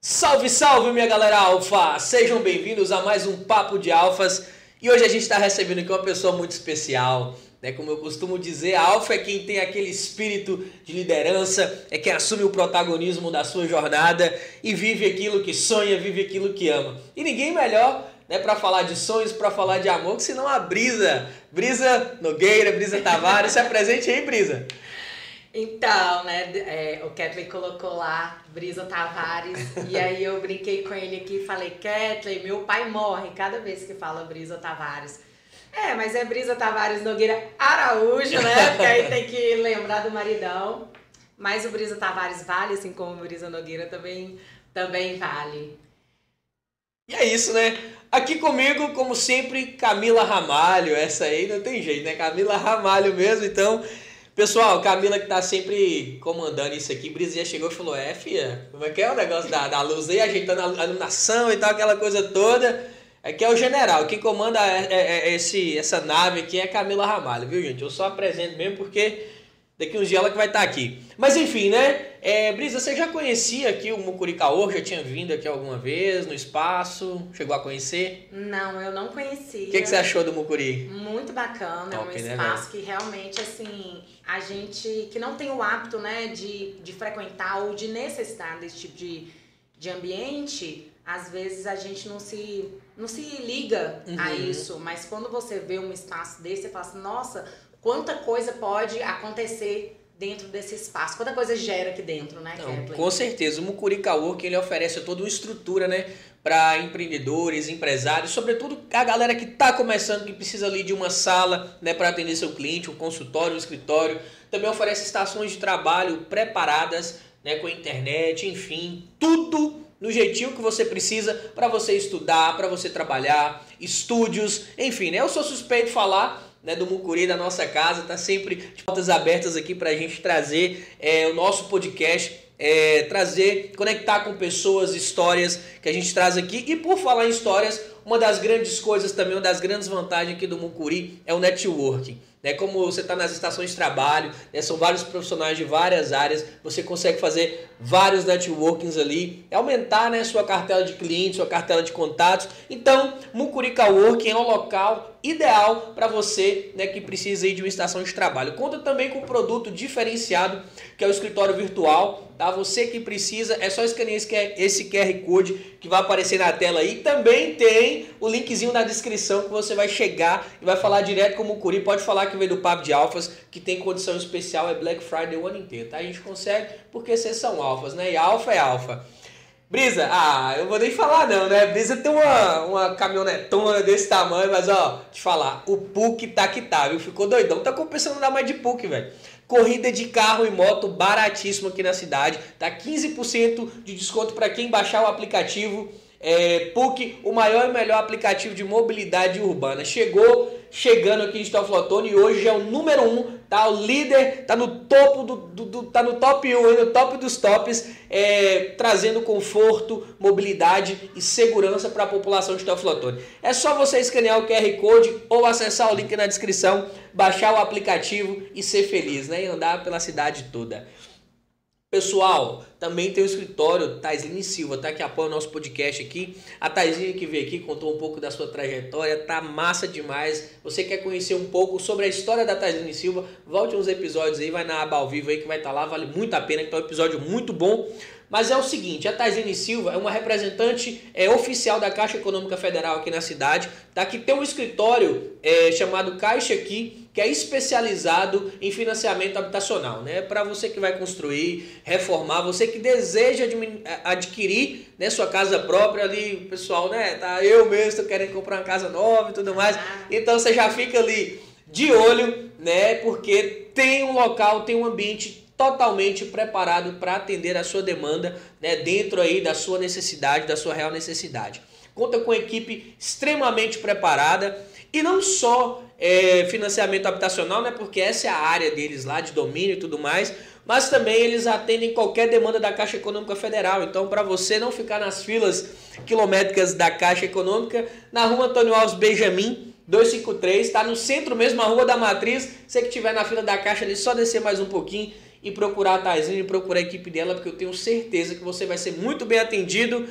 Salve, salve, minha galera alfa! Sejam bem-vindos a mais um Papo de Alfas. E hoje a gente está recebendo aqui uma pessoa muito especial. Né? Como eu costumo dizer, a alfa é quem tem aquele espírito de liderança, é quem assume o protagonismo da sua jornada e vive aquilo que sonha, vive aquilo que ama. E ninguém melhor né, para falar de sonhos, para falar de amor, que senão a Brisa. Brisa Nogueira, Brisa Tavares. Se apresente aí, Brisa. Então, né, é, o Kathleen colocou lá Brisa Tavares, e aí eu brinquei com ele aqui e falei, Kathleen, meu pai morre cada vez que fala Brisa Tavares. É, mas é Brisa Tavares Nogueira Araújo, né? Porque aí tem que lembrar do maridão. Mas o Brisa Tavares vale, assim como o Brisa Nogueira também, também vale. E é isso, né? Aqui comigo, como sempre, Camila Ramalho. Essa aí não tem jeito, né? Camila Ramalho mesmo. Então, pessoal, Camila que tá sempre comandando isso aqui. Brisa já chegou e falou: É, fia, como é que é o negócio da, da luz aí, ajeitando a iluminação e tal, aquela coisa toda. Aqui é o general, quem comanda é, é, é esse, essa nave aqui é Camila Ramalho, viu gente? Eu só apresento mesmo porque daqui uns dias ela que vai estar tá aqui. Mas enfim, né? É, Brisa, você já conhecia aqui o Mucuricaô? Já tinha vindo aqui alguma vez no espaço? Chegou a conhecer? Não, eu não conhecia. O que, que você achou do Mucuri? Muito bacana, Top, é um né, espaço que realmente, assim, a gente que não tem o hábito, né, de, de frequentar ou de necessitar desse tipo de, de ambiente, às vezes a gente não se não se liga uhum. a isso, mas quando você vê um espaço desse, você fala assim, nossa, quanta coisa pode acontecer dentro desse espaço, quanta coisa gera aqui dentro, né, Não, Com certeza, o Mucurica Work, ele oferece toda uma estrutura, né, para empreendedores, empresários, sobretudo a galera que está começando, que precisa ali de uma sala, né, para atender seu cliente, um consultório, um escritório. Também oferece estações de trabalho preparadas, né, com internet, enfim, tudo no jeitinho que você precisa para você estudar, para você trabalhar, estúdios, enfim, né? Eu sou suspeito de falar né, do Mucuri, da nossa casa, tá sempre de portas abertas aqui para a gente trazer é, o nosso podcast, é, trazer, conectar com pessoas, histórias que a gente traz aqui. E por falar em histórias, uma das grandes coisas também, uma das grandes vantagens aqui do Mucuri é o networking. Né? Como você está nas estações de trabalho, né? são vários profissionais de várias áreas, você consegue fazer vários networkings ali, aumentar né, sua cartela de clientes, sua cartela de contatos. Então, Mucurica Working é um local ideal para você né, que precisa de uma estação de trabalho. Conta também com um produto diferenciado, que é o escritório virtual. Tá? Você que precisa, é só escanear esse QR Code que vai aparecer na tela aí. Também tem o linkzinho na descrição que você vai chegar e vai falar direto com o Mucuri. Pode falar que veio do Papo de Alfas, que tem condição especial, é Black Friday o ano inteiro. Tá? A gente consegue porque vocês são alfas, né? E alfa é alfa. Brisa, ah, eu vou nem falar não, né? Brisa tem uma, uma caminhonetona desse tamanho, mas ó, te falar, o PUC tá que tá, viu? Ficou doidão. Tá compensando dar mais de PUC, velho. Corrida de carro e moto baratíssimo aqui na cidade. Tá 15% de desconto para quem baixar o aplicativo. É, PUC, o maior e melhor aplicativo de mobilidade urbana. Chegou chegando aqui em Stoflotone e hoje é o número 1, um, tá? O líder, tá no topo do, do, do tá no top 1, no top dos tops, é, trazendo conforto, mobilidade e segurança para a população de Stoflotone. É só você escanear o QR Code ou acessar o link na descrição, baixar o aplicativo e ser feliz, né? E andar pela cidade toda. Pessoal, também tem o escritório Taisline Silva, tá? Que apoia o nosso podcast aqui. A Taisline que veio aqui contou um pouco da sua trajetória, tá massa demais. Você quer conhecer um pouco sobre a história da Taisline Silva? Volte uns episódios aí, vai na aba ao vivo aí que vai estar tá lá, vale muito a pena, que tá um episódio muito bom. Mas é o seguinte, a Taisine Silva é uma representante é, oficial da Caixa Econômica Federal aqui na cidade, tá? que tem um escritório é, chamado Caixa aqui, que é especializado em financiamento habitacional. Né? Para você que vai construir, reformar, você que deseja adquirir né, sua casa própria ali, pessoal, né? Tá, eu mesmo estou querendo comprar uma casa nova e tudo mais. Então você já fica ali de olho, né? Porque tem um local, tem um ambiente totalmente preparado para atender a sua demanda, né, dentro aí da sua necessidade, da sua real necessidade. Conta com equipe extremamente preparada e não só é, financiamento habitacional, né, porque essa é a área deles lá de domínio e tudo mais, mas também eles atendem qualquer demanda da Caixa Econômica Federal. Então, para você não ficar nas filas quilométricas da Caixa Econômica, na rua Antônio Alves Benjamin, 253, está no centro mesmo, a Rua da Matriz. Você que estiver na fila da Caixa ali, só descer mais um pouquinho e procurar a Taizine e procurar a equipe dela, porque eu tenho certeza que você vai ser muito bem atendido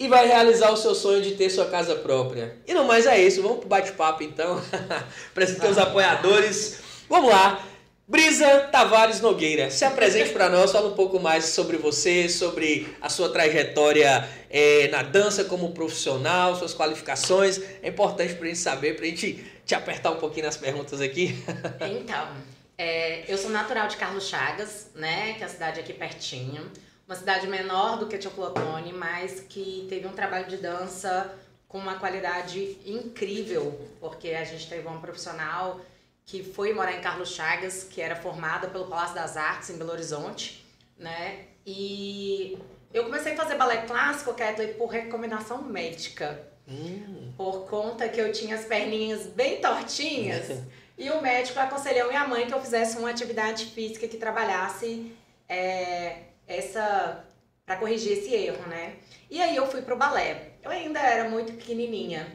e vai realizar o seu sonho de ter sua casa própria. E não mais é isso, vamos pro bate-papo então. Apresentei os apoiadores. Vamos lá. Brisa Tavares Nogueira, se apresente para nós, fala um pouco mais sobre você, sobre a sua trajetória é, na dança como profissional, suas qualificações. É importante para a gente saber, para a gente te apertar um pouquinho nas perguntas aqui. Então, é, eu sou natural de Carlos Chagas, né, que é a cidade aqui pertinho. Uma cidade menor do que Chocolotone, mas que teve um trabalho de dança com uma qualidade incrível, porque a gente teve um profissional que foi morar em Carlos Chagas, que era formada pelo Palácio das Artes em Belo Horizonte, né? E eu comecei a fazer balé clássico, Kathleen, por recomendação médica. Hum. Por conta que eu tinha as perninhas bem tortinhas. e o médico aconselhou minha mãe que eu fizesse uma atividade física que trabalhasse é, essa para corrigir esse erro, né? E aí eu fui pro balé. Eu ainda era muito pequenininha.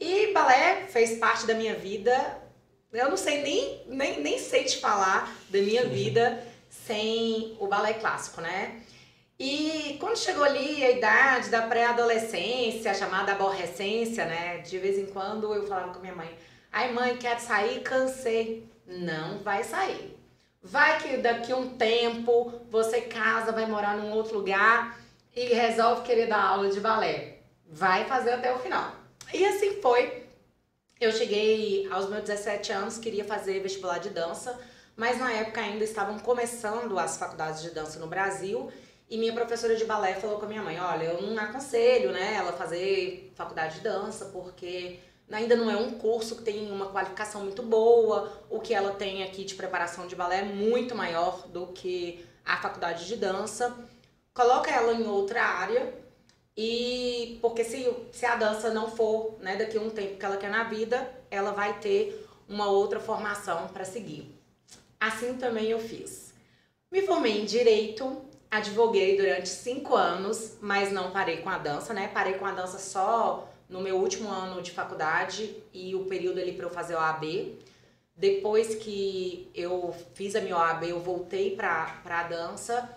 E balé fez parte da minha vida eu não sei nem, nem, nem sei te falar da minha vida sem o balé clássico, né? E quando chegou ali a idade da pré-adolescência, chamada aborrecência, né? De vez em quando eu falava com minha mãe: ai, mãe, quer sair? Cansei. Não vai sair. Vai que daqui um tempo você casa, vai morar num outro lugar e resolve querer dar aula de balé. Vai fazer até o final. E assim foi. Eu cheguei aos meus 17 anos, queria fazer vestibular de dança, mas na época ainda estavam começando as faculdades de dança no Brasil e minha professora de balé falou com a minha mãe: Olha, eu não aconselho né, ela fazer faculdade de dança porque ainda não é um curso que tem uma qualificação muito boa, o que ela tem aqui de preparação de balé é muito maior do que a faculdade de dança. Coloca ela em outra área e porque se, se a dança não for, né, daqui a um tempo que ela quer na vida, ela vai ter uma outra formação para seguir. Assim também eu fiz. Me formei em direito, advoguei durante cinco anos, mas não parei com a dança, né? Parei com a dança só no meu último ano de faculdade e o período ali para eu fazer o AB. Depois que eu fiz a minha OAB, eu voltei para a dança,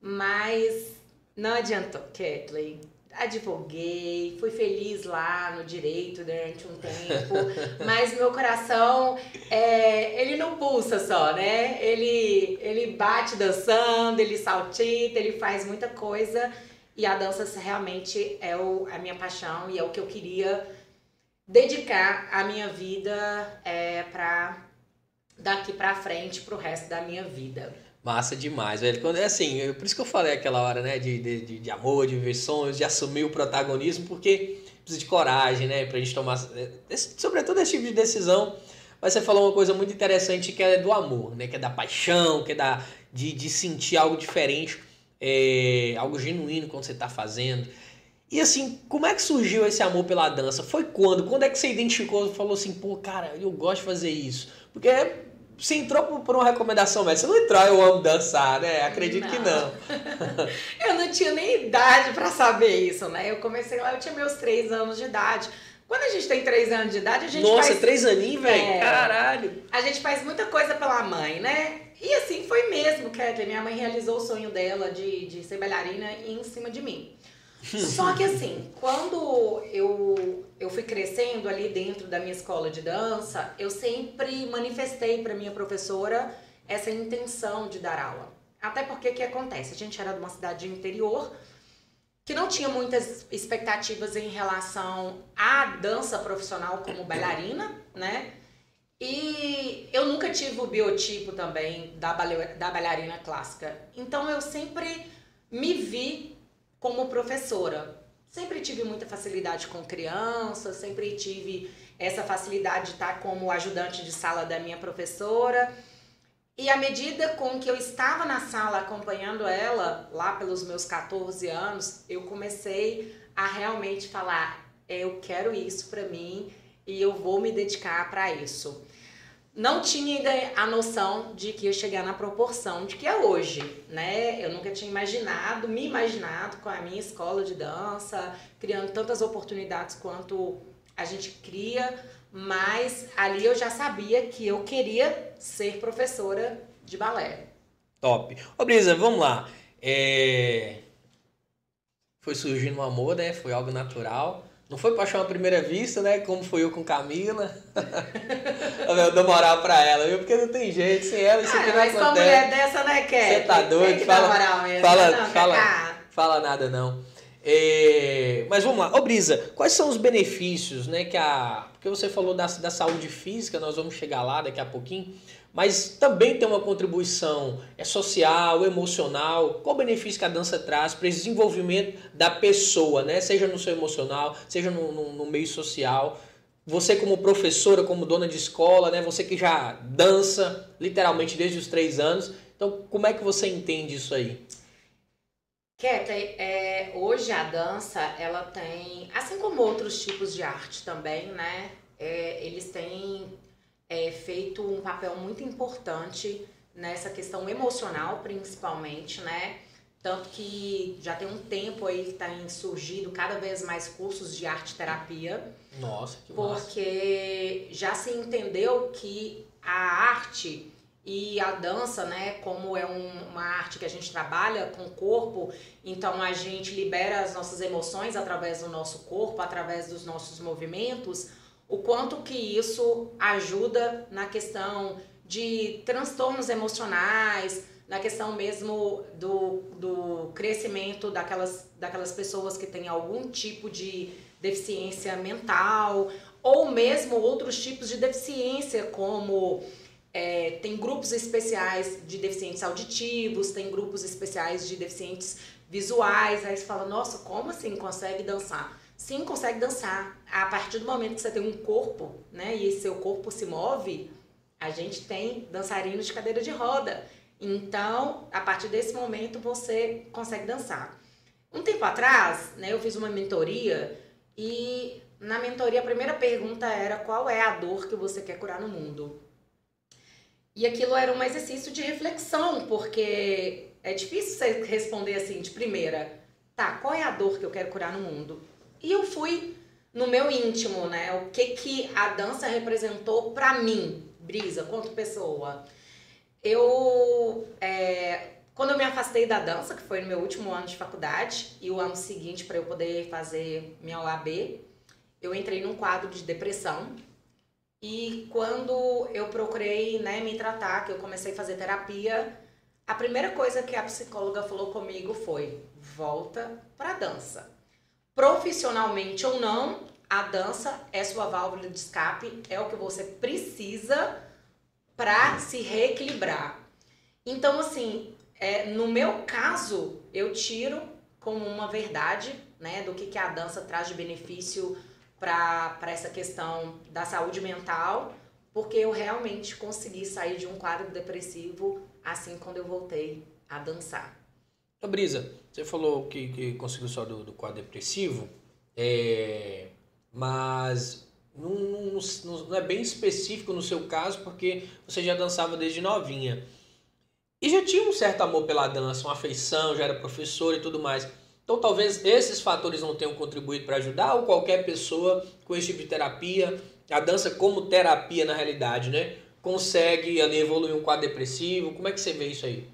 mas não adiantou, Kathleen advoguei, fui feliz lá no direito durante um tempo, mas meu coração, é, ele não pulsa só, né? Ele, ele bate dançando, ele saltita, ele faz muita coisa e a dança realmente é o, a minha paixão e é o que eu queria dedicar a minha vida é, para daqui para frente, para o resto da minha vida. Massa demais, velho. Quando, é assim, eu, por isso que eu falei aquela hora, né? De, de, de amor, de viver sonhos, de assumir o protagonismo, porque precisa de coragem, né? Pra gente tomar, é, esse, sobretudo esse tipo de decisão. Mas você falou uma coisa muito interessante que é do amor, né? Que é da paixão, que é da, de, de sentir algo diferente, é, algo genuíno quando você tá fazendo. E assim, como é que surgiu esse amor pela dança? Foi quando? Quando é que você identificou e falou assim, pô, cara, eu gosto de fazer isso? Porque você entrou por, por, uma recomendação médica. Você não entrou, eu amo dançar, né? Acredito não. que não. eu não tinha nem idade para saber isso, né? Eu comecei lá, eu tinha meus três anos de idade. Quando a gente tem três anos de idade, a gente Nossa, faz... três aninhos, velho? É, Caralho! A gente faz muita coisa pela mãe, né? E assim foi mesmo, Kathleen. Minha mãe realizou o sonho dela de, de ser bailarina em cima de mim. Só que assim, quando eu, eu fui crescendo ali dentro da minha escola de dança, eu sempre manifestei para minha professora essa intenção de dar aula. Até porque o que acontece? A gente era de uma cidade interior que não tinha muitas expectativas em relação à dança profissional como bailarina, né? E eu nunca tive o biotipo também da, da bailarina clássica. Então eu sempre me vi como professora. Sempre tive muita facilidade com crianças, sempre tive essa facilidade de estar como ajudante de sala da minha professora. E à medida com que eu estava na sala acompanhando ela, lá pelos meus 14 anos, eu comecei a realmente falar: eu quero isso para mim e eu vou me dedicar para isso não tinha ainda a noção de que ia chegar na proporção de que é hoje, né? Eu nunca tinha imaginado, me imaginado com a minha escola de dança, criando tantas oportunidades quanto a gente cria, mas ali eu já sabia que eu queria ser professora de balé. Top. Ô Brisa, vamos lá. É... Foi surgindo um amor, né? Foi algo natural. Não foi paixão à primeira vista, né? Como foi eu com Camila. eu dou moral pra ela, viu? Porque não tem jeito, sem ela isso ah, aqui não mas acontece. Mas mulher dessa, né, Cat? Você tá doido? Fala, fala, não, fala, fala nada não. É, mas vamos lá, ô Brisa, quais são os benefícios, né, que a... Porque você falou da, da saúde física, nós vamos chegar lá daqui a pouquinho, mas também tem uma contribuição é social, emocional. Qual o benefício que a dança traz para o desenvolvimento da pessoa, né? Seja no seu emocional, seja no, no, no meio social. Você como professora, como dona de escola, né? Você que já dança literalmente desde os três anos. Então, como é que você entende isso aí? Keta, é, hoje a dança, ela tem, assim como outros tipos de arte também, né? É, eles têm é, feito um papel muito importante nessa questão emocional, principalmente, né? Tanto que já tem um tempo aí que tem surgido cada vez mais cursos de arte terapia. Nossa, que Porque massa. já se entendeu que a arte e a dança, né, como é um, uma arte que a gente trabalha com o corpo, então a gente libera as nossas emoções através do nosso corpo, através dos nossos movimentos, o quanto que isso ajuda na questão de transtornos emocionais, na questão mesmo do, do crescimento daquelas, daquelas pessoas que têm algum tipo de deficiência mental, ou mesmo outros tipos de deficiência, como é, tem grupos especiais de deficientes auditivos, tem grupos especiais de deficientes visuais. Aí você fala, nossa, como assim consegue dançar? Sim, consegue dançar. A partir do momento que você tem um corpo, né, e seu corpo se move, a gente tem dançarinos de cadeira de roda. Então, a partir desse momento, você consegue dançar. Um tempo atrás, né, eu fiz uma mentoria e na mentoria a primeira pergunta era qual é a dor que você quer curar no mundo? E aquilo era um exercício de reflexão, porque é difícil você responder assim de primeira, tá, qual é a dor que eu quero curar no mundo? E eu fui no meu íntimo, né? O que que a dança representou para mim, Brisa, quanto pessoa. Eu, é, quando eu me afastei da dança, que foi no meu último ano de faculdade, e o ano seguinte para eu poder fazer minha OAB, eu entrei num quadro de depressão e quando eu procurei né, me tratar, que eu comecei a fazer terapia, a primeira coisa que a psicóloga falou comigo foi: volta para dança. Profissionalmente ou não, a dança é sua válvula de escape, é o que você precisa para se reequilibrar. Então, assim, é, no meu caso, eu tiro como uma verdade né, do que, que a dança traz de benefício para essa questão da saúde mental, porque eu realmente consegui sair de um quadro depressivo assim quando eu voltei a dançar. Brisa, você falou que, que conseguiu só do, do quadro depressivo, é, mas não, não, não, é bem específico no seu caso, porque você já dançava desde novinha. E já tinha um certo amor pela dança, uma afeição, já era professor e tudo mais. Então talvez esses fatores não tenham contribuído para ajudar, ou qualquer pessoa com esse tipo de terapia, a dança como terapia na realidade, né? Consegue ali evoluir um quadro depressivo. Como é que você vê isso aí?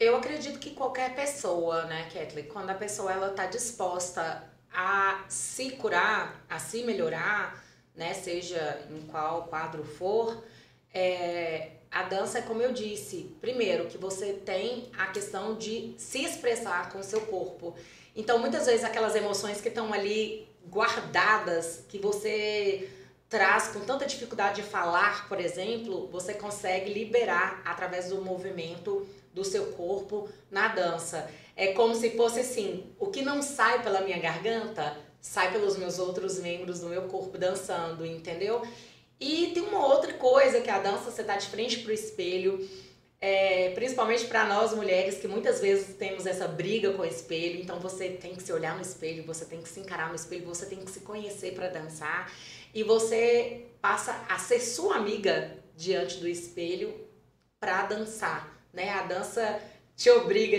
Eu acredito que qualquer pessoa, né, Kathleen, quando a pessoa ela está disposta a se curar, a se melhorar, né, seja em qual quadro for, é, a dança é como eu disse, primeiro que você tem a questão de se expressar com o seu corpo. Então, muitas vezes aquelas emoções que estão ali guardadas, que você traz com tanta dificuldade de falar, por exemplo, você consegue liberar através do movimento do seu corpo na dança. É como se fosse assim, o que não sai pela minha garganta, sai pelos meus outros membros do meu corpo dançando, entendeu? E tem uma outra coisa que a dança, você tá de frente pro espelho, é, principalmente para nós mulheres que muitas vezes temos essa briga com o espelho, então você tem que se olhar no espelho, você tem que se encarar no espelho, você tem que se conhecer para dançar e você passa a ser sua amiga diante do espelho para dançar, né? A dança te obriga,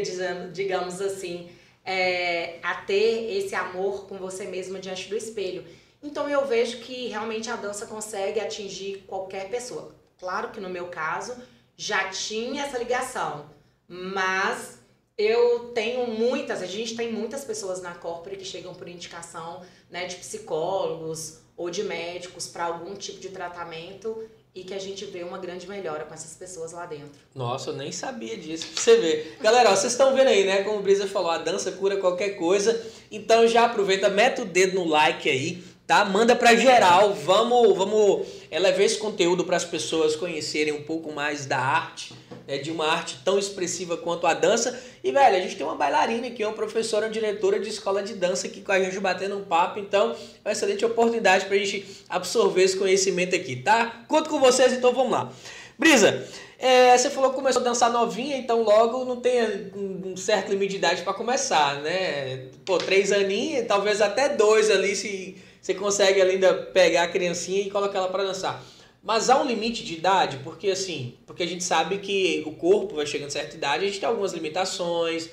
digamos assim, é, a ter esse amor com você mesma diante do espelho. Então eu vejo que realmente a dança consegue atingir qualquer pessoa. Claro que no meu caso já tinha essa ligação, Mas eu tenho muitas, a gente tem muitas pessoas na corporate que chegam por indicação né, de psicólogos ou de médicos para algum tipo de tratamento e que a gente vê uma grande melhora com essas pessoas lá dentro. Nossa, eu nem sabia disso, pra você ver. Galera, ó, vocês estão vendo aí, né? Como o Brisa falou, a dança cura qualquer coisa. Então já aproveita, mete o dedo no like aí, tá? Manda pra geral, vamos, vamos levar esse conteúdo para as pessoas conhecerem um pouco mais da arte é de uma arte tão expressiva quanto a dança. E, velho, a gente tem uma bailarina aqui, uma professora, uma diretora de escola de dança aqui com a gente batendo um papo. Então, é uma excelente oportunidade pra gente absorver esse conhecimento aqui, tá? Conto com vocês, então vamos lá. Brisa, é, você falou que começou a dançar novinha, então logo não tem um certo limite de idade para começar, né? Pô, três aninhos, talvez até dois ali, se você consegue ainda pegar a criancinha e colocar ela para dançar. Mas há um limite de idade, porque assim, porque a gente sabe que o corpo vai chegando a certa idade, a gente tem algumas limitações,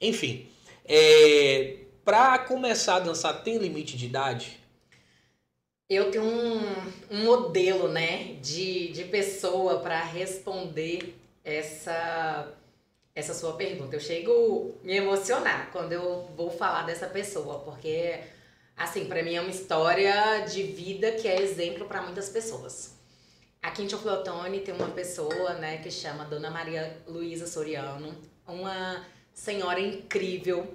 enfim. É, para começar a dançar, tem limite de idade? Eu tenho um, um modelo, né, de, de pessoa para responder essa, essa sua pergunta. Eu chego a me emocionar quando eu vou falar dessa pessoa, porque, assim, para mim é uma história de vida que é exemplo para muitas pessoas. Aqui em Teoflotone tem uma pessoa, né, que chama Dona Maria Luísa Soriano, uma senhora incrível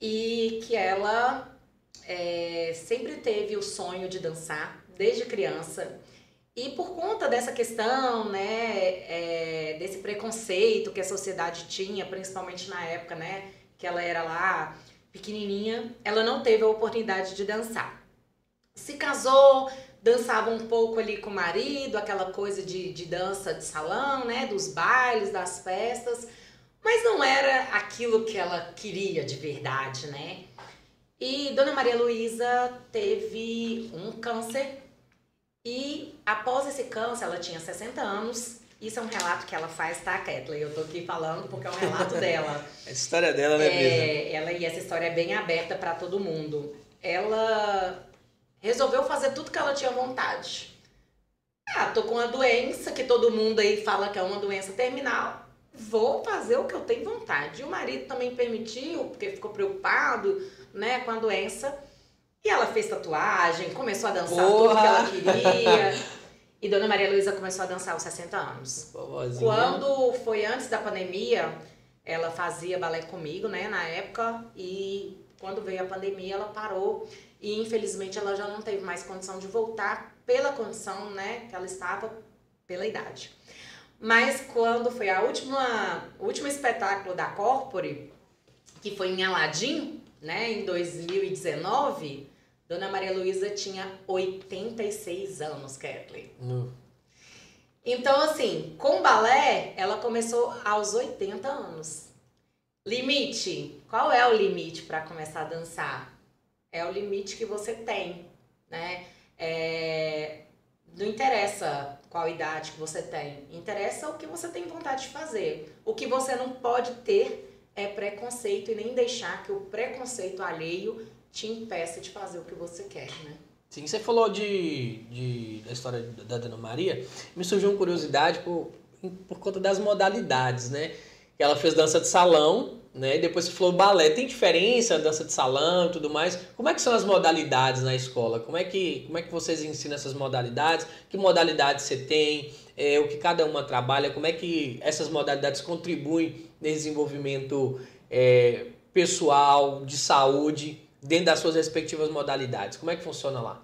e que ela é, sempre teve o sonho de dançar desde criança. E por conta dessa questão, né, é, desse preconceito que a sociedade tinha, principalmente na época, né, que ela era lá pequenininha, ela não teve a oportunidade de dançar. Se casou, dançava um pouco ali com o marido, aquela coisa de, de dança de salão, né? Dos bailes, das festas. Mas não era aquilo que ela queria de verdade, né? E Dona Maria Luísa teve um câncer e após esse câncer, ela tinha 60 anos. Isso é um relato que ela faz, tá, Kathleen? Eu tô aqui falando porque é um relato dela. a história dela, né, Brisa? É, ela, e essa história é bem aberta para todo mundo. Ela resolveu fazer tudo que ela tinha vontade. Ah, tô com uma doença que todo mundo aí fala que é uma doença terminal. Vou fazer o que eu tenho vontade. E o marido também permitiu, porque ficou preocupado, né, com a doença. E ela fez tatuagem, começou a dançar Porra. tudo que ela queria. E Dona Maria Luísa começou a dançar aos 60 anos. Boazinha. Quando foi antes da pandemia, ela fazia balé comigo, né, na época, e quando veio a pandemia, ela parou e infelizmente ela já não teve mais condição de voltar pela condição, né, que ela estava pela idade. Mas quando foi a última, o último espetáculo da Corpore, que foi em Aladim, né, em 2019, Dona Maria Luísa tinha 86 anos, Kathleen. Uh. Então, assim, com balé, ela começou aos 80 anos. Limite. Qual é o limite para começar a dançar? É o limite que você tem, né? É, não interessa qual idade que você tem, interessa o que você tem vontade de fazer. O que você não pode ter é preconceito e nem deixar que o preconceito alheio te impeça de fazer o que você quer, né? Sim, você falou de, de, da história da Dona Maria, me surgiu uma curiosidade por, por conta das modalidades, né? ela fez dança de salão, né? E depois você falou balé. Tem diferença dança de salão e tudo mais? Como é que são as modalidades na escola? Como é que, como é que vocês ensinam essas modalidades? Que modalidades você tem? É, o que cada uma trabalha? Como é que essas modalidades contribuem no desenvolvimento é, pessoal, de saúde, dentro das suas respectivas modalidades? Como é que funciona lá?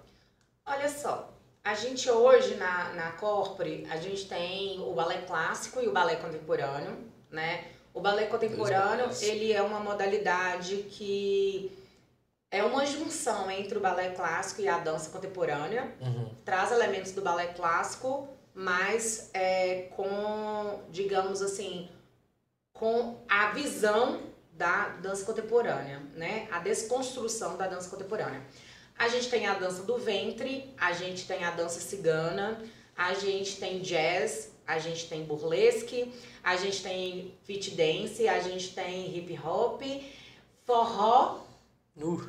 Olha só, a gente hoje na, na Corpore, a gente tem o balé clássico e o balé contemporâneo né? O balé contemporâneo, ele é uma modalidade que é uma junção entre o balé clássico e a dança contemporânea. Uhum. Traz elementos do balé clássico, mas é, com, digamos assim, com a visão da dança contemporânea, né? A desconstrução da dança contemporânea. A gente tem a dança do ventre, a gente tem a dança cigana, a gente tem jazz, a gente tem burlesque, a gente tem fit dance, a gente tem hip hop, forró. Uh.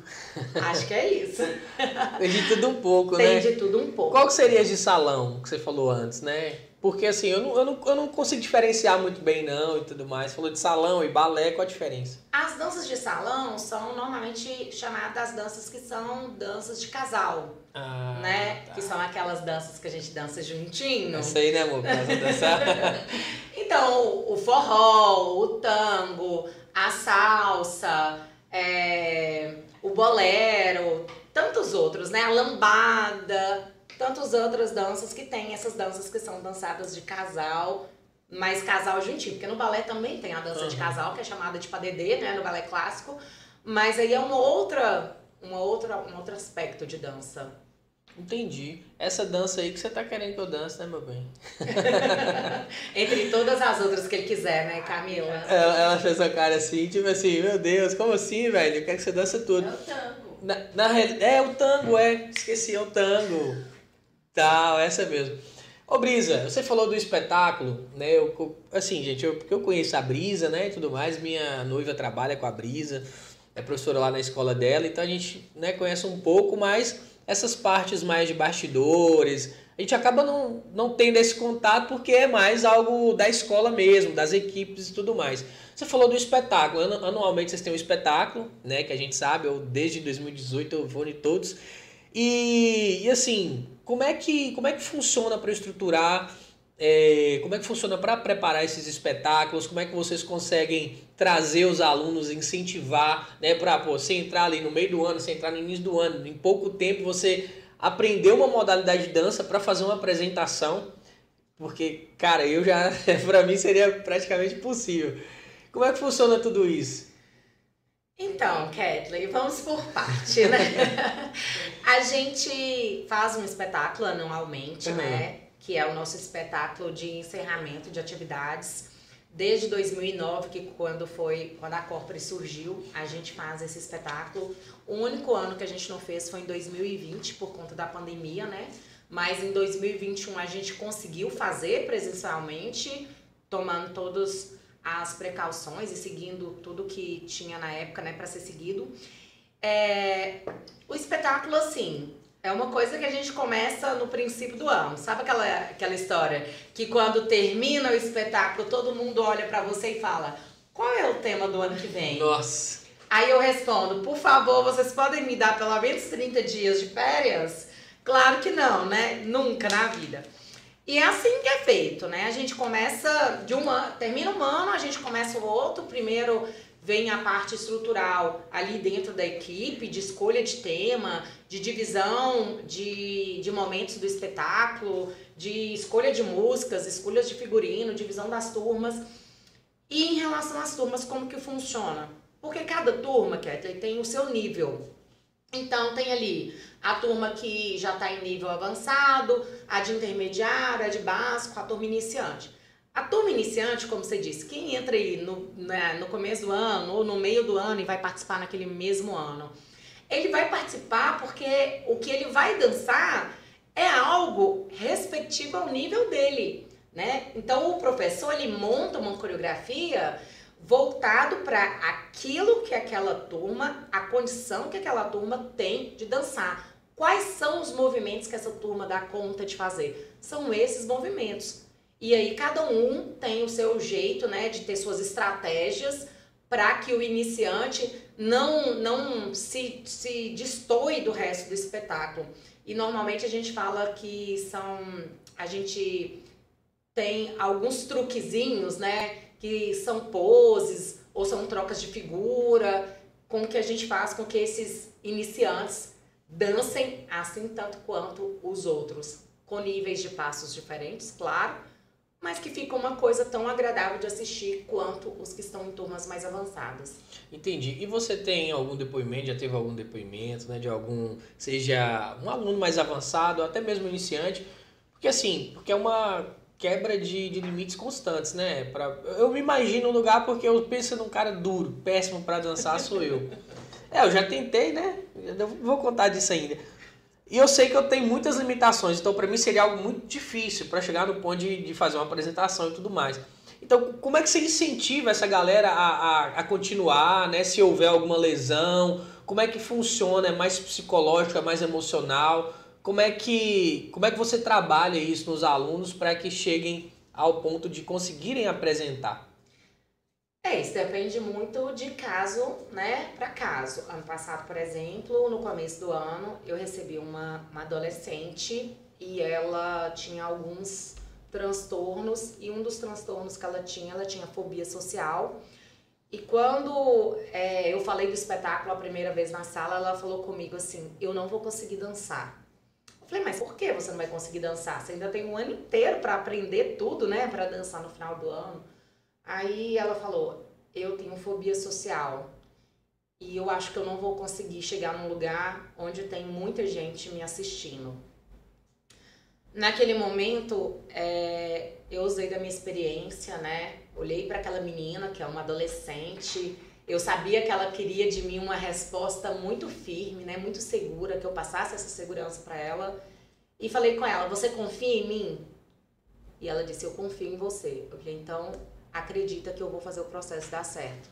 Acho que é isso. Tem de tudo um pouco, tem né? Tem de tudo um pouco. Qual que seria de salão que você falou antes, né? Porque assim, eu não, eu, não, eu não consigo diferenciar muito bem não e tudo mais. Falou de salão e balé, qual a diferença? As danças de salão são normalmente chamadas danças que são danças de casal. Ah, né? Tá. Que são aquelas danças que a gente dança juntinho. Essa aí, né, amor? dançar. então, o forró, o tango, a salsa, é, o bolero, tantos outros, né? A lambada tantas outras danças que tem essas danças que são dançadas de casal, mas casal juntinho, porque no balé também tem a dança uhum. de casal, que é chamada de padedê, né, no balé clássico, mas aí é uma outra, uma outra, um outro aspecto de dança. Entendi. Essa dança aí que você tá querendo que eu dance, né, meu bem? Entre todas as outras que ele quiser, né, Camila? Ela, ela fez essa cara assim, tipo assim, meu Deus, como assim, velho? Eu quero que você dança tudo. É o tango. Na, na, é o tango, é. Esqueci, é o tango. Tal, essa mesmo. Ô Brisa, você falou do espetáculo, né? Eu, assim, gente, eu, porque eu conheço a Brisa, né, e tudo mais, minha noiva trabalha com a Brisa, é professora lá na escola dela, então a gente, né, conhece um pouco mais essas partes mais de bastidores. A gente acaba não, não tendo esse contato porque é mais algo da escola mesmo, das equipes e tudo mais. Você falou do espetáculo, anualmente vocês têm um espetáculo, né, que a gente sabe, eu desde 2018 eu vou em todos. E, e assim, como é que, como é que funciona para estruturar? É, como é que funciona para preparar esses espetáculos? Como é que vocês conseguem trazer os alunos, incentivar, né? Para você entrar ali no meio do ano, você entrar no início do ano, em pouco tempo você aprender uma modalidade de dança para fazer uma apresentação, porque, cara, eu já, para mim seria praticamente impossível. Como é que funciona tudo isso? Então, Kathleen, vamos por parte, né? a gente faz um espetáculo anualmente, uhum. né? Que é o nosso espetáculo de encerramento de atividades. Desde 2009, que quando foi quando a Corpore surgiu, a gente faz esse espetáculo. O único ano que a gente não fez foi em 2020 por conta da pandemia, né? Mas em 2021 a gente conseguiu fazer presencialmente, tomando todos as precauções e seguindo tudo que tinha na época, né, para ser seguido. É, o espetáculo, assim, é uma coisa que a gente começa no princípio do ano. Sabe aquela, aquela história que quando termina o espetáculo, todo mundo olha para você e fala: qual é o tema do ano que vem? Nossa. Aí eu respondo: por favor, vocês podem me dar pelo menos 30 dias de férias? Claro que não, né? Nunca na vida. E é assim que é feito, né? A gente começa de uma, termina um ano, a gente começa o outro. Primeiro vem a parte estrutural ali dentro da equipe, de escolha de tema, de divisão de, de momentos do espetáculo, de escolha de músicas, escolhas de figurino, divisão das turmas. E em relação às turmas, como que funciona? Porque cada turma, Kathleen, tem o seu nível. Então tem ali a turma que já está em nível avançado, a de intermediário, a de básico, a turma iniciante. A turma iniciante, como você disse, quem entra aí no, né, no começo do ano ou no meio do ano e vai participar naquele mesmo ano, ele vai participar porque o que ele vai dançar é algo respectivo ao nível dele, né? Então o professor ele monta uma coreografia voltado para aquilo que aquela turma, a condição que aquela turma tem de dançar. Quais são os movimentos que essa turma dá conta de fazer? São esses movimentos. E aí cada um tem o seu jeito, né, de ter suas estratégias para que o iniciante não não se, se destoie do resto do espetáculo. E normalmente a gente fala que são a gente tem alguns truquezinhos, né, que são poses ou são trocas de figura, com que a gente faz com que esses iniciantes dancem assim tanto quanto os outros, com níveis de passos diferentes, claro, mas que fica uma coisa tão agradável de assistir quanto os que estão em turmas mais avançadas. Entendi. E você tem algum depoimento, já teve algum depoimento, né, de algum, seja um aluno mais avançado, ou até mesmo iniciante, porque assim, porque é uma quebra de, de limites constantes, né? Pra, eu me imagino um lugar porque eu penso num cara duro, péssimo para dançar, sou eu. É, eu já tentei, né? Eu vou contar disso ainda. E eu sei que eu tenho muitas limitações, então para mim seria algo muito difícil para chegar no ponto de, de fazer uma apresentação e tudo mais. Então, como é que você incentiva essa galera a, a, a, continuar, né? Se houver alguma lesão, como é que funciona? É mais psicológico, é mais emocional? como é que como é que você trabalha isso nos alunos para que cheguem ao ponto de conseguirem apresentar? É, isso depende muito de caso, né, para caso. Ano passado, por exemplo, no começo do ano, eu recebi uma, uma adolescente e ela tinha alguns transtornos e um dos transtornos que ela tinha, ela tinha fobia social. E quando é, eu falei do espetáculo a primeira vez na sala, ela falou comigo assim: Eu não vou conseguir dançar. Eu falei, mas por que você não vai conseguir dançar? Você ainda tem um ano inteiro para aprender tudo, né? Para dançar no final do ano. Aí ela falou: Eu tenho fobia social. E eu acho que eu não vou conseguir chegar num lugar onde tem muita gente me assistindo. Naquele momento, é, eu usei da minha experiência, né? Olhei para aquela menina que é uma adolescente. Eu sabia que ela queria de mim uma resposta muito firme, né? Muito segura, que eu passasse essa segurança para ela. E falei com ela: Você confia em mim? E ela disse: Eu confio em você. Eu falei: Então, acredita que eu vou fazer o processo dar certo.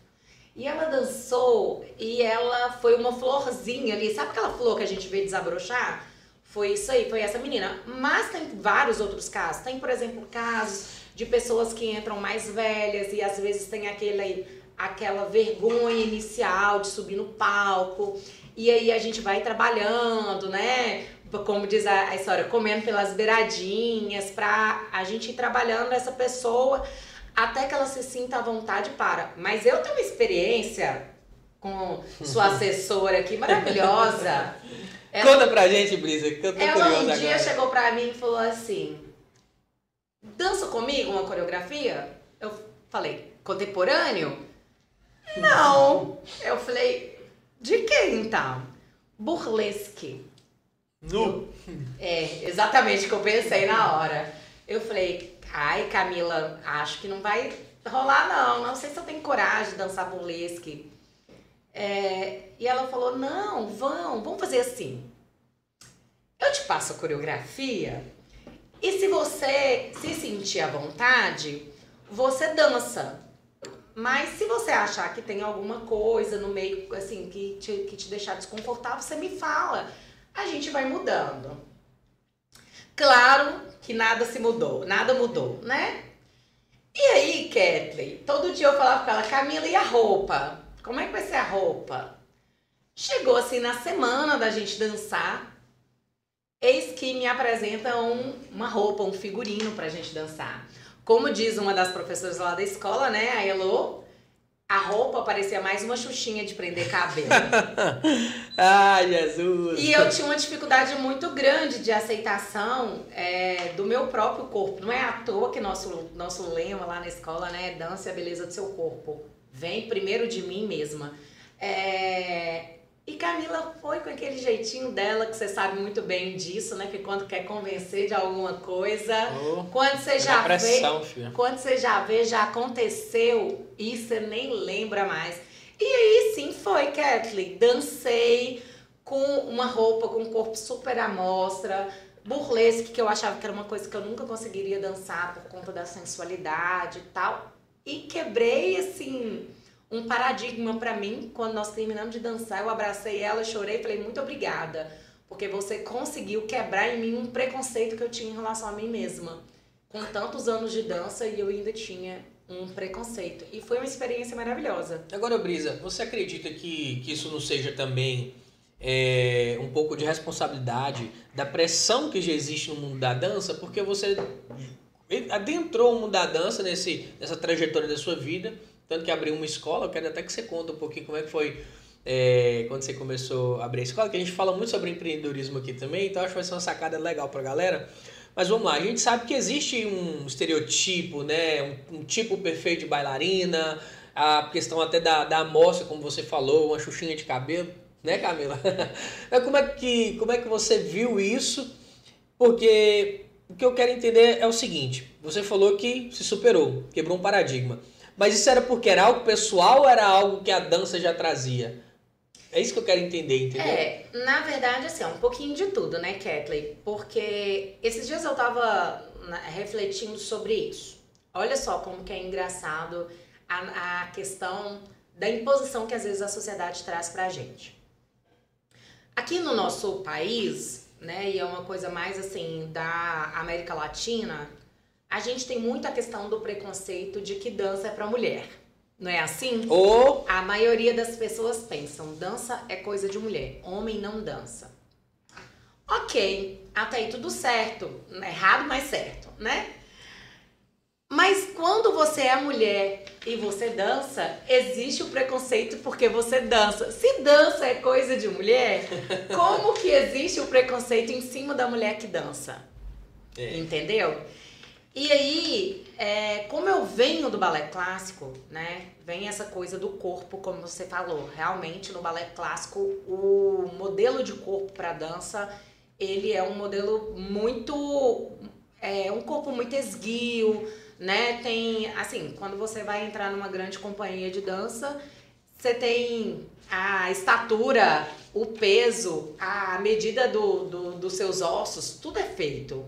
E ela dançou e ela foi uma florzinha ali. Sabe aquela flor que a gente vê desabrochar? Foi isso aí, foi essa menina. Mas tem vários outros casos. Tem, por exemplo, casos de pessoas que entram mais velhas e às vezes tem aquele, aquela vergonha inicial de subir no palco. E aí a gente vai trabalhando, né? Como diz a, história, comendo pelas beiradinhas, pra a gente ir trabalhando essa pessoa até que ela se sinta à vontade para. Mas eu tenho uma experiência com sua assessora aqui maravilhosa. Ela, Conta pra gente, Brisa, que eu tô ela um dia agora. chegou pra mim e falou assim: dança comigo uma coreografia? Eu falei, contemporâneo? Não. Eu falei, de quem então? Burlesque. Nu? é, exatamente o que eu pensei na hora. Eu falei, ai Camila, acho que não vai rolar não. Não sei se eu tenho coragem de dançar burlesque. É, e ela falou: não, vão, vamos fazer assim. Eu te passo a coreografia e se você se sentir à vontade, você dança. Mas se você achar que tem alguma coisa no meio, assim, que te, que te deixar desconfortável, você me fala. A gente vai mudando. Claro que nada se mudou, nada mudou, né? E aí, Kathleen, todo dia eu falava com ela, Camila, e a roupa? Como é que vai ser a roupa? Chegou assim na semana da gente dançar, eis que me apresenta um, uma roupa, um figurino pra gente dançar. Como diz uma das professoras lá da escola, né, a Elo, a roupa parecia mais uma xuxinha de prender cabelo. Ai, Jesus! E eu tinha uma dificuldade muito grande de aceitação é, do meu próprio corpo. Não é à toa que nosso, nosso lema lá na escola, né, dança a beleza do seu corpo. Vem primeiro de mim mesma. É... E Camila foi com aquele jeitinho dela, que você sabe muito bem disso, né? Que quando quer convencer de alguma coisa, oh, quando você já pressão, vê, filha. quando você já vê, já aconteceu e você nem lembra mais. E aí sim foi, Kathleen. Dancei com uma roupa com um corpo super à mostra, burlesque, que eu achava que era uma coisa que eu nunca conseguiria dançar por conta da sensualidade e tal. E quebrei, assim, um paradigma para mim. Quando nós terminamos de dançar, eu abracei ela, chorei falei, muito obrigada. Porque você conseguiu quebrar em mim um preconceito que eu tinha em relação a mim mesma. Com tantos anos de dança e eu ainda tinha um preconceito. E foi uma experiência maravilhosa. Agora, Brisa, você acredita que, que isso não seja também é, um pouco de responsabilidade da pressão que já existe no mundo da dança? Porque você adentrou o mundo da dança nesse, nessa trajetória da sua vida, tanto que abriu uma escola, eu quero até que você conte um pouquinho como é que foi é, quando você começou a abrir a escola, que a gente fala muito sobre empreendedorismo aqui também, então acho que vai ser uma sacada legal pra galera. Mas vamos lá, a gente sabe que existe um estereotipo, né, um, um tipo perfeito de bailarina, a questão até da, da amostra, como você falou, uma xuxinha de cabelo, né, Camila? como, é que, como é que você viu isso? Porque o que eu quero entender é o seguinte: você falou que se superou, quebrou um paradigma. Mas isso era porque era algo pessoal ou era algo que a dança já trazia? É isso que eu quero entender, entendeu? É, na verdade, assim, é um pouquinho de tudo, né, Kathleen? Porque esses dias eu tava refletindo sobre isso. Olha só como que é engraçado a, a questão da imposição que às vezes a sociedade traz pra gente. Aqui no nosso país, né, e é uma coisa mais assim da América Latina, a gente tem muito a questão do preconceito de que dança é para mulher. Não é assim? Ou a maioria das pessoas pensam, dança é coisa de mulher, homem não dança. Ok, até aí tudo certo, errado, mas certo, né? Mas quando você é mulher e você dança, existe o preconceito porque você dança. Se dança é coisa de mulher, como que existe o preconceito em cima da mulher que dança? É. Entendeu? E aí, é, como eu venho do balé clássico, né? Vem essa coisa do corpo, como você falou. Realmente, no balé clássico, o modelo de corpo para dança, ele é um modelo muito... É um corpo muito esguio, né? Tem, assim, quando você vai entrar numa grande companhia de dança, você tem a estatura, o peso, a medida do, do, dos seus ossos, tudo é feito.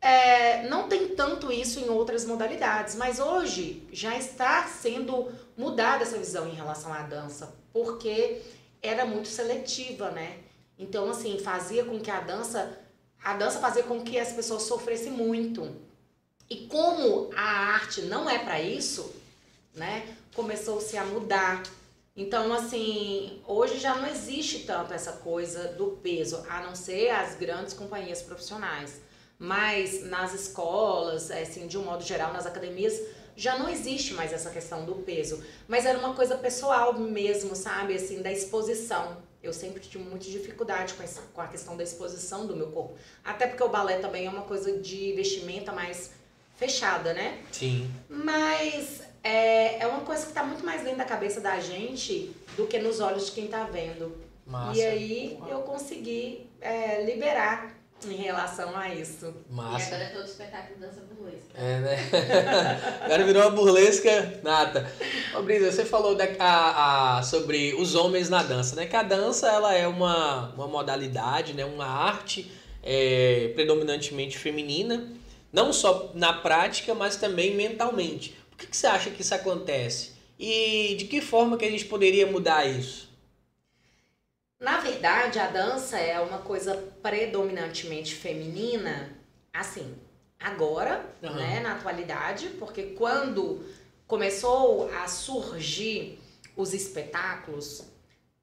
É, não tem tanto isso em outras modalidades, mas hoje já está sendo mudada essa visão em relação à dança, porque era muito seletiva, né? Então, assim, fazia com que a dança, a dança fazia com que as pessoas sofressem muito. E como a arte não é para isso, né, começou-se a mudar. Então, assim, hoje já não existe tanto essa coisa do peso, a não ser as grandes companhias profissionais. Mas nas escolas, assim, de um modo geral, nas academias, já não existe mais essa questão do peso. Mas era uma coisa pessoal mesmo, sabe? Assim, da exposição. Eu sempre tive muita dificuldade com, essa, com a questão da exposição do meu corpo. Até porque o balé também é uma coisa de vestimenta mais fechada, né? Sim. Mas é, é uma coisa que está muito mais dentro da cabeça da gente do que nos olhos de quem está vendo. Massa. E aí eu consegui é, liberar em relação a isso. Massa. E agora é todo espetáculo dança burlesca. É, né? agora virou uma burlesca nata. Ô, Brisa, você falou da, a, a, sobre os homens na dança, né? Que a dança ela é uma, uma modalidade, né? uma arte é, predominantemente feminina não só na prática, mas também mentalmente. Por que, que você acha que isso acontece? E de que forma que a gente poderia mudar isso? Na verdade, a dança é uma coisa predominantemente feminina, assim, agora, uhum. né, na atualidade, porque quando começou a surgir os espetáculos,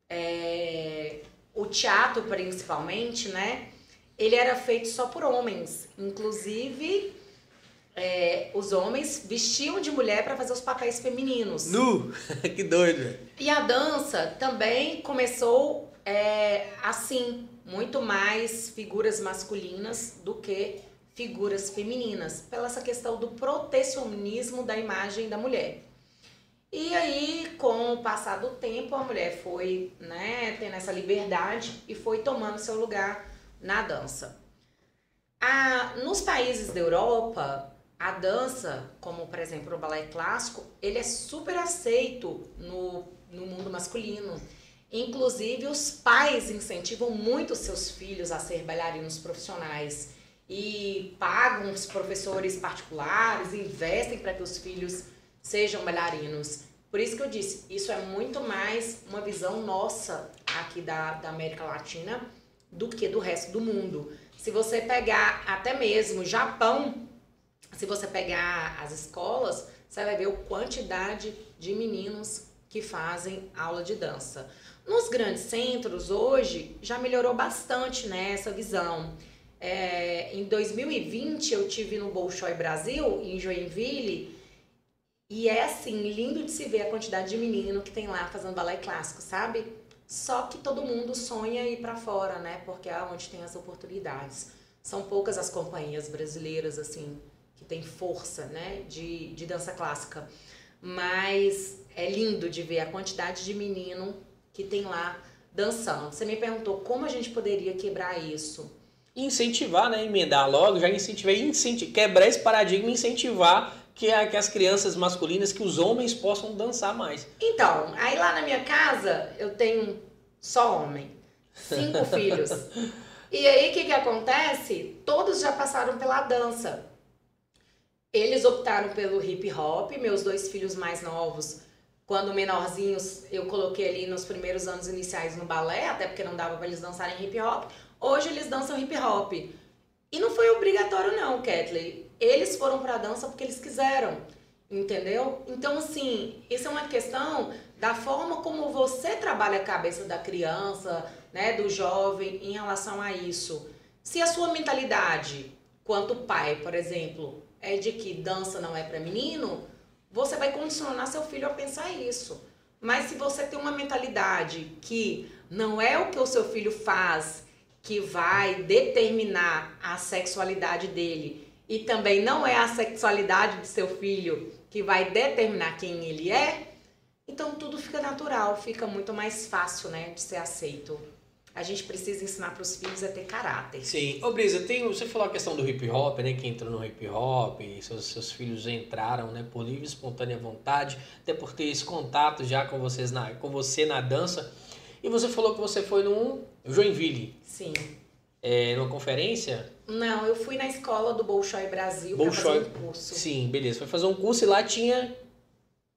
é, o teatro principalmente, né, ele era feito só por homens. Inclusive, é, os homens vestiam de mulher para fazer os papéis femininos. Nu! que doido! E a dança também começou é, assim, muito mais figuras masculinas do que figuras femininas, pela essa questão do protecionismo da imagem da mulher. E aí, com o passar do tempo, a mulher foi né, tendo essa liberdade e foi tomando seu lugar na dança. A, nos países da Europa, a dança, como por exemplo o balé clássico, ele é super aceito no, no mundo masculino. Inclusive, os pais incentivam muito seus filhos a ser bailarinos profissionais e pagam os professores particulares, investem para que os filhos sejam bailarinos. Por isso que eu disse, isso é muito mais uma visão nossa aqui da, da América Latina do que do resto do mundo. Se você pegar até mesmo Japão, se você pegar as escolas, você vai ver a quantidade de meninos que fazem aula de dança. Nos grandes centros, hoje, já melhorou bastante né, essa visão. É, em 2020, eu tive no Bolshoi Brasil, em Joinville, e é assim, lindo de se ver a quantidade de menino que tem lá fazendo balé clássico, sabe? Só que todo mundo sonha ir para fora, né? Porque é onde tem as oportunidades. São poucas as companhias brasileiras, assim, que têm força, né? De, de dança clássica. Mas é lindo de ver a quantidade de menino que tem lá dançando. Você me perguntou como a gente poderia quebrar isso. Incentivar, né? Emendar logo, já incentivar, incentivar quebrar esse paradigma e incentivar que, que as crianças masculinas, que os homens possam dançar mais. Então, aí lá na minha casa eu tenho só homem, cinco filhos. E aí o que, que acontece? Todos já passaram pela dança. Eles optaram pelo hip hop, meus dois filhos mais novos, quando menorzinhos, eu coloquei ali nos primeiros anos iniciais no balé, até porque não dava para eles dançarem hip hop. Hoje eles dançam hip hop. E não foi obrigatório não, Kathleen. Eles foram para dança porque eles quiseram. Entendeu? Então, assim, isso é uma questão da forma como você trabalha a cabeça da criança, né, do jovem em relação a isso. Se a sua mentalidade, quanto pai, por exemplo, é de que dança não é para menino, você vai condicionar seu filho a pensar isso. Mas se você tem uma mentalidade que não é o que o seu filho faz que vai determinar a sexualidade dele e também não é a sexualidade do seu filho que vai determinar quem ele é, então tudo fica natural, fica muito mais fácil, né, de ser aceito. A gente precisa ensinar para os filhos a ter caráter. Sim. Ô Brisa, tem, você falou a questão do hip hop, né? Que entrou no hip hop, seus, seus filhos entraram, né? Por livre, espontânea vontade, até por ter esse contato já com, vocês na, com você na dança. E você falou que você foi no Joinville. Sim. É, numa conferência? Não, eu fui na escola do Bolshoi Brasil para fazer um curso. Sim, beleza. Foi fazer um curso e lá tinha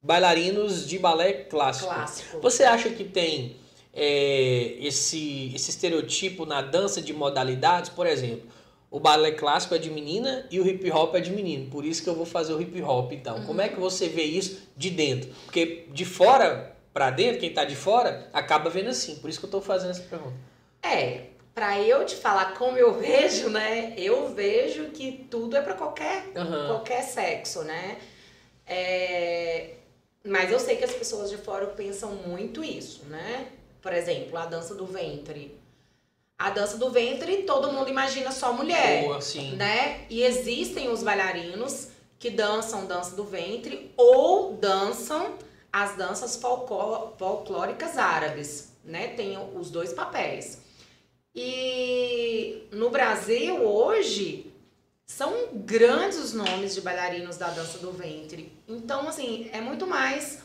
bailarinos de balé clássico. Clássico. Você acha que tem é, esse, esse estereotipo na dança de modalidades? Por exemplo, o balé clássico é de menina e o hip hop é de menino. Por isso que eu vou fazer o hip hop, então. Uhum. Como é que você vê isso de dentro? Porque de fora para dentro, quem tá de fora, acaba vendo assim. Por isso que eu tô fazendo essa pergunta. É, para eu te falar como eu vejo, né? Eu vejo que tudo é para qualquer, uhum. qualquer sexo, né? É, mas eu sei que as pessoas de fora pensam muito isso, né? Por exemplo, a dança do ventre. A dança do ventre, todo mundo imagina só mulher, Boa, sim. né? E existem os bailarinos que dançam dança do ventre ou dançam as danças folclóricas árabes, né? Tem os dois papéis. E no Brasil hoje são grandes os nomes de bailarinos da dança do ventre. Então, assim, é muito mais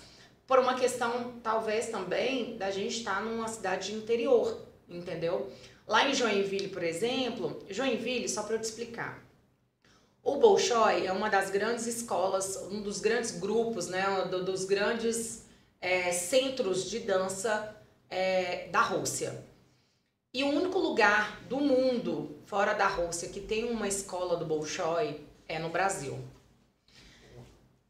por uma questão, talvez também, da gente estar numa cidade de interior, entendeu? Lá em Joinville, por exemplo, Joinville, só para eu te explicar. O Bolshoi é uma das grandes escolas, um dos grandes grupos, né, dos grandes é, centros de dança é, da Rússia. E o único lugar do mundo fora da Rússia que tem uma escola do Bolshoi é no Brasil.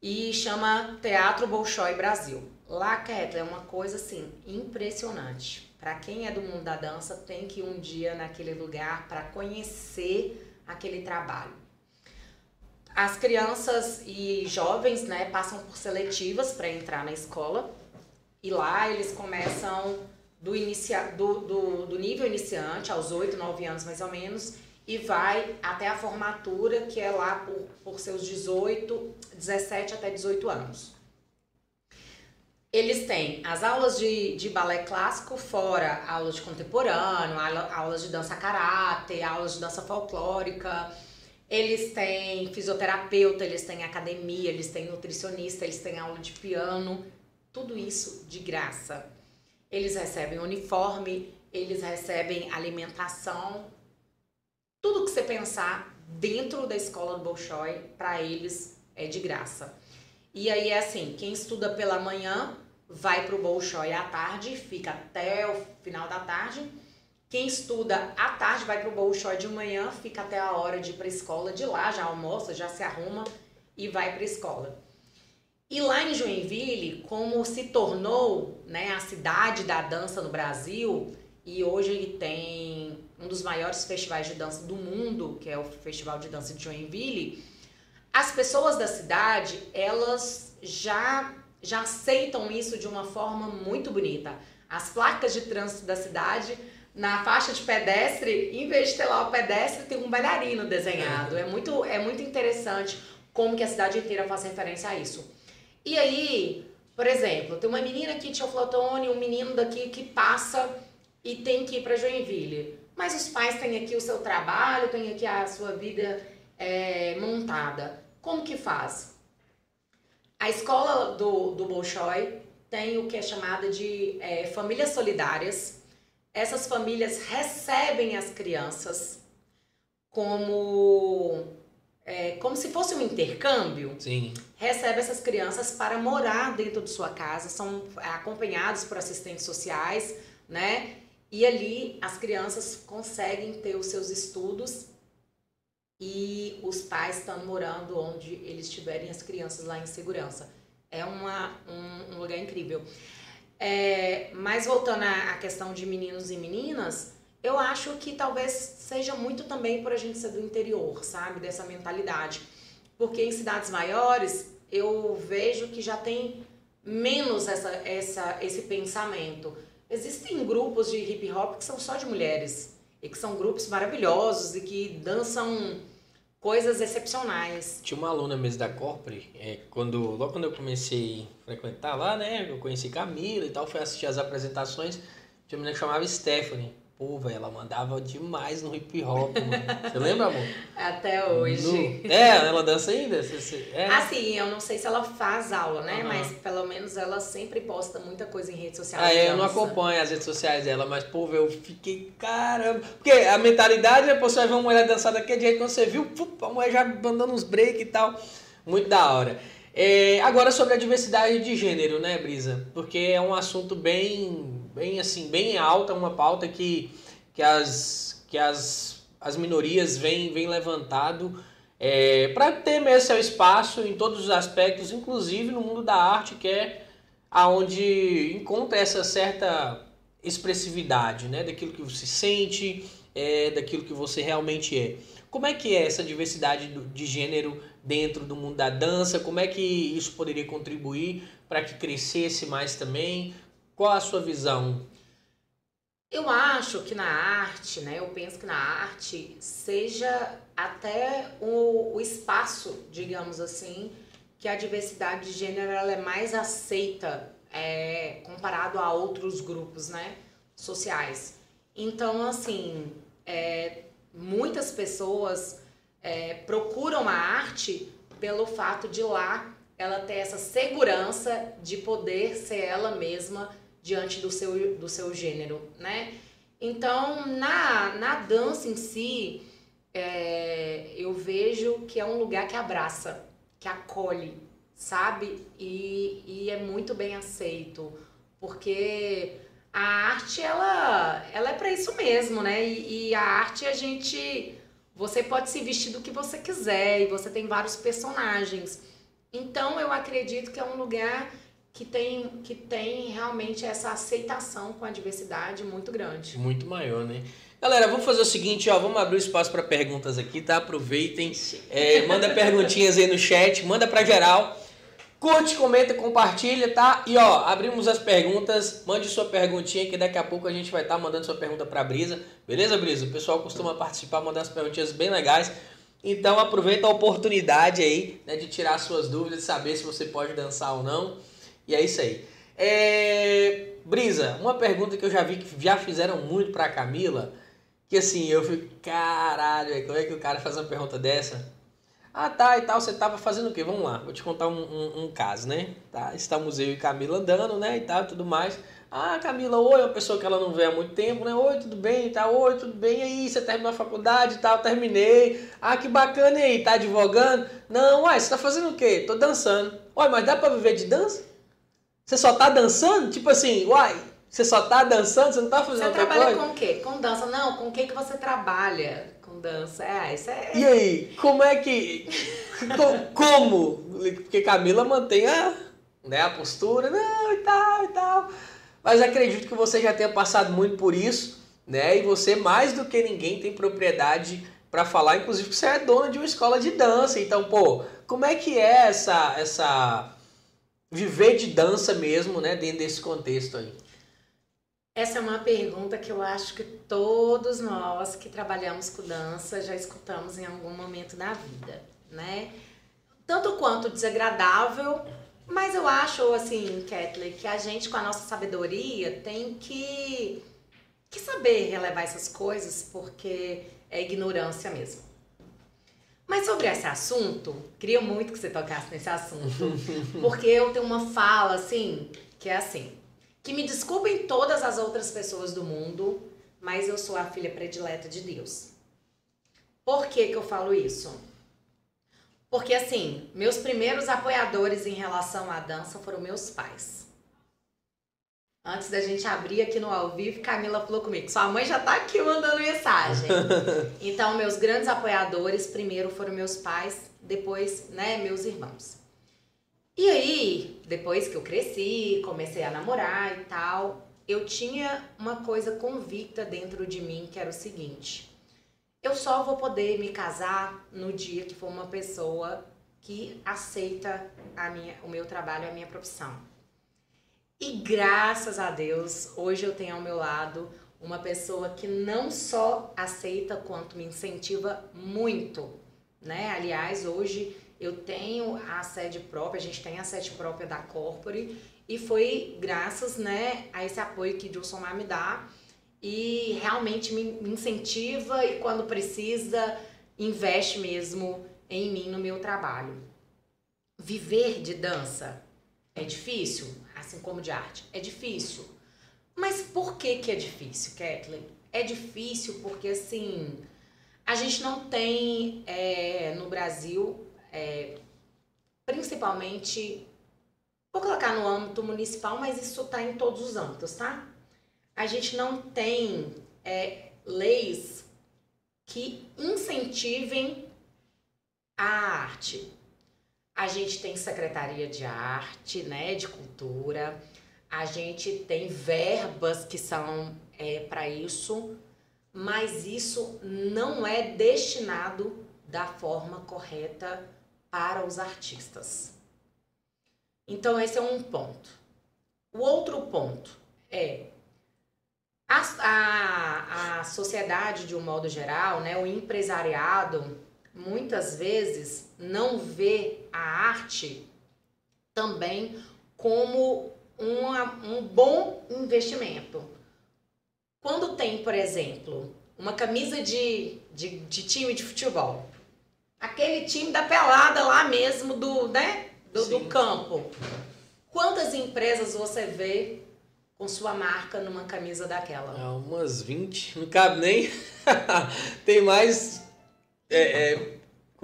E chama Teatro Bolshoi Brasil. Lá, Kathleen, é uma coisa assim impressionante. Para quem é do mundo da dança, tem que ir um dia naquele lugar para conhecer aquele trabalho. As crianças e jovens, né, passam por seletivas para entrar na escola e lá eles começam do, inicia, do, do, do nível iniciante, aos 8, 9 anos mais ou menos, e vai até a formatura, que é lá por, por seus 18, 17 até 18 anos. Eles têm as aulas de, de balé clássico, fora aulas de contemporâneo, aulas de dança karatê, aulas de dança folclórica. Eles têm fisioterapeuta, eles têm academia, eles têm nutricionista, eles têm aula de piano. Tudo isso de graça. Eles recebem uniforme, eles recebem alimentação. Tudo que você pensar dentro da escola do Bolshoi, para eles é de graça. E aí é assim, quem estuda pela manhã vai para o Bolshoi à tarde, fica até o final da tarde. Quem estuda à tarde vai para o Bolshoi de manhã, fica até a hora de ir para a escola. De lá já almoça, já se arruma e vai para a escola. E lá em Joinville, como se tornou né, a cidade da dança no Brasil, e hoje tem um dos maiores festivais de dança do mundo, que é o Festival de Dança de Joinville, as pessoas da cidade, elas já, já aceitam isso de uma forma muito bonita. As placas de trânsito da cidade, na faixa de pedestre, em vez de ter lá o pedestre, tem um bailarino desenhado. É muito, é muito interessante como que a cidade inteira faz referência a isso. E aí, por exemplo, tem uma menina aqui de Teoflotone, um menino daqui que passa e tem que ir para Joinville. Mas os pais têm aqui o seu trabalho, têm aqui a sua vida é, montada. Como que faz? A escola do, do Bolshoi tem o que é chamada de é, famílias solidárias. Essas famílias recebem as crianças como é, como se fosse um intercâmbio, Sim. recebe essas crianças para morar dentro de sua casa, são acompanhados por assistentes sociais, né? E ali as crianças conseguem ter os seus estudos e os pais estão morando onde eles tiverem as crianças lá em segurança. É uma, um, um lugar incrível. É, mas voltando à questão de meninos e meninas, eu acho que talvez seja muito também por a gente ser do interior, sabe? Dessa mentalidade. Porque em cidades maiores, eu vejo que já tem menos essa, essa, esse pensamento. Existem grupos de hip hop que são só de mulheres e que são grupos maravilhosos e que dançam coisas excepcionais. Tinha uma aluna mesmo da Corpore, é, quando, logo quando eu comecei a frequentar lá, né, eu conheci Camila e tal, fui assistir as apresentações, tinha uma menina que chamava Stephanie. Pô, velho, ela mandava demais no hip hop, mano. Você lembra, amor? Até hoje. No... É, ela dança ainda? É. Assim, eu não sei se ela faz aula, né? Uhum. Mas pelo menos ela sempre posta muita coisa em redes sociais. Ah, eu não acompanho as redes sociais dela, mas, pô, eu fiquei, caramba. Porque a mentalidade, né? Pô, você vai ver uma mulher dançar daquele jeito, quando você viu, a mulher já mandando uns break e tal. Muito da hora. É, agora sobre a diversidade de gênero, né, Brisa? Porque é um assunto bem bem assim, bem alta, uma pauta que, que, as, que as, as minorias vêm vem levantado é, para ter mesmo seu espaço em todos os aspectos, inclusive no mundo da arte, que é aonde encontra essa certa expressividade, né, daquilo que você sente, é, daquilo que você realmente é. Como é que é essa diversidade de gênero dentro do mundo da dança? Como é que isso poderia contribuir para que crescesse mais também? Qual a sua visão? Eu acho que na arte, né? Eu penso que na arte seja até o, o espaço, digamos assim, que a diversidade de gênero é mais aceita é, comparado a outros grupos, né? Sociais. Então, assim, é, muitas pessoas é, procuram a arte pelo fato de lá ela ter essa segurança de poder ser ela mesma diante do seu, do seu gênero, né? Então, na, na dança em si, é, eu vejo que é um lugar que abraça, que acolhe, sabe? E, e é muito bem aceito, porque a arte, ela, ela é para isso mesmo, né? E, e a arte, a gente... Você pode se vestir do que você quiser e você tem vários personagens. Então, eu acredito que é um lugar que tem, que tem realmente essa aceitação com a diversidade muito grande. Muito maior, né? Galera, vamos fazer o seguinte, ó, vamos abrir o espaço para perguntas aqui, tá? Aproveitem, é, manda perguntinhas aí no chat, manda para geral. Curte, comenta, compartilha, tá? E ó, abrimos as perguntas, mande sua perguntinha que daqui a pouco a gente vai estar tá mandando sua pergunta para Brisa. Beleza, Brisa? O pessoal costuma participar, mandar as perguntinhas bem legais. Então aproveita a oportunidade aí, né, de tirar suas dúvidas, de saber se você pode dançar ou não. E é isso aí. É... Brisa, uma pergunta que eu já vi que já fizeram muito pra Camila, que assim, eu fico, caralho, como é que o cara faz uma pergunta dessa? Ah, tá, e tal, você tava fazendo o quê? Vamos lá, vou te contar um, um, um caso, né? Tá, estamos eu e Camila andando, né, e tal, tudo mais. Ah, Camila, oi, uma pessoa que ela não vê há muito tempo, né? Oi, tudo bem e tal, oi, tudo bem, e aí, você terminou a faculdade e tal, terminei. Ah, que bacana, e aí, tá advogando? Não, uai, você tá fazendo o quê? Tô dançando. Uai, mas dá pra viver de dança? Você só tá dançando? Tipo assim, uai, você só tá dançando, você não tá fazendo você outra coisa? Você trabalha com o quê? Com dança? Não, com o que que você trabalha com dança? É, isso é... E aí, como é que... como? Porque Camila mantém a, né, a postura, não, e tal, e tal. Mas acredito que você já tenha passado muito por isso, né? E você, mais do que ninguém, tem propriedade para falar, inclusive que você é dona de uma escola de dança. Então, pô, como é que é essa... essa viver de dança mesmo, né, dentro desse contexto aí? Essa é uma pergunta que eu acho que todos nós que trabalhamos com dança já escutamos em algum momento da vida, né? Tanto quanto desagradável, mas eu acho, assim, Kathleen, que a gente, com a nossa sabedoria, tem que, que saber relevar essas coisas, porque é ignorância mesmo. Mas sobre esse assunto, queria muito que você tocasse nesse assunto, porque eu tenho uma fala assim, que é assim: que me desculpem todas as outras pessoas do mundo, mas eu sou a filha predileta de Deus. Por que, que eu falo isso? Porque assim, meus primeiros apoiadores em relação à dança foram meus pais. Antes da gente abrir aqui no ao vivo, Camila falou comigo: sua mãe já tá aqui mandando mensagem. então, meus grandes apoiadores, primeiro foram meus pais, depois, né, meus irmãos. E aí, depois que eu cresci, comecei a namorar e tal, eu tinha uma coisa convicta dentro de mim que era o seguinte: eu só vou poder me casar no dia que for uma pessoa que aceita a minha, o meu trabalho, a minha profissão. E graças a Deus, hoje eu tenho ao meu lado uma pessoa que não só aceita quanto me incentiva muito, né? Aliás, hoje eu tenho a sede própria, a gente tem a sede própria da Corpore e foi graças, né, a esse apoio que Dilson Mar me dá e realmente me incentiva e quando precisa investe mesmo em mim no meu trabalho. Viver de dança é difícil? Assim como de arte. É difícil. Mas por que que é difícil, Kathleen? É difícil porque, assim, a gente não tem é, no Brasil, é, principalmente, vou colocar no âmbito municipal, mas isso está em todos os âmbitos, tá? A gente não tem é, leis que incentivem a arte. A gente tem Secretaria de Arte, né, de Cultura. A gente tem verbas que são é, para isso, mas isso não é destinado da forma correta para os artistas. Então, esse é um ponto. O outro ponto é a, a, a sociedade, de um modo geral, né, o empresariado, muitas vezes não vê a arte também como uma, um bom investimento. Quando tem, por exemplo, uma camisa de, de, de, time de futebol, aquele time da pelada lá mesmo do, né, do, do campo, quantas empresas você vê com sua marca numa camisa daquela? É, umas 20, não cabe nem. tem mais é, é,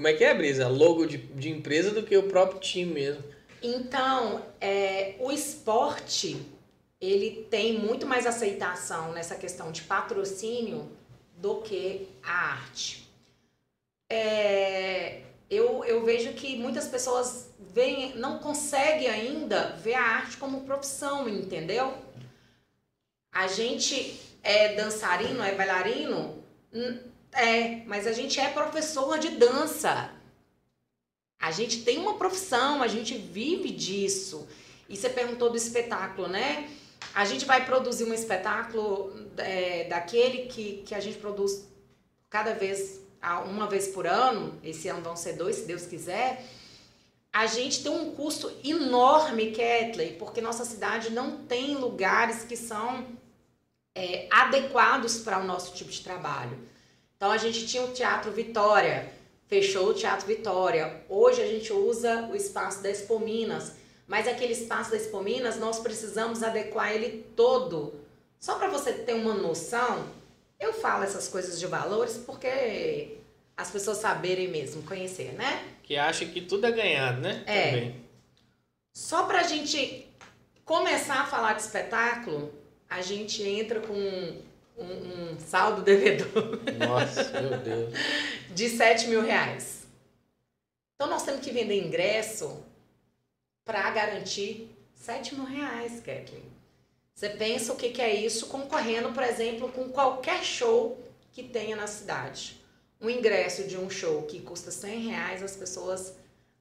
como é que é, Brisa? Logo de, de empresa do que o próprio time mesmo. Então, é, o esporte, ele tem muito mais aceitação nessa questão de patrocínio do que a arte. É, eu, eu vejo que muitas pessoas veem, não conseguem ainda ver a arte como profissão, entendeu? A gente é dançarino, é bailarino, é, mas a gente é professor de dança. A gente tem uma profissão, a gente vive disso. E você perguntou do espetáculo, né? A gente vai produzir um espetáculo é, daquele que, que a gente produz cada vez, uma vez por ano. Esse ano vão ser dois, se Deus quiser. A gente tem um custo enorme, Kathleen, porque nossa cidade não tem lugares que são é, adequados para o nosso tipo de trabalho. Então a gente tinha o Teatro Vitória, fechou o Teatro Vitória. Hoje a gente usa o espaço da Expo Minas, mas aquele espaço da Expo Minas nós precisamos adequar ele todo. Só para você ter uma noção, eu falo essas coisas de valores porque as pessoas saberem mesmo, conhecer, né? Que acha que tudo é ganhado, né? É. Também. Só para a gente começar a falar de espetáculo, a gente entra com um, um saldo devedor. Nossa, meu Deus. De 7 mil reais. Então nós temos que vender ingresso para garantir 7 mil reais, Kathleen. Você pensa o que, que é isso concorrendo, por exemplo, com qualquer show que tenha na cidade. Um ingresso de um show que custa 100 reais, as pessoas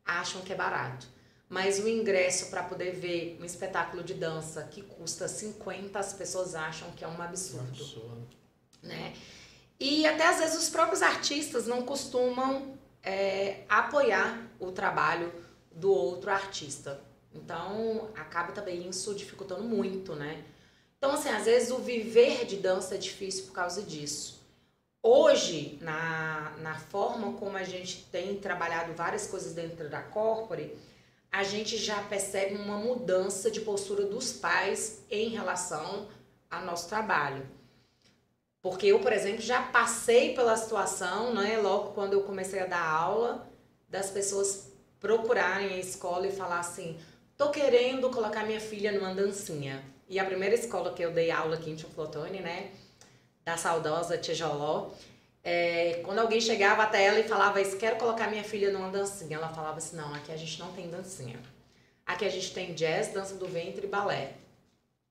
acham que é barato mas o ingresso para poder ver um espetáculo de dança que custa 50, as pessoas acham que é um absurdo. absurdo. Né? E até às vezes os próprios artistas não costumam é, apoiar o trabalho do outro artista. Então acaba também isso dificultando muito, né? Então, assim, às vezes o viver de dança é difícil por causa disso. Hoje, na, na forma como a gente tem trabalhado várias coisas dentro da Corpore, a gente já percebe uma mudança de postura dos pais em relação ao nosso trabalho. Porque eu, por exemplo, já passei pela situação, né, logo quando eu comecei a dar aula, das pessoas procurarem a escola e falar assim: tô querendo colocar minha filha numa dancinha. E a primeira escola que eu dei aula aqui em Flotone, né? Da saudosa Tijoló. É, quando alguém chegava até ela e falava isso, quero colocar minha filha numa dancinha, ela falava assim, não, aqui a gente não tem dancinha. Aqui a gente tem jazz, dança do ventre e balé.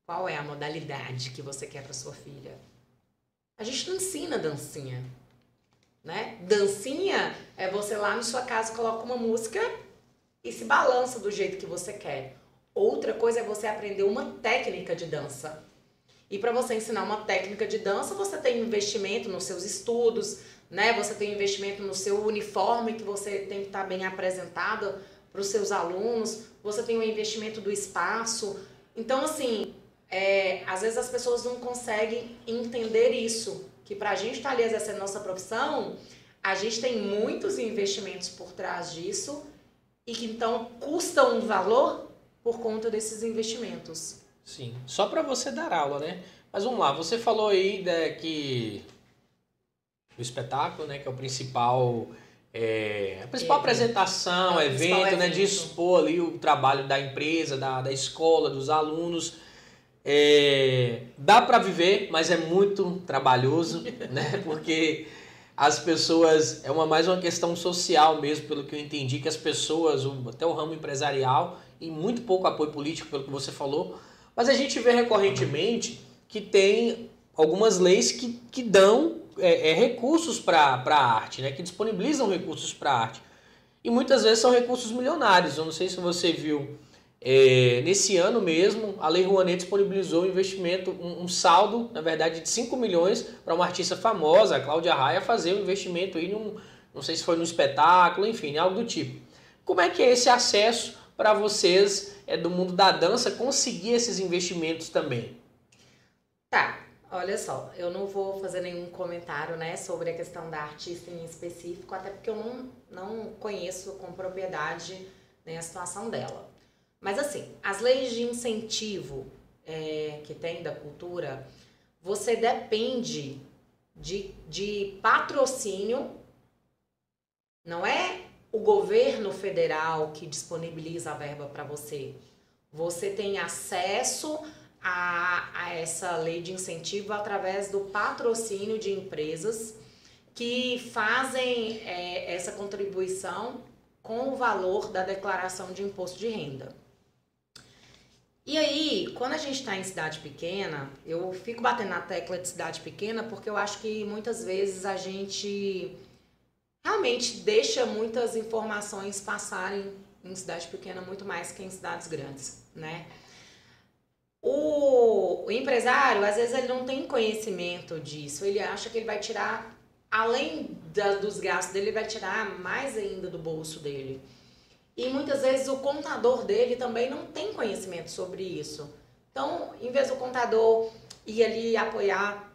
Qual é a modalidade que você quer para sua filha? A gente não ensina dancinha, né? Dancinha é você lá na sua casa coloca uma música e se balança do jeito que você quer. Outra coisa é você aprender uma técnica de dança. E para você ensinar uma técnica de dança, você tem investimento nos seus estudos, né? Você tem investimento no seu uniforme que você tem que estar tá bem apresentado para os seus alunos. Você tem o investimento do espaço. Então, assim, é, às vezes as pessoas não conseguem entender isso. Que para a gente estar tá ali exercendo nossa profissão, a gente tem muitos investimentos por trás disso e que então custam um valor por conta desses investimentos. Sim, só para você dar aula, né? Mas vamos lá, você falou aí né, que o espetáculo, né, que é o principal é, a principal é, apresentação, é evento, principal né, de expor ali o trabalho da empresa, da, da escola, dos alunos. É, dá para viver, mas é muito trabalhoso, né? Porque as pessoas é uma mais uma questão social mesmo, pelo que eu entendi que as pessoas, até o ramo empresarial e muito pouco apoio político, pelo que você falou, mas a gente vê recorrentemente que tem algumas leis que, que dão é, é, recursos para a arte, né? que disponibilizam recursos para a arte. E muitas vezes são recursos milionários. Eu não sei se você viu, é, nesse ano mesmo, a Lei Rouanet disponibilizou um investimento, um, um saldo, na verdade, de 5 milhões para uma artista famosa, a Cláudia Raia, fazer um investimento aí num, não sei se foi no espetáculo, enfim, algo do tipo. Como é que é esse acesso para vocês é, do mundo da dança conseguir esses investimentos também? Tá, olha só, eu não vou fazer nenhum comentário né, sobre a questão da artista em específico, até porque eu não, não conheço com propriedade né, a situação dela. Mas assim, as leis de incentivo é, que tem da cultura, você depende de, de patrocínio, não é o governo federal que disponibiliza a verba para você. Você tem acesso a, a essa lei de incentivo através do patrocínio de empresas que fazem é, essa contribuição com o valor da declaração de imposto de renda. E aí, quando a gente está em cidade pequena, eu fico batendo na tecla de cidade pequena porque eu acho que muitas vezes a gente realmente deixa muitas informações passarem em cidade pequena muito mais que em cidades grandes, né? O, o, empresário, às vezes, ele não tem conhecimento disso. Ele acha que ele vai tirar, além da, dos gastos dele, ele vai tirar mais ainda do bolso dele. E muitas vezes o contador dele também não tem conhecimento sobre isso. Então, em vez do contador ir ali apoiar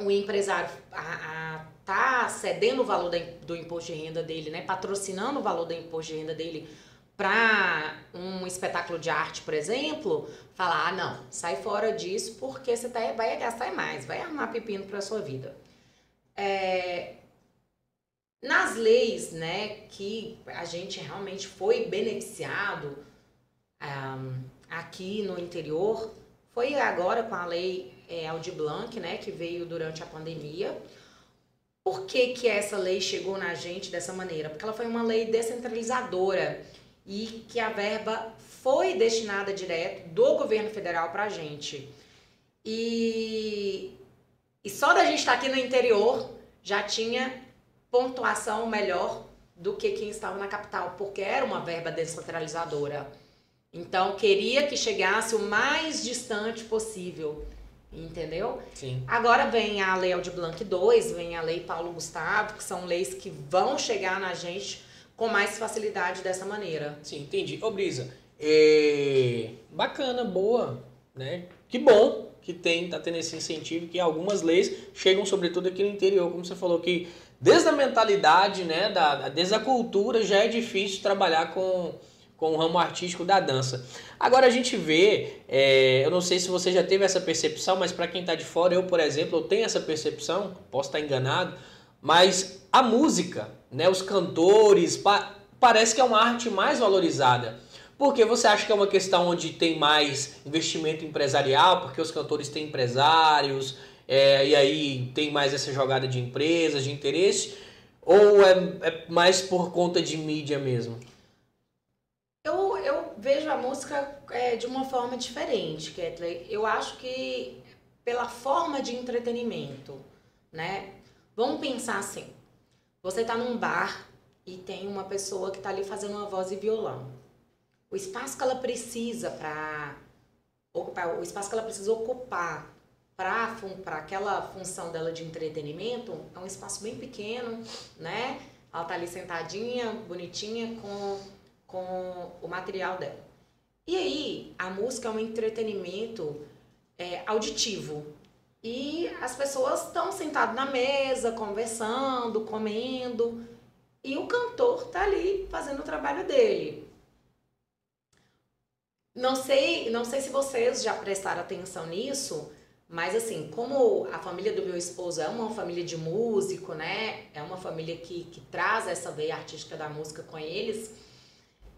o empresário a, a tá cedendo o valor do imposto de renda dele, né, patrocinando o valor do imposto de renda dele para um espetáculo de arte, por exemplo, falar, ah, não, sai fora disso porque você tá, vai gastar mais, vai arrumar pepino para sua vida. É, nas leis, né, que a gente realmente foi beneficiado um, aqui no interior, foi agora com a lei é, Aldir Blanc, né, que veio durante a pandemia, por que, que essa lei chegou na gente dessa maneira? Porque ela foi uma lei descentralizadora e que a verba foi destinada direto do governo federal para a gente. E, e só da gente estar tá aqui no interior já tinha pontuação melhor do que quem estava na capital, porque era uma verba descentralizadora. Então, queria que chegasse o mais distante possível. Entendeu? Sim. Agora vem a Lei Aldir Blanc 2, vem a Lei Paulo Gustavo, que são leis que vão chegar na gente com mais facilidade dessa maneira. Sim, entendi. Ô, Brisa, é... bacana, boa, né? Que bom que tem, tá tendo esse incentivo, que algumas leis chegam sobretudo aqui no interior, como você falou, que desde a mentalidade, né, da, desde a cultura já é difícil trabalhar com com o ramo artístico da dança. Agora a gente vê, é, eu não sei se você já teve essa percepção, mas para quem está de fora, eu, por exemplo, eu tenho essa percepção, posso estar enganado, mas a música, né, os cantores, pa parece que é uma arte mais valorizada. Porque você acha que é uma questão onde tem mais investimento empresarial, porque os cantores têm empresários, é, e aí tem mais essa jogada de empresas, de interesse, ou é, é mais por conta de mídia mesmo? Eu, eu vejo a música é, de uma forma diferente, Kathleen. Eu acho que pela forma de entretenimento, né? Vamos pensar assim. Você está num bar e tem uma pessoa que está ali fazendo uma voz e violão. O espaço que ela precisa para ocupar, o espaço que ela precisa ocupar para aquela função dela de entretenimento é um espaço bem pequeno, né? Ela tá ali sentadinha, bonitinha, com, com o material dela. E aí, a música é um entretenimento é, auditivo. E as pessoas estão sentadas na mesa, conversando, comendo, e o cantor tá ali fazendo o trabalho dele. Não sei, não sei se vocês já prestaram atenção nisso, mas assim, como a família do meu esposo é uma família de músico, né? É uma família que, que traz essa veia artística da música com eles.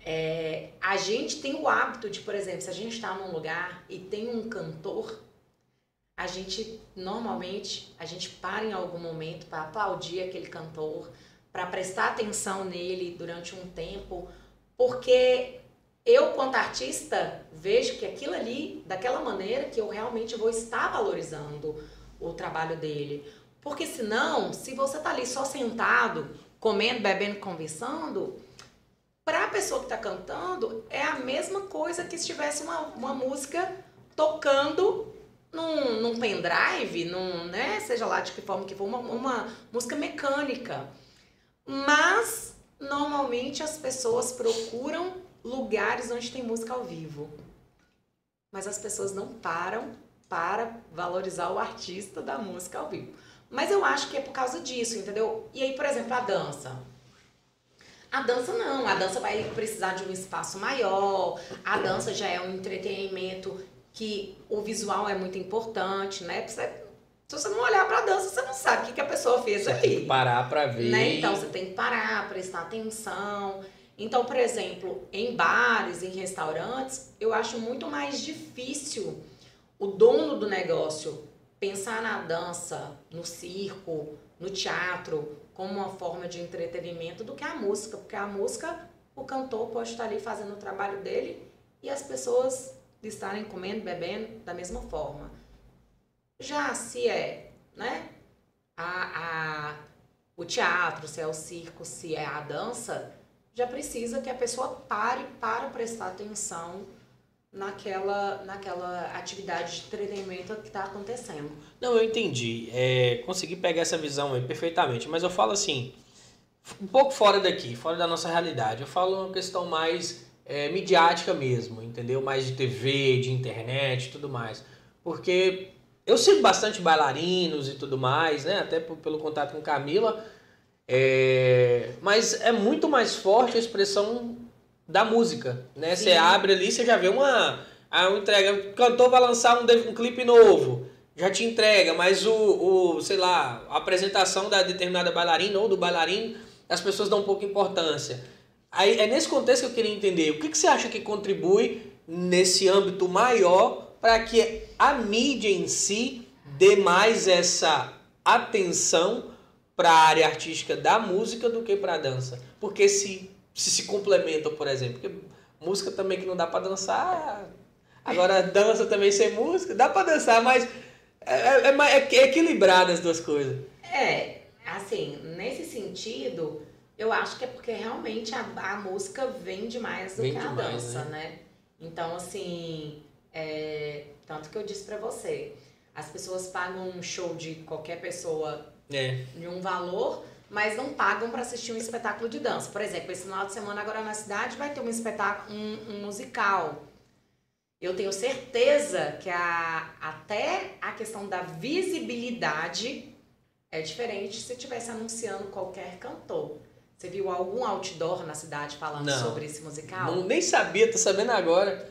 É, a gente tem o hábito de, por exemplo, se a gente está num lugar e tem um cantor, a gente normalmente a gente para em algum momento para aplaudir aquele cantor, para prestar atenção nele durante um tempo, porque eu, quanto artista, vejo que aquilo ali, daquela maneira, que eu realmente vou estar valorizando o trabalho dele. Porque senão, se você tá ali só sentado, comendo, bebendo, conversando, para a pessoa que está cantando, é a mesma coisa que se tivesse uma, uma música tocando num, num pendrive, num, né, seja lá de que forma que for, uma, uma música mecânica. Mas, normalmente, as pessoas procuram lugares onde tem música ao vivo. Mas as pessoas não param para valorizar o artista da música ao vivo. Mas eu acho que é por causa disso, entendeu? E aí, por exemplo, a dança. A dança não, a dança vai precisar de um espaço maior, a dança já é um entretenimento que o visual é muito importante, né? Você, se você não olhar para a dança, você não sabe o que, que a pessoa fez você ali. Tem que parar para ver. Né? Então você tem que parar, prestar atenção. Então, por exemplo, em bares, em restaurantes, eu acho muito mais difícil o dono do negócio pensar na dança, no circo, no teatro, como uma forma de entretenimento do que a música, porque a música, o cantor pode estar ali fazendo o trabalho dele e as pessoas estarem comendo, bebendo da mesma forma. Já se é, né, a, a, o teatro, se é o circo, se é a dança, já precisa que a pessoa pare para prestar atenção naquela, naquela atividade de treinamento que está acontecendo. Não, eu entendi. É, consegui pegar essa visão aí perfeitamente, mas eu falo assim, um pouco fora daqui, fora da nossa realidade. Eu falo uma questão mais é, midiática mesmo, entendeu? Mais de TV, de internet tudo mais. Porque eu sigo bastante bailarinos e tudo mais, né? Até pelo contato com Camila. É, mas é muito mais forte a expressão da música, né? Você abre ali, você já vê uma, a uma entrega. O cantor vai lançar um, um clipe novo, já te entrega, mas o, o, sei lá, a apresentação da determinada bailarina ou do bailarino, as pessoas dão um pouco importância. Aí é nesse contexto que eu queria entender, o que, que você acha que contribui nesse âmbito maior para que a mídia em si dê mais essa atenção para a área artística da música do que para a dança. Porque se, se se complementam, por exemplo. Porque música também que não dá para dançar. Agora dança também sem música. Dá para dançar, mas é, é, é, é equilibrado as duas coisas. É, assim, nesse sentido, eu acho que é porque realmente a, a música vende mais do vende que a demais, dança, né? né? Então, assim, é, tanto que eu disse para você, as pessoas pagam um show de qualquer pessoa é. de um valor, mas não pagam para assistir um espetáculo de dança. Por exemplo, esse final de semana agora na cidade vai ter um espetáculo, um, um musical. Eu tenho certeza que a, até a questão da visibilidade é diferente se estivesse anunciando qualquer cantor. Você viu algum outdoor na cidade falando não, sobre esse musical? Não, nem sabia, tô sabendo agora.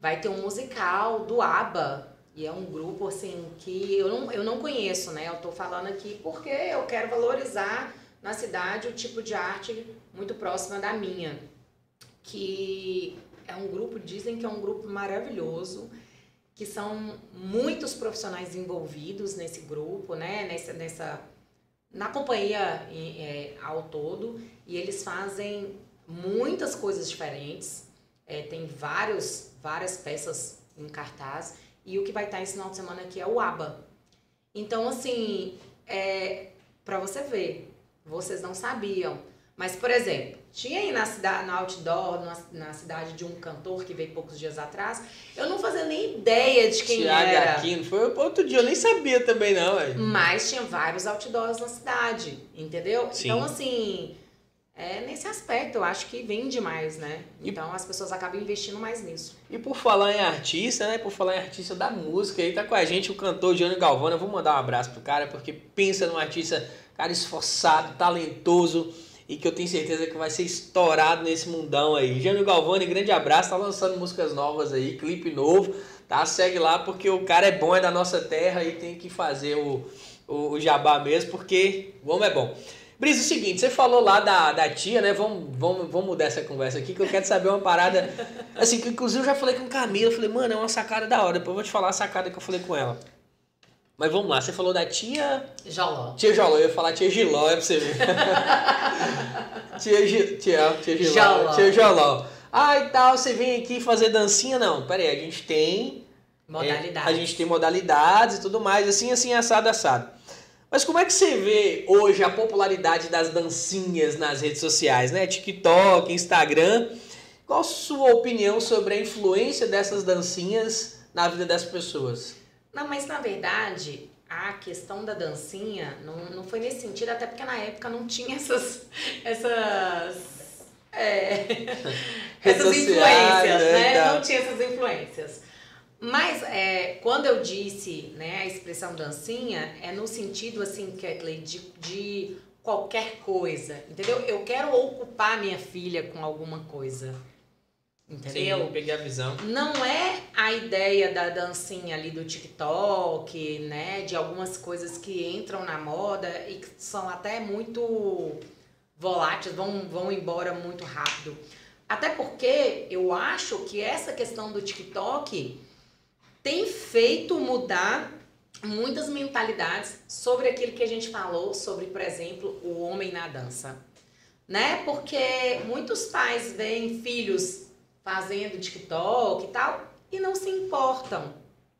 Vai ter um musical do ABBA e é um grupo, assim, que eu não, eu não conheço, né? Eu tô falando aqui porque eu quero valorizar na cidade o tipo de arte muito próxima da minha. Que é um grupo, dizem que é um grupo maravilhoso, que são muitos profissionais envolvidos nesse grupo, né? Nessa, nessa na companhia é, ao todo, e eles fazem muitas coisas diferentes. É, tem vários, várias peças em cartaz. E o que vai estar esse final de semana aqui é o ABA. Então, assim, é, para você ver, vocês não sabiam. Mas, por exemplo, tinha aí na cidade, na outdoor, na, na, cidade de um cantor que veio poucos dias atrás, eu não fazia nem ideia de quem Thiago era. Aquino, foi outro dia, eu nem sabia também não. Mas tinha vários outdoors na cidade, entendeu? Sim. Então, assim, é nesse aspecto, eu acho que vem demais, né? Então as pessoas acabam investindo mais nisso. E por falar em artista, né? Por falar em artista da música, aí tá com a gente o cantor Johnny Galvão. Eu vou mandar um abraço pro cara, porque pensa num artista, cara esforçado, talentoso e que eu tenho certeza que vai ser estourado nesse mundão aí. Jânio Galvani, grande abraço, tá lançando músicas novas aí, clipe novo, tá? Segue lá porque o cara é bom, é da nossa terra e tem que fazer o, o, o jabá mesmo, porque o homem é bom. Brisa, é o seguinte, você falou lá da, da tia, né? Vamos, vamos, vamos mudar essa conversa aqui, que eu quero saber uma parada. Assim, que inclusive eu já falei com Camila, eu falei, mano, é uma sacada da hora. Depois eu vou te falar a sacada que eu falei com ela. Mas vamos lá, você falou da tia. Joló. Tia Joló, eu ia falar tia Giló, é pra você ver. tia, G... tia, tia Giló. Joló. Tia Joló. Ah, e tal, você vem aqui fazer dancinha? Não, pera aí, a gente tem. Modalidades. É, a gente tem modalidades e tudo mais, assim, assim, assado, assado. Mas como é que você vê hoje a popularidade das dancinhas nas redes sociais, né? TikTok, Instagram. Qual a sua opinião sobre a influência dessas dancinhas na vida das pessoas? Não, mas na verdade, a questão da dancinha não, não foi nesse sentido, até porque na época não tinha essas. essas é, essas influências, né? né? Não tinha essas influências. Mas é, quando eu disse né, a expressão dancinha, é no sentido assim, Kathleen, de, de qualquer coisa, entendeu? Eu quero ocupar minha filha com alguma coisa. Entendeu? Sim, peguei a visão. Não é a ideia da dancinha ali do TikTok, né? De algumas coisas que entram na moda e que são até muito voláteis, vão, vão embora muito rápido. Até porque eu acho que essa questão do TikTok tem feito mudar muitas mentalidades sobre aquilo que a gente falou sobre, por exemplo, o homem na dança. Né? Porque muitos pais veem filhos fazendo TikTok e tal e não se importam.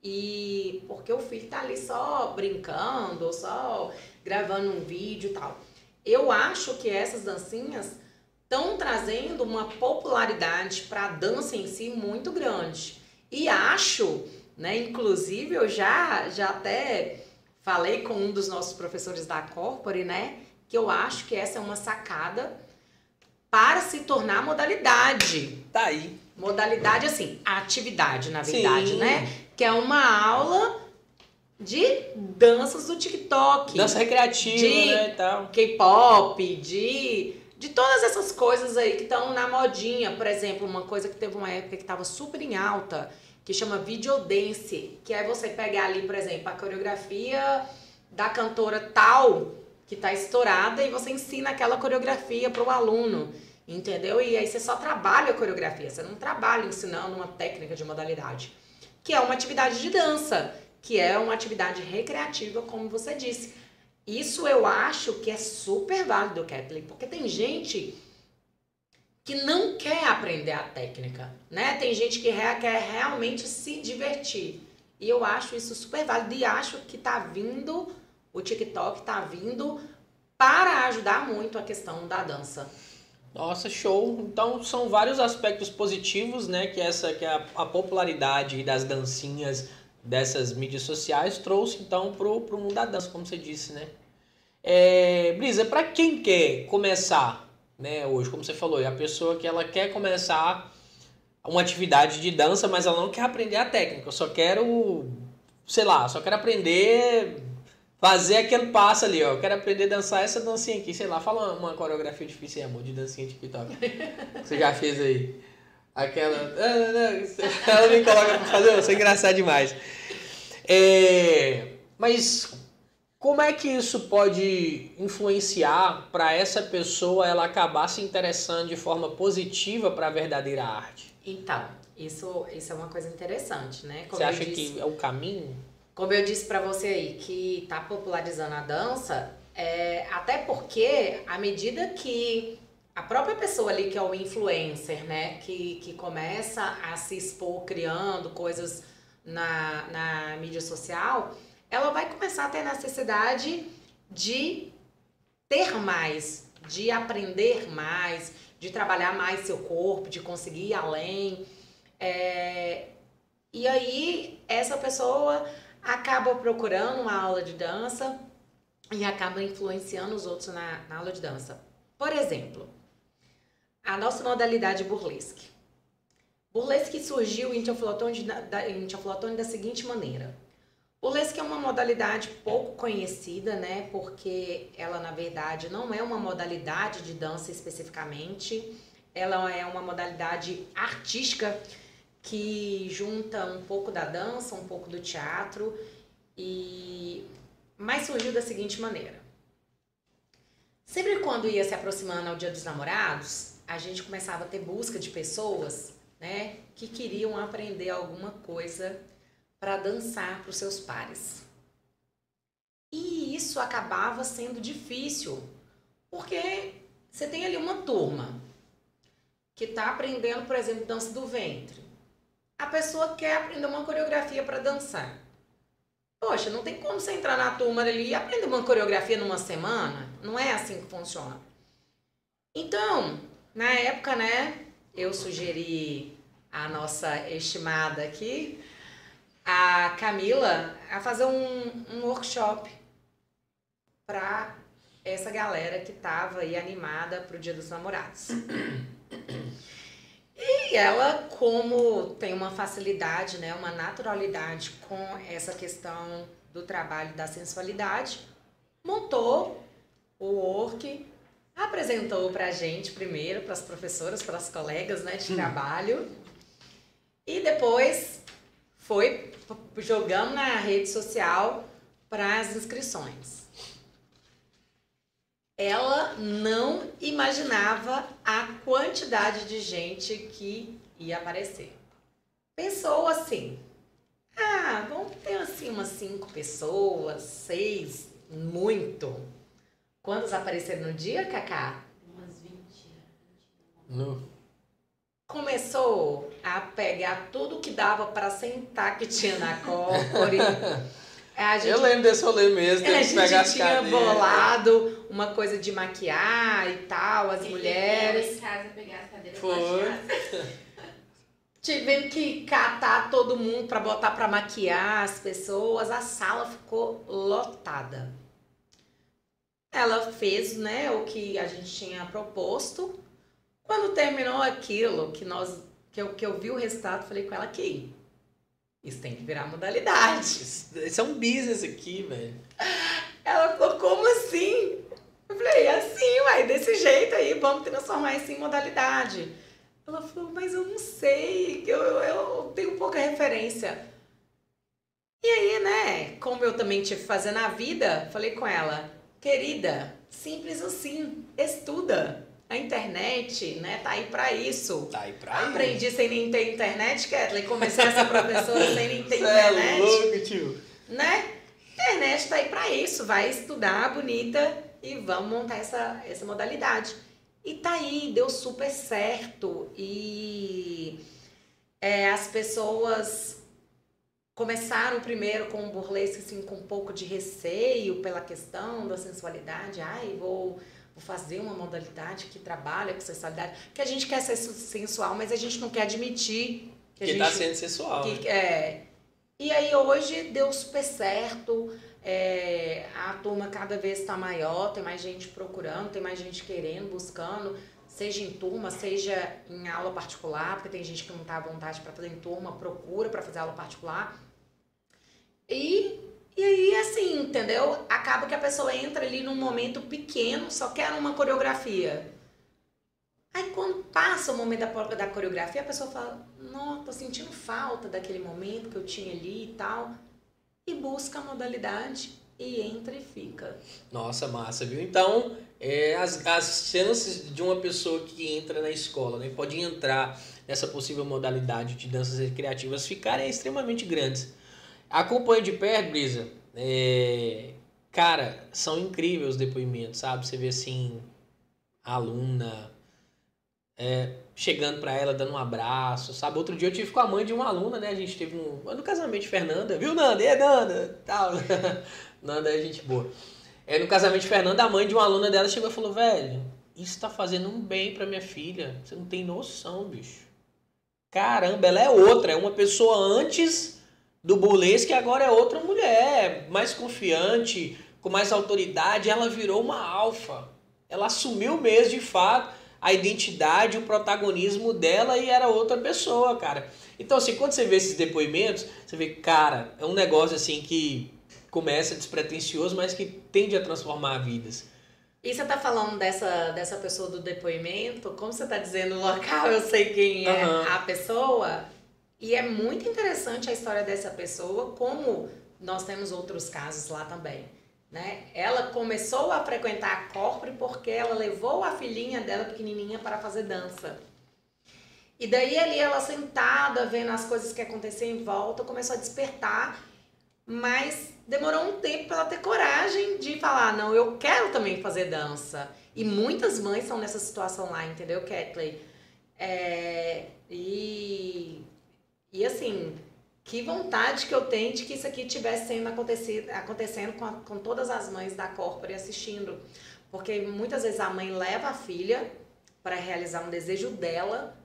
E porque o filho tá ali só brincando, ou só gravando um vídeo e tal. Eu acho que essas dancinhas estão trazendo uma popularidade para a dança em si muito grande. E acho, né, inclusive eu já já até falei com um dos nossos professores da Corpore, né, que eu acho que essa é uma sacada para se tornar modalidade. Tá aí. Modalidade, assim, atividade, na verdade, Sim. né? Que é uma aula de danças do TikTok. Dança recreativa, de né, tal. K-pop, de, de todas essas coisas aí que estão na modinha. Por exemplo, uma coisa que teve uma época que estava super em alta, que chama videodance, que é você pegar ali, por exemplo, a coreografia da cantora tal, que está estourada, e você ensina aquela coreografia para o aluno. Entendeu? E aí você só trabalha a coreografia, você não trabalha ensinando uma técnica de modalidade, que é uma atividade de dança, que é uma atividade recreativa, como você disse. Isso eu acho que é super válido, Kathleen, porque tem gente que não quer aprender a técnica, né? Tem gente que quer realmente se divertir. E eu acho isso super válido e acho que tá vindo, o TikTok tá vindo para ajudar muito a questão da dança. Nossa, show! Então são vários aspectos positivos, né? Que essa que a, a popularidade das dancinhas dessas mídias sociais trouxe então pro, pro mundo da dança, como você disse, né? É, Brisa, para quem quer começar, né, hoje, como você falou, é a pessoa que ela quer começar uma atividade de dança, mas ela não quer aprender a técnica, eu só quero, sei lá, só quero aprender fazer aquele passo ali, ó. Eu quero aprender a dançar essa dancinha aqui, sei lá, fala uma, uma coreografia difícil, amor, de dancinha de TikTok. você já fez aí. Aquela. Ela me coloca pra fazer, isso é engraçado demais. É, mas como é que isso pode influenciar para essa pessoa ela acabar se interessando de forma positiva para a verdadeira arte? Então, isso, isso é uma coisa interessante, né? Como você acha disse, que é o caminho? Como eu disse para você aí, que tá popularizando a dança, é, até porque à medida que a própria pessoa ali que é o influencer, né, que, que começa a se expor criando coisas na, na mídia social, ela vai começar a ter necessidade de ter mais, de aprender mais, de trabalhar mais seu corpo, de conseguir ir além. É, e aí essa pessoa acaba procurando uma aula de dança e acaba influenciando os outros na, na aula de dança. Por exemplo, a nossa modalidade burlesque. Burlesque surgiu em Teoflotone da, da seguinte maneira. Burlesque é uma modalidade pouco conhecida, né? Porque ela, na verdade, não é uma modalidade de dança especificamente. Ela é uma modalidade artística que junta um pouco da dança, um pouco do teatro e mas surgiu da seguinte maneira. Sempre quando ia se aproximando ao Dia dos Namorados, a gente começava a ter busca de pessoas, né, que queriam aprender alguma coisa para dançar para os seus pares. E isso acabava sendo difícil, porque você tem ali uma turma que está aprendendo, por exemplo, dança do ventre. A pessoa quer aprender uma coreografia para dançar. Poxa, não tem como você entrar na turma ali e aprender uma coreografia numa semana. Não é assim que funciona. Então, na época, né, eu sugeri a nossa estimada aqui, a Camila, a fazer um, um workshop para essa galera que tava aí animada pro Dia dos Namorados. E ela, como tem uma facilidade, né, uma naturalidade com essa questão do trabalho da sensualidade, montou o work, apresentou para a gente primeiro, para as professoras, para as colegas né, de hum. trabalho, e depois foi jogando na rede social para as inscrições ela não imaginava a quantidade de gente que ia aparecer. Pensou assim: ah, vamos ter assim umas cinco pessoas, seis, muito. Quantos apareceram no dia, Cacá? Umas 20. No. Começou a pegar tudo que dava para sentar que tinha na corpore. É, gente, eu lembro desse rolê mesmo, é, a gente tinha bolado uma coisa de maquiar e tal, as mulheres. Em casa pegar as cadeiras Foi. Tivemos que catar todo mundo para botar para maquiar as pessoas. A sala ficou lotada. Ela fez, né, o que a gente tinha proposto. Quando terminou aquilo, que nós que eu, que eu vi o resultado, falei com ela que isso tem que virar modalidade. Isso é um business aqui, velho. Ela falou, como assim? Eu falei, assim, uai, desse jeito aí, vamos transformar isso em modalidade. Ela falou, mas eu não sei, eu, eu, eu tenho pouca referência. E aí, né, como eu também tive que fazer na vida, falei com ela, querida, simples assim, estuda. A internet, né, tá aí para isso. Tá aí pra Aprendi isso. sem nem ter internet, Kathleen. Comecei a ser professora sem nem ter internet. É louco, tio. Né? Internet tá aí para isso. Vai estudar bonita e vamos montar essa, essa modalidade. E tá aí, deu super certo. E é, as pessoas começaram primeiro com o burlesque assim, com um pouco de receio pela questão da sensualidade. Ai, vou vou fazer uma modalidade que trabalha com sensualidade, que a gente quer ser sensual, mas a gente não quer admitir que, que tá sendo sensual. Que, né? é, e aí hoje deu super certo, é, a turma cada vez está maior, tem mais gente procurando, tem mais gente querendo, buscando, seja em turma, seja em aula particular, porque tem gente que não está à vontade para fazer em turma, procura para fazer aula particular. E e aí, assim, entendeu? Acaba que a pessoa entra ali num momento pequeno, só quer uma coreografia. Aí quando passa o momento da, da coreografia, a pessoa fala, não, tô sentindo falta daquele momento que eu tinha ali e tal. E busca a modalidade e entra e fica. Nossa, massa, viu? Então, é, as, as chances de uma pessoa que entra na escola, né, pode entrar nessa possível modalidade de danças recreativas ficarem extremamente grandes. Acompanhe de perto, Brisa. É, cara, são incríveis os depoimentos, sabe? Você vê assim, a aluna é, chegando para ela, dando um abraço, sabe? Outro dia eu tive com a mãe de uma aluna, né? A gente teve um. No casamento de Fernanda, viu, Nanda? Aí, Nanda? Tal. Nanda é gente boa. É, no casamento de Fernanda, a mãe de uma aluna dela chegou e falou: velho, isso tá fazendo um bem pra minha filha. Você não tem noção, bicho. Caramba, ela é outra. É uma pessoa antes do burlesque que agora é outra mulher, mais confiante, com mais autoridade. Ela virou uma alfa. Ela assumiu mesmo, de fato, a identidade, o protagonismo dela e era outra pessoa, cara. Então, assim, quando você vê esses depoimentos, você vê, cara, é um negócio assim que começa despretensioso, mas que tende a transformar vidas. E você tá falando dessa, dessa pessoa do depoimento, como você tá dizendo o local, eu sei quem é uhum. a pessoa. E é muito interessante a história dessa pessoa, como nós temos outros casos lá também. Né? Ela começou a frequentar a Corpore porque ela levou a filhinha dela pequenininha para fazer dança. E daí ali ela sentada, vendo as coisas que aconteciam em volta, começou a despertar mas demorou um tempo para ela ter coragem de falar, não, eu quero também fazer dança. E muitas mães estão nessa situação lá, entendeu, Kathleen? É, e, e assim, que vontade que eu tenho de que isso aqui tivesse sendo acontecido, acontecendo com, a, com todas as mães da Corpore assistindo. Porque muitas vezes a mãe leva a filha para realizar um desejo dela,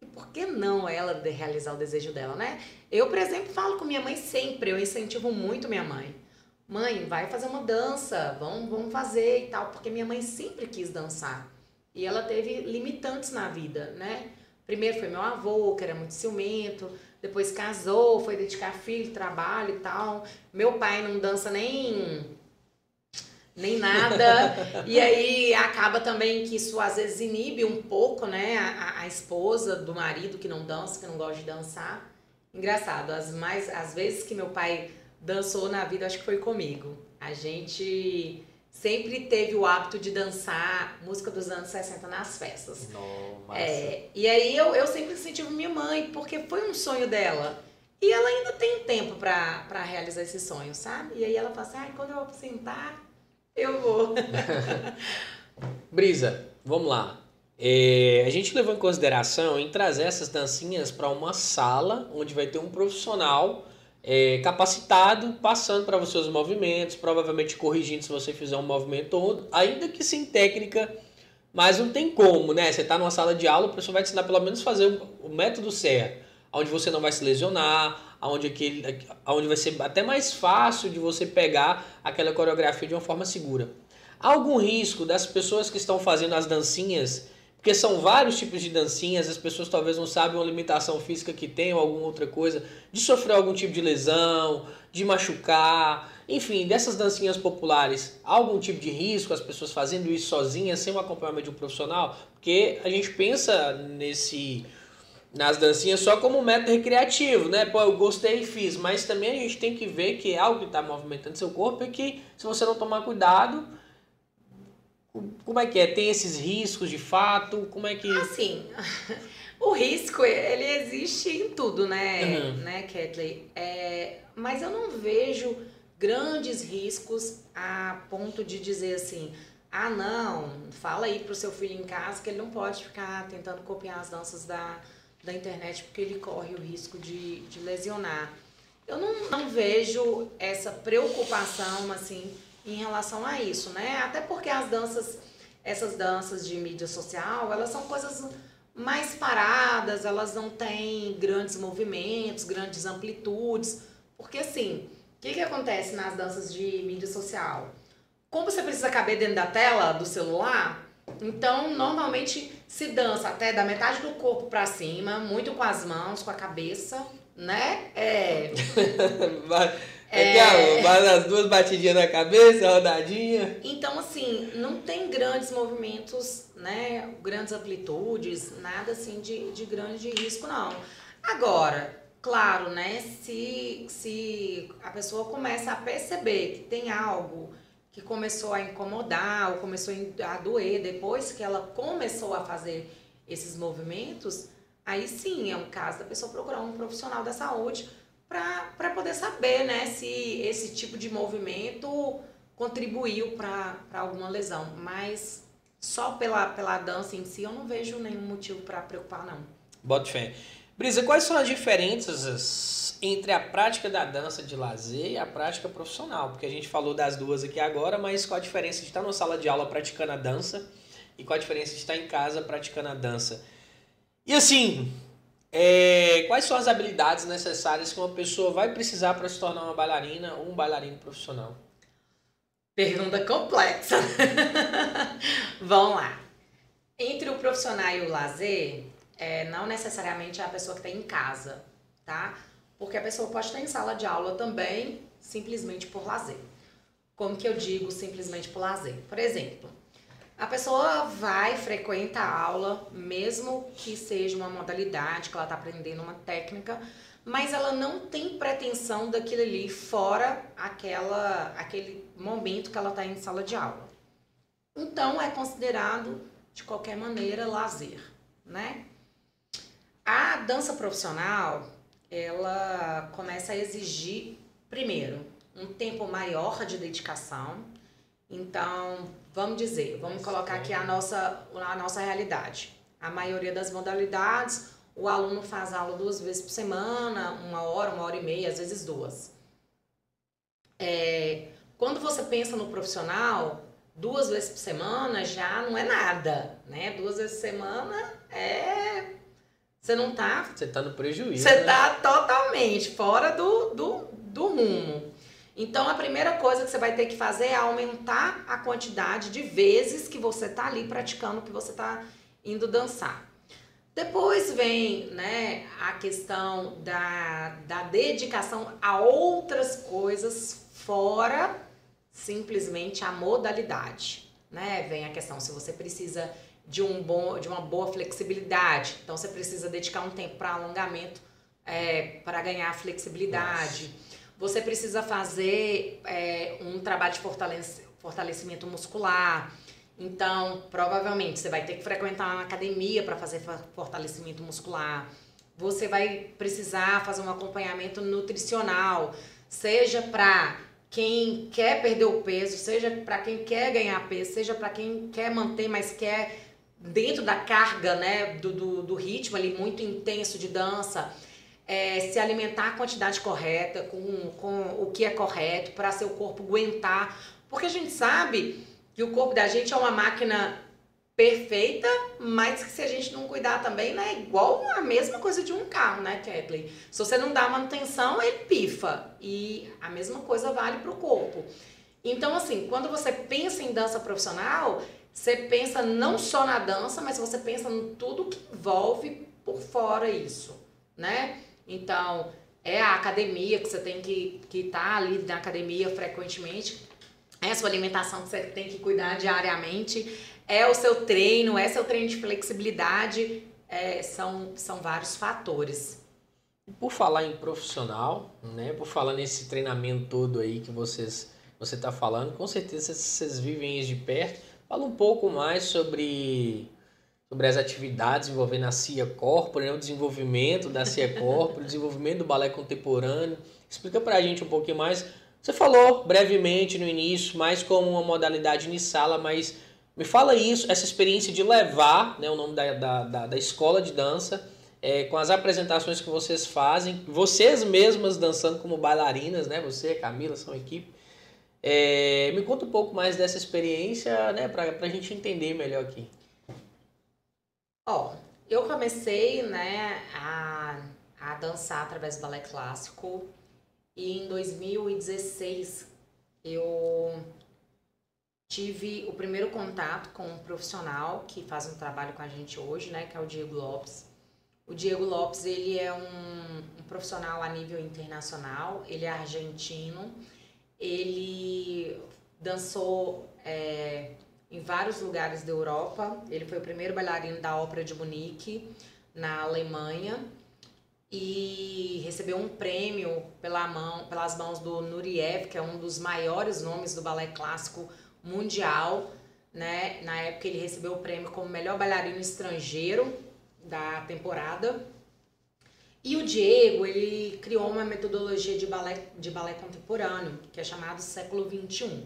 e por que não ela de realizar o desejo dela, né? Eu, por exemplo, falo com minha mãe sempre, eu incentivo muito minha mãe. Mãe, vai fazer uma dança, vamos, vamos fazer e tal, porque minha mãe sempre quis dançar. E ela teve limitantes na vida, né? Primeiro foi meu avô, que era muito ciumento, depois casou, foi dedicar filho, trabalho e tal. Meu pai não dança nem nem nada. e aí acaba também que isso às vezes inibe um pouco, né, a, a esposa do marido que não dança, que não gosta de dançar. Engraçado, as mais as vezes que meu pai dançou na vida, acho que foi comigo. A gente sempre teve o hábito de dançar música dos anos 60 nas festas. Nossa. É, e aí eu, eu sempre incentivo minha mãe, porque foi um sonho dela. E ela ainda tem tempo para realizar esse sonho, sabe? E aí ela fala assim, ah, quando eu aposentar, eu vou. Brisa, vamos lá. É, a gente levou em consideração em trazer essas dancinhas para uma sala onde vai ter um profissional é, capacitado passando para você os movimentos, provavelmente corrigindo se você fizer um movimento todo, ainda que sem técnica, mas não tem como, né? Você está numa sala de aula, o professor vai te ensinar pelo menos fazer o método certo, onde você não vai se lesionar, aonde aquele, aonde vai ser até mais fácil de você pegar aquela coreografia de uma forma segura. Há algum risco das pessoas que estão fazendo as dancinhas, porque são vários tipos de dancinhas, as pessoas talvez não sabem uma limitação física que tem ou alguma outra coisa, de sofrer algum tipo de lesão, de machucar, enfim, dessas dancinhas populares, algum tipo de risco as pessoas fazendo isso sozinhas, sem o acompanhamento de um profissional? Porque a gente pensa nesse nas dancinhas só como um método recreativo, né? Pô, eu gostei e fiz, mas também a gente tem que ver que é algo que está movimentando seu corpo e que se você não tomar cuidado, como é que é? Tem esses riscos de fato? Como é que... Assim, o risco, ele existe em tudo, né, uhum. né, Kathleen? É, mas eu não vejo grandes riscos a ponto de dizer assim, ah, não, fala aí pro seu filho em casa que ele não pode ficar tentando copiar as danças da da internet porque ele corre o risco de, de lesionar. Eu não, não vejo essa preocupação assim em relação a isso, né? Até porque as danças, essas danças de mídia social, elas são coisas mais paradas, elas não têm grandes movimentos, grandes amplitudes. Porque assim, o que, que acontece nas danças de mídia social? Como você precisa caber dentro da tela do celular, então, normalmente se dança até da metade do corpo para cima, muito com as mãos, com a cabeça, né? É. é, é... as duas batidinhas na cabeça, rodadinha. Então, assim, não tem grandes movimentos, né? Grandes amplitudes, nada assim de, de grande risco, não. Agora, claro, né? Se, se a pessoa começa a perceber que tem algo que começou a incomodar ou começou a doer depois que ela começou a fazer esses movimentos, aí sim é um caso da pessoa procurar um profissional da saúde para poder saber né, se esse tipo de movimento contribuiu para alguma lesão. Mas só pela, pela dança em si eu não vejo nenhum motivo para preocupar, não. Bota fé. Brisa, quais são as diferenças entre a prática da dança de lazer e a prática profissional? Porque a gente falou das duas aqui agora, mas qual a diferença de estar numa sala de aula praticando a dança e qual a diferença de estar em casa praticando a dança? E assim, é, quais são as habilidades necessárias que uma pessoa vai precisar para se tornar uma bailarina ou um bailarino profissional? Pergunta complexa. Vamos lá. Entre o profissional e o lazer, é, não necessariamente é a pessoa que está em casa, tá? Porque a pessoa pode estar em sala de aula também, simplesmente por lazer. Como que eu digo simplesmente por lazer? Por exemplo, a pessoa vai, frequenta a aula, mesmo que seja uma modalidade, que ela está aprendendo uma técnica, mas ela não tem pretensão daquilo ali fora aquela, aquele momento que ela está em sala de aula. Então é considerado, de qualquer maneira, lazer, né? A dança profissional, ela começa a exigir, primeiro, um tempo maior de dedicação. Então, vamos dizer, vamos colocar aqui a nossa, a nossa realidade. A maioria das modalidades, o aluno faz aula duas vezes por semana, uma hora, uma hora e meia, às vezes duas. É, quando você pensa no profissional, duas vezes por semana já não é nada, né? Duas vezes por semana é você não tá. Você tá no prejuízo. Você né? tá totalmente fora do, do, do rumo. Então a primeira coisa que você vai ter que fazer é aumentar a quantidade de vezes que você tá ali praticando, que você tá indo dançar. Depois vem né, a questão da, da dedicação a outras coisas fora simplesmente a modalidade. Né? Vem a questão se você precisa de, um bom, de uma boa flexibilidade. Então você precisa dedicar um tempo para alongamento é, para ganhar flexibilidade. Nossa. Você precisa fazer é, um trabalho de fortalecimento muscular. Então, provavelmente, você vai ter que frequentar uma academia para fazer fortalecimento muscular. Você vai precisar fazer um acompanhamento nutricional, seja para quem quer perder o peso, seja para quem quer ganhar peso, seja para quem quer manter, mas quer dentro da carga, né, do, do, do ritmo ali muito intenso de dança, é, se alimentar a quantidade correta, com, com o que é correto, para seu corpo aguentar. Porque a gente sabe que o corpo da gente é uma máquina perfeita, mas que se a gente não cuidar também, né, é igual a mesma coisa de um carro, né, Kathleen? Se você não dá manutenção, ele pifa. E a mesma coisa vale para o corpo. Então, assim, quando você pensa em dança profissional, você pensa não só na dança, mas você pensa em tudo que envolve por fora isso, né? Então, é a academia que você tem que estar que tá ali na academia frequentemente, é a sua alimentação que você tem que cuidar diariamente, é o seu treino, é seu treino de flexibilidade, é, são, são vários fatores. Por falar em profissional, né? Por falar nesse treinamento todo aí que vocês você está falando, com certeza vocês vivem isso de perto. Fala um pouco mais sobre, sobre as atividades envolvendo a CIA Corpore, né? o desenvolvimento da CIA Corpore, o desenvolvimento do balé contemporâneo. Explica para a gente um pouquinho mais. Você falou brevemente no início, mais como uma modalidade em sala, mas me fala isso, essa experiência de levar né, o nome da, da, da, da escola de dança, é, com as apresentações que vocês fazem, vocês mesmas dançando como bailarinas, né? Você, Camila, são equipe. É, me conta um pouco mais dessa experiência, né, para a gente entender melhor aqui. Ó, eu comecei, né, a, a dançar através do balé clássico e em 2016 eu tive o primeiro contato com um profissional que faz um trabalho com a gente hoje, né, que é o Diego Lopes. O Diego Lopes, ele é um, um profissional a nível internacional, ele é argentino, ele dançou é, em vários lugares da Europa. Ele foi o primeiro bailarino da Ópera de Munique, na Alemanha. e recebeu um prêmio pela mão, pelas mãos do Nureyev, que é um dos maiores nomes do balé clássico mundial. Né? Na época ele recebeu o prêmio como melhor bailarino estrangeiro da temporada. E o Diego, ele criou uma metodologia de balé, de balé contemporâneo, que é chamado século 21.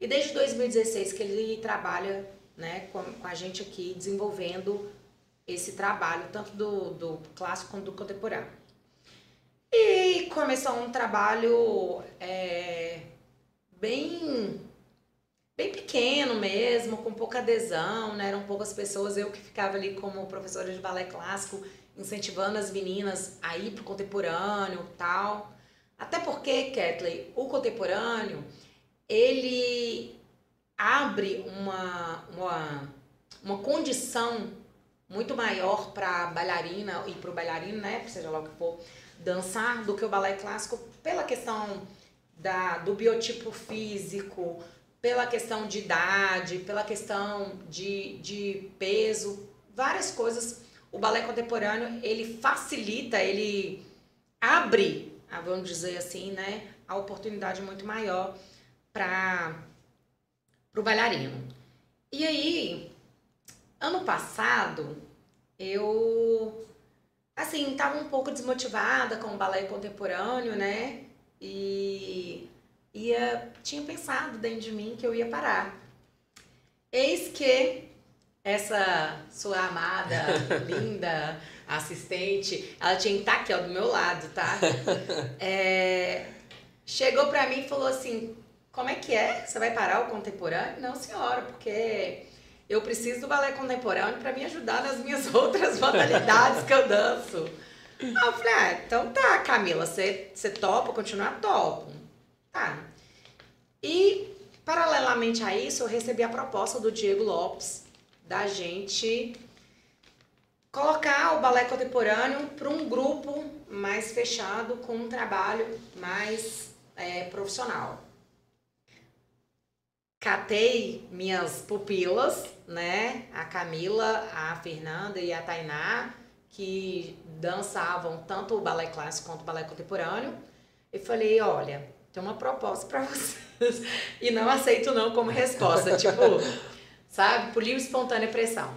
E desde 2016 que ele trabalha né, com, com a gente aqui, desenvolvendo esse trabalho, tanto do, do clássico quanto do contemporâneo. E começou um trabalho é, bem bem pequeno mesmo, com pouca adesão, né? eram poucas pessoas, eu que ficava ali como professora de balé clássico, incentivando as meninas a ir pro contemporâneo tal. Até porque, Kathleen, o contemporâneo, ele abre uma, uma, uma condição muito maior para a bailarina e para o bailarino, né, seja lá o que for, dançar do que o balé clássico pela questão da, do biotipo físico, pela questão de idade, pela questão de, de peso, várias coisas. O balé contemporâneo, ele facilita, ele abre, vamos dizer assim, né, a oportunidade muito maior para o bailarino. E aí, Ano passado, eu, assim, estava um pouco desmotivada com o balé contemporâneo, né? E ia, tinha pensado dentro de mim que eu ia parar. Eis que essa sua amada, linda assistente, ela tinha que estar aqui ó, do meu lado, tá? É, chegou pra mim e falou assim: Como é que é? Você vai parar o contemporâneo? Não, senhora, porque eu preciso do balé contemporâneo para me ajudar nas minhas outras modalidades que eu danço. Aí eu falei, ah, então tá, Camila, você, topa continuar? Topo. Tá. E, paralelamente a isso, eu recebi a proposta do Diego Lopes da gente colocar o balé contemporâneo para um grupo mais fechado, com um trabalho mais é, profissional catei minhas pupilas, né? A Camila, a Fernanda e a Tainá, que dançavam tanto o balé clássico quanto o balé contemporâneo. E falei, olha, tem uma proposta para vocês. e não aceito não como resposta, tipo, sabe? Por livre espontânea pressão.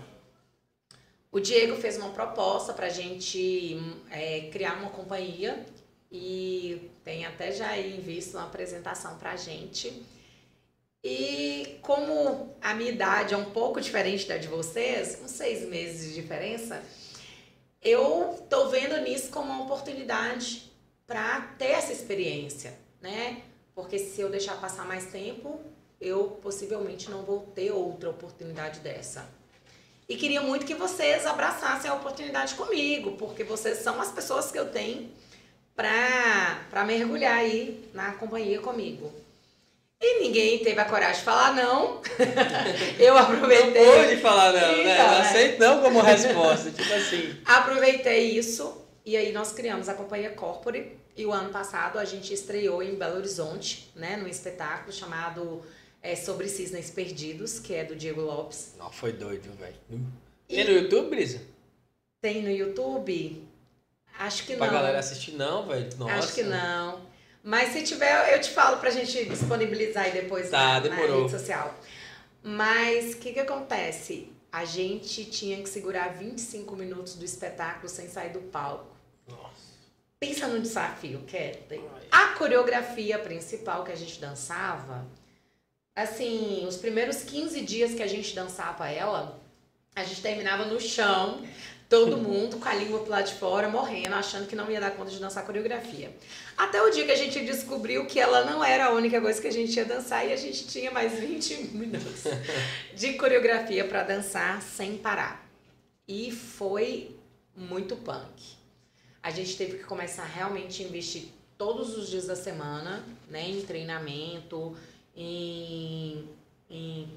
O Diego fez uma proposta para a gente é, criar uma companhia e tem até já aí visto uma apresentação para a gente e como a minha idade é um pouco diferente da de vocês, uns seis meses de diferença, eu tô vendo nisso como uma oportunidade para ter essa experiência, né? Porque se eu deixar passar mais tempo, eu possivelmente não vou ter outra oportunidade dessa. E queria muito que vocês abraçassem a oportunidade comigo, porque vocês são as pessoas que eu tenho para mergulhar aí na companhia comigo. E ninguém teve a coragem de falar não. eu aproveitei. Não pôde falar não, né? então, né? Não aceito não como resposta, tipo assim. Aproveitei isso e aí nós criamos a companhia Corpore e o ano passado a gente estreou em Belo Horizonte, né, num espetáculo chamado é, Sobre Cisnes Perdidos, que é do Diego Lopes. Não, foi doido, velho. Tem no YouTube, Brisa? Tem no YouTube? Acho que pra não. Pra galera assistir não, velho. Acho que não. Mas se tiver, eu te falo pra gente disponibilizar aí depois tá, na, na rede social. Mas o que que acontece? A gente tinha que segurar 25 minutos do espetáculo sem sair do palco. Nossa. Pensa no desafio, Kathleen. A coreografia principal que a gente dançava, assim, os primeiros 15 dias que a gente dançava ela, a gente terminava no chão, Todo mundo com a língua pro lado de fora, morrendo, achando que não ia dar conta de dançar coreografia. Até o dia que a gente descobriu que ela não era a única coisa que a gente ia dançar e a gente tinha mais 20 minutos de coreografia para dançar sem parar. E foi muito punk. A gente teve que começar realmente a investir todos os dias da semana, né, em treinamento, em, em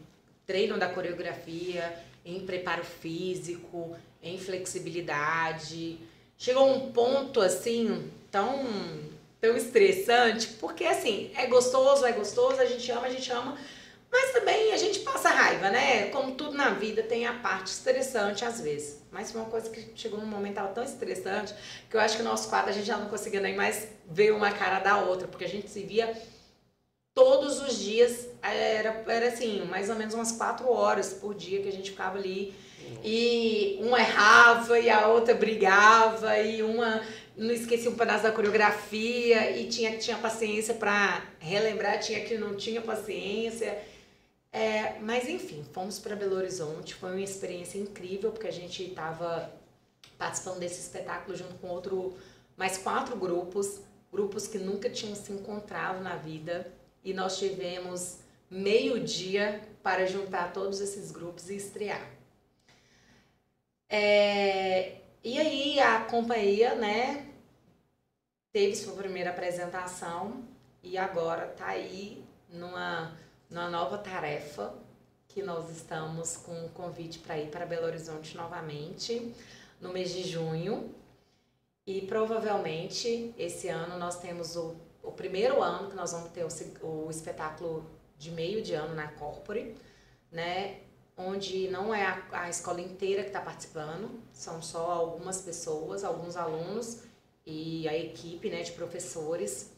treino da coreografia, em preparo físico, em flexibilidade. Chegou um ponto assim tão tão estressante, porque assim, é gostoso, é gostoso, a gente ama, a gente ama, Mas também a gente passa raiva, né? Como tudo na vida tem a parte estressante às vezes. Mas foi uma coisa que chegou num momento tava tão estressante que eu acho que nós quatro a gente já não conseguia nem mais ver uma cara da outra, porque a gente se via todos os dias, era, era assim, mais ou menos umas quatro horas por dia que a gente ficava ali. E uma errava e a outra brigava e uma não esquecia um pedaço da coreografia e tinha que tinha paciência para relembrar, tinha que não tinha paciência. É, mas enfim, fomos para Belo Horizonte, foi uma experiência incrível, porque a gente estava participando desse espetáculo junto com outro, mais quatro grupos, grupos que nunca tinham se encontrado na vida, e nós tivemos meio dia para juntar todos esses grupos e estrear. É, e aí a companhia, né, teve sua primeira apresentação e agora está aí numa numa nova tarefa que nós estamos com um convite para ir para Belo Horizonte novamente no mês de junho. E provavelmente esse ano nós temos o, o primeiro ano que nós vamos ter o, o espetáculo de meio de ano na Corpore, né? Onde não é a, a escola inteira que está participando, são só algumas pessoas, alguns alunos e a equipe né, de professores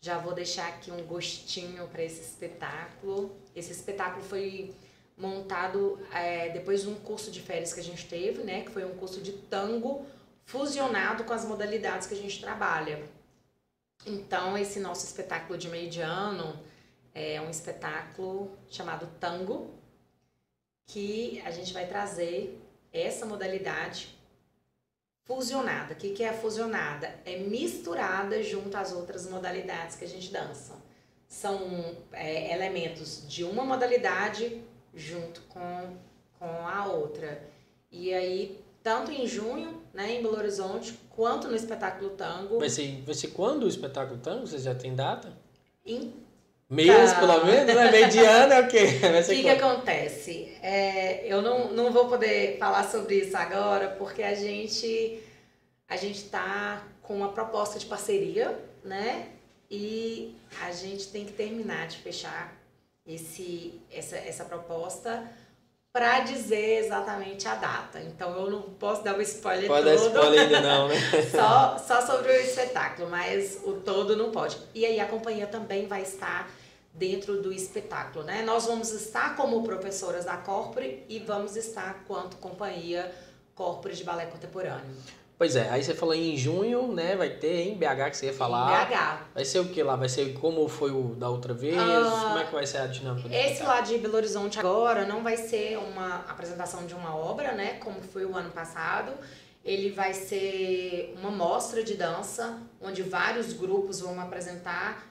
já vou deixar aqui um gostinho para esse espetáculo. Esse espetáculo foi montado é, depois de um curso de férias que a gente teve, né? Que foi um curso de tango fusionado com as modalidades que a gente trabalha. Então, esse nosso espetáculo de meio de ano é um espetáculo chamado Tango, que a gente vai trazer essa modalidade fusionada. O que, é fusionada? É misturada junto às outras modalidades que a gente dança. São é, elementos de uma modalidade junto com, com a outra. E aí, tanto em junho, né, em Belo Horizonte, quanto no espetáculo tango. Vai ser, vai ser quando o espetáculo tango? Você já tem data? Em Mês, pelo menos, né? Mediana é o quê? O que, que acontece? É, eu não, não vou poder falar sobre isso agora, porque a gente a gente está com uma proposta de parceria, né? E a gente tem que terminar de fechar esse, essa, essa proposta para dizer exatamente a data. Então eu não posso dar o spoiler pode todo. Pode dar spoiler ainda não, né? só, só sobre o espetáculo, mas o todo não pode. E aí a companhia também vai estar dentro do espetáculo, né? Nós vamos estar como professoras da Corpore e vamos estar quanto companhia Corpore de Balé Contemporâneo. Pois é, aí você falou em junho, né? Vai ter em BH que você ia falar. Em BH. Vai ser o que lá? Vai ser como foi o da outra vez? Ah, como é que vai ser a dinâmica? Esse lá de Belo Horizonte agora não vai ser uma apresentação de uma obra, né? Como foi o ano passado. Ele vai ser uma mostra de dança, onde vários grupos vão apresentar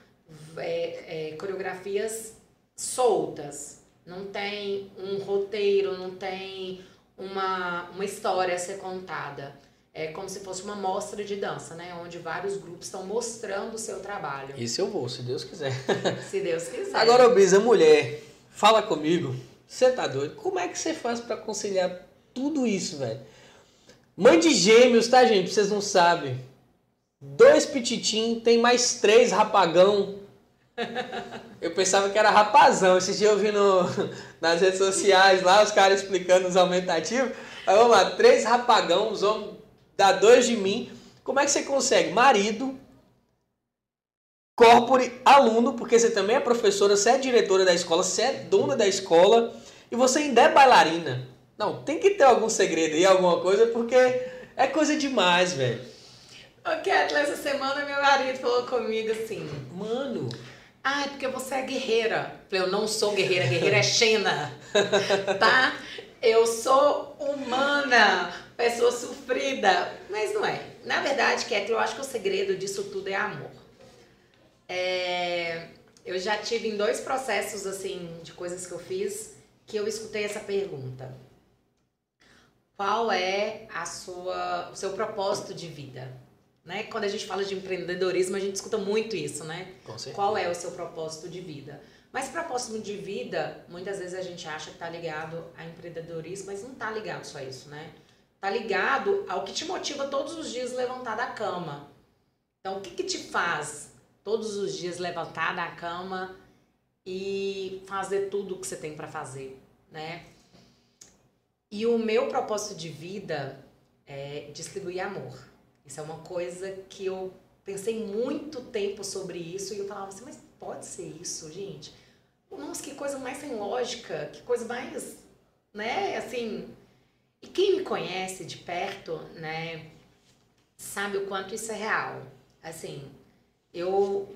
é, é, coreografias soltas. Não tem um roteiro, não tem uma, uma história a ser contada. É como se fosse uma mostra de dança, né? Onde vários grupos estão mostrando o seu trabalho. Isso eu vou, se Deus quiser. Se Deus quiser. Agora, Bisa, mulher, fala comigo. Você tá doido? Como é que você faz para conciliar tudo isso, velho? Mãe de gêmeos, tá, gente? Vocês não sabem. Dois pititim, tem mais três rapagão. Eu pensava que era rapazão. Esse dia eu vi no, nas redes sociais lá, os caras explicando os aumentativos. Aí vamos lá, três rapagão, os homens dá dois de mim. Como é que você consegue? Marido, corpore, aluno, porque você também é professora, você é diretora da escola, você é dona da escola e você ainda é bailarina. Não, tem que ter algum segredo aí, alguma coisa, porque é coisa demais, velho. Ô, Ketley, essa semana meu marido falou comigo assim: Mano. Ah, é porque você é guerreira. Eu não sou guerreira, guerreira é Xena. tá? Eu sou humana pessoa sofrida. Mas não é. Na verdade, Ketley, eu acho que o segredo disso tudo é amor. É, eu já tive em dois processos, assim, de coisas que eu fiz, que eu escutei essa pergunta. Qual é a sua, o seu propósito de vida? Né? Quando a gente fala de empreendedorismo, a gente escuta muito isso, né? Qual é o seu propósito de vida? Mas propósito de vida, muitas vezes a gente acha que está ligado a empreendedorismo, mas não está ligado só a isso, né? tá ligado ao que te motiva todos os dias levantar da cama. Então, o que, que te faz todos os dias levantar da cama e fazer tudo o que você tem para fazer, né? E o meu propósito de vida é distribuir amor. Isso é uma coisa que eu pensei muito tempo sobre isso e eu falava assim, mas pode ser isso, gente? Nossa, que coisa mais sem lógica, que coisa mais, né, assim... E quem me conhece de perto, né, sabe o quanto isso é real. Assim, eu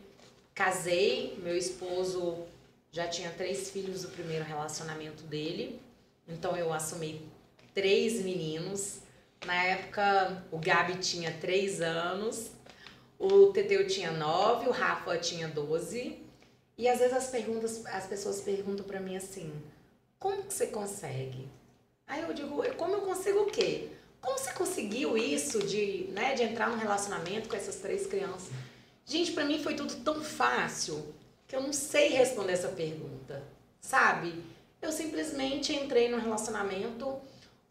casei, meu esposo já tinha três filhos do primeiro relacionamento dele, então eu assumi três meninos. Na época, o Gabi tinha três anos, o Teteu tinha nove, o Rafa tinha doze. E às vezes as perguntas, as pessoas perguntam para mim assim: como que você consegue? Aí eu digo: como eu consigo o quê? Como você conseguiu isso de, né, de entrar num relacionamento com essas três crianças? Gente, para mim foi tudo tão fácil que eu não sei responder essa pergunta, sabe? Eu simplesmente entrei num relacionamento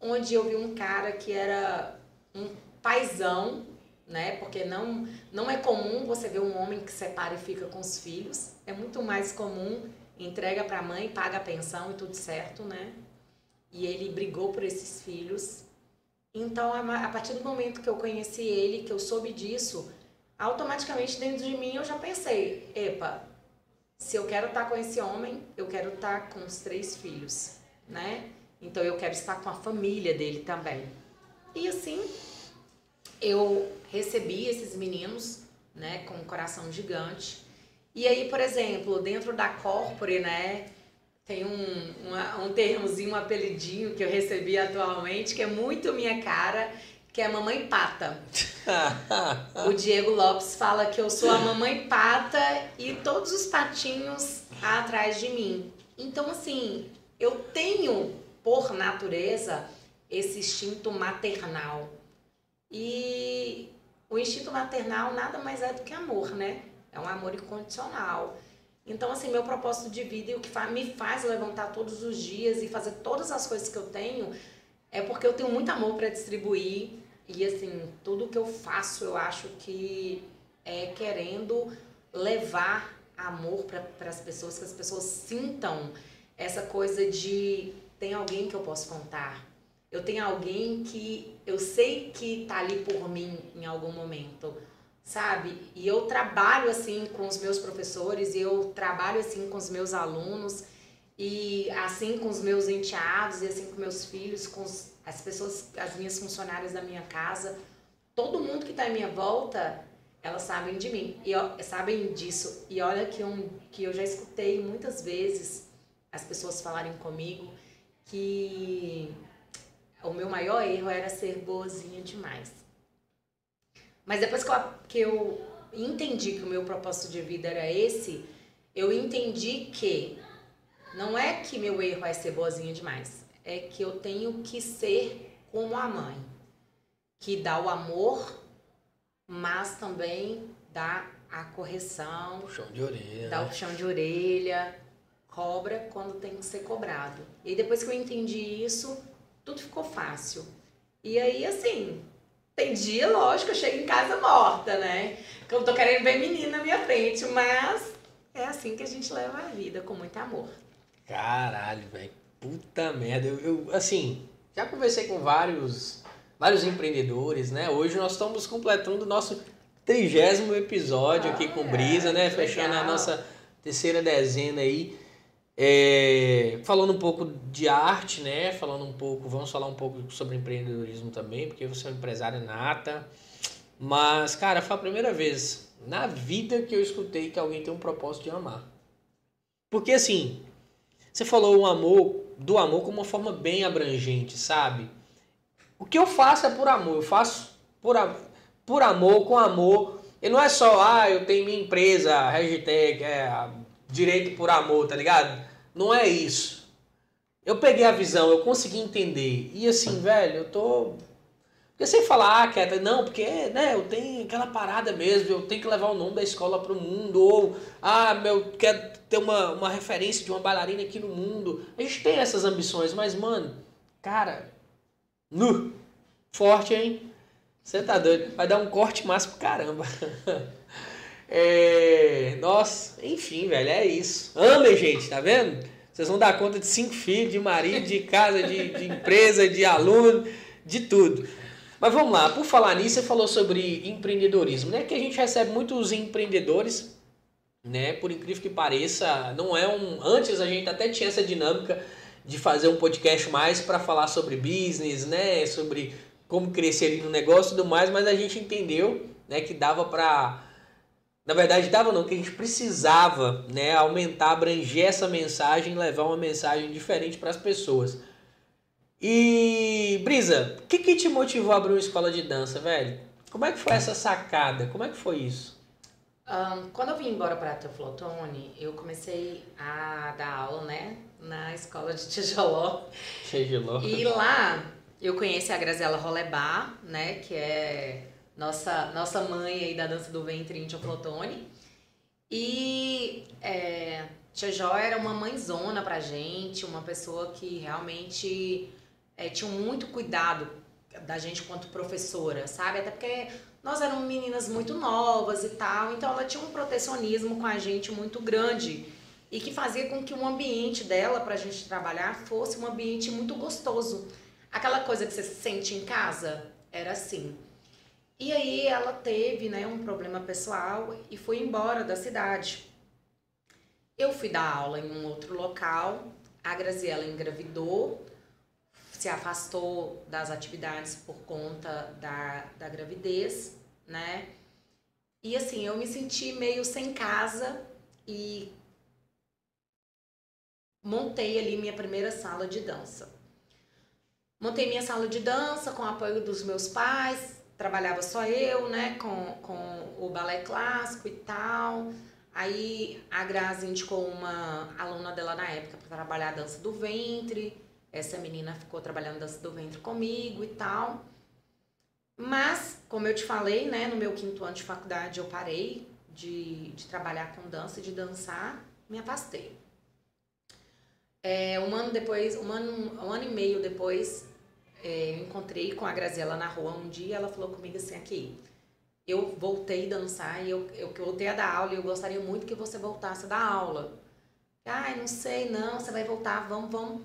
onde eu vi um cara que era um paizão, né? Porque não, não é comum você ver um homem que separa e fica com os filhos. É muito mais comum entrega para a mãe, paga a pensão e tudo certo, né? E ele brigou por esses filhos. Então, a partir do momento que eu conheci ele, que eu soube disso, automaticamente dentro de mim eu já pensei, epa, se eu quero estar com esse homem, eu quero estar com os três filhos, né? Então eu quero estar com a família dele também. E assim, eu recebi esses meninos, né, com um coração gigante. E aí, por exemplo, dentro da Corpore, né, tem um, uma, um termozinho, um apelidinho que eu recebi atualmente, que é muito minha cara, que é a Mamãe Pata. o Diego Lopes fala que eu sou a Mamãe Pata e todos os patinhos atrás de mim. Então, assim, eu tenho por natureza, esse instinto maternal. E o instinto maternal nada mais é do que amor, né? É um amor incondicional. Então, assim, meu propósito de vida e o que me faz levantar todos os dias e fazer todas as coisas que eu tenho é porque eu tenho muito amor para distribuir. E, assim, tudo que eu faço, eu acho que é querendo levar amor para as pessoas, que as pessoas sintam essa coisa de tem alguém que eu posso contar. Eu tenho alguém que eu sei que tá ali por mim em algum momento, sabe? E eu trabalho assim com os meus professores, e eu trabalho assim com os meus alunos, e assim com os meus enteados, e assim com meus filhos, com as pessoas, as minhas funcionárias da minha casa. Todo mundo que está em minha volta, elas sabem de mim, e sabem disso. E olha que, um, que eu já escutei muitas vezes as pessoas falarem comigo que o meu maior erro era ser boazinha demais. Mas depois que eu, que eu entendi que o meu propósito de vida era esse, eu entendi que não é que meu erro é ser boazinha demais, é que eu tenho que ser como a mãe, que dá o amor, mas também dá a correção, puxão de orelha, dá o puxão de orelha, cobra quando tem que ser cobrado. E depois que eu entendi isso, tudo ficou fácil. E aí, assim, tem dia, lógico, eu chego em casa morta, né? Que eu tô querendo ver menina na minha frente, mas é assim que a gente leva a vida, com muito amor. Caralho, velho. Puta merda. Eu, eu, assim, já conversei com vários, vários empreendedores, né? Hoje nós estamos completando o nosso trigésimo episódio ah, aqui com Brisa, né? Fechando legal. a nossa terceira dezena aí. É, falando um pouco de arte, né? Falando um pouco, vamos falar um pouco sobre empreendedorismo também, porque você é uma empresária nata. Mas, cara, foi a primeira vez na vida que eu escutei que alguém tem um propósito de amar. Porque assim, você falou o amor, do amor como uma forma bem abrangente, sabe? O que eu faço é por amor, eu faço por, por amor, com amor. E não é só, ah, eu tenho minha empresa, hashtag, é, direito por amor, tá ligado? Não é isso. Eu peguei a visão, eu consegui entender. E assim, velho, eu tô. Porque sem falar, ah, quieta, não, porque né, eu tenho aquela parada mesmo, eu tenho que levar o nome da escola pro mundo, ou, ah, meu, quero ter uma, uma referência de uma bailarina aqui no mundo. A gente tem essas ambições, mas, mano, cara, nu, forte, hein? Você tá doido? Vai dar um corte massa pro caramba. É... Nossa, enfim, velho, é isso. Amem, gente, tá vendo? Vocês vão dar conta de cinco filhos, de marido, de casa, de, de empresa, de aluno, de tudo. Mas vamos lá, por falar nisso, você falou sobre empreendedorismo, né? Que a gente recebe muitos empreendedores, né? Por incrível que pareça, não é um. Antes a gente até tinha essa dinâmica de fazer um podcast mais para falar sobre business, né? Sobre como crescer ali no negócio e tudo mais, mas a gente entendeu, né? Que dava para na verdade, dava não, que a gente precisava né, aumentar, abranger essa mensagem, levar uma mensagem diferente para as pessoas. E, Brisa, o que, que te motivou a abrir uma escola de dança, velho? Como é que foi essa sacada? Como é que foi isso? Um, quando eu vim embora para Teoflotone, eu comecei a dar aula, né, na escola de Tijoló. Tijoló. E lá eu conheci a Graziela Rolebar, né, que é nossa, nossa mãe aí da dança do ventre em Teoflotone. E é, Tia Jó era uma mãezona pra gente, uma pessoa que realmente é, tinha muito cuidado da gente quanto professora, sabe? Até porque nós éramos meninas muito novas e tal, então ela tinha um protecionismo com a gente muito grande e que fazia com que o ambiente dela pra gente trabalhar fosse um ambiente muito gostoso. Aquela coisa que você sente em casa era assim. E aí ela teve né, um problema pessoal e foi embora da cidade. Eu fui dar aula em um outro local, a Graziela engravidou, se afastou das atividades por conta da, da gravidez, né? E assim, eu me senti meio sem casa e montei ali minha primeira sala de dança. Montei minha sala de dança com o apoio dos meus pais, trabalhava só eu, né, com, com o balé clássico e tal. Aí a Grazi indicou uma aluna dela na época para trabalhar a dança do ventre. Essa menina ficou trabalhando dança do ventre comigo e tal. Mas, como eu te falei, né, no meu quinto ano de faculdade eu parei de, de trabalhar com dança e de dançar, me afastei. É, um ano depois, um ano, um ano e meio depois, é, eu encontrei com a Graziela na rua um dia, ela falou comigo assim, aqui, eu voltei a dançar e eu, eu voltei a dar aula e eu gostaria muito que você voltasse a dar aula. Ai, não sei, não, você vai voltar, vamos, vamos.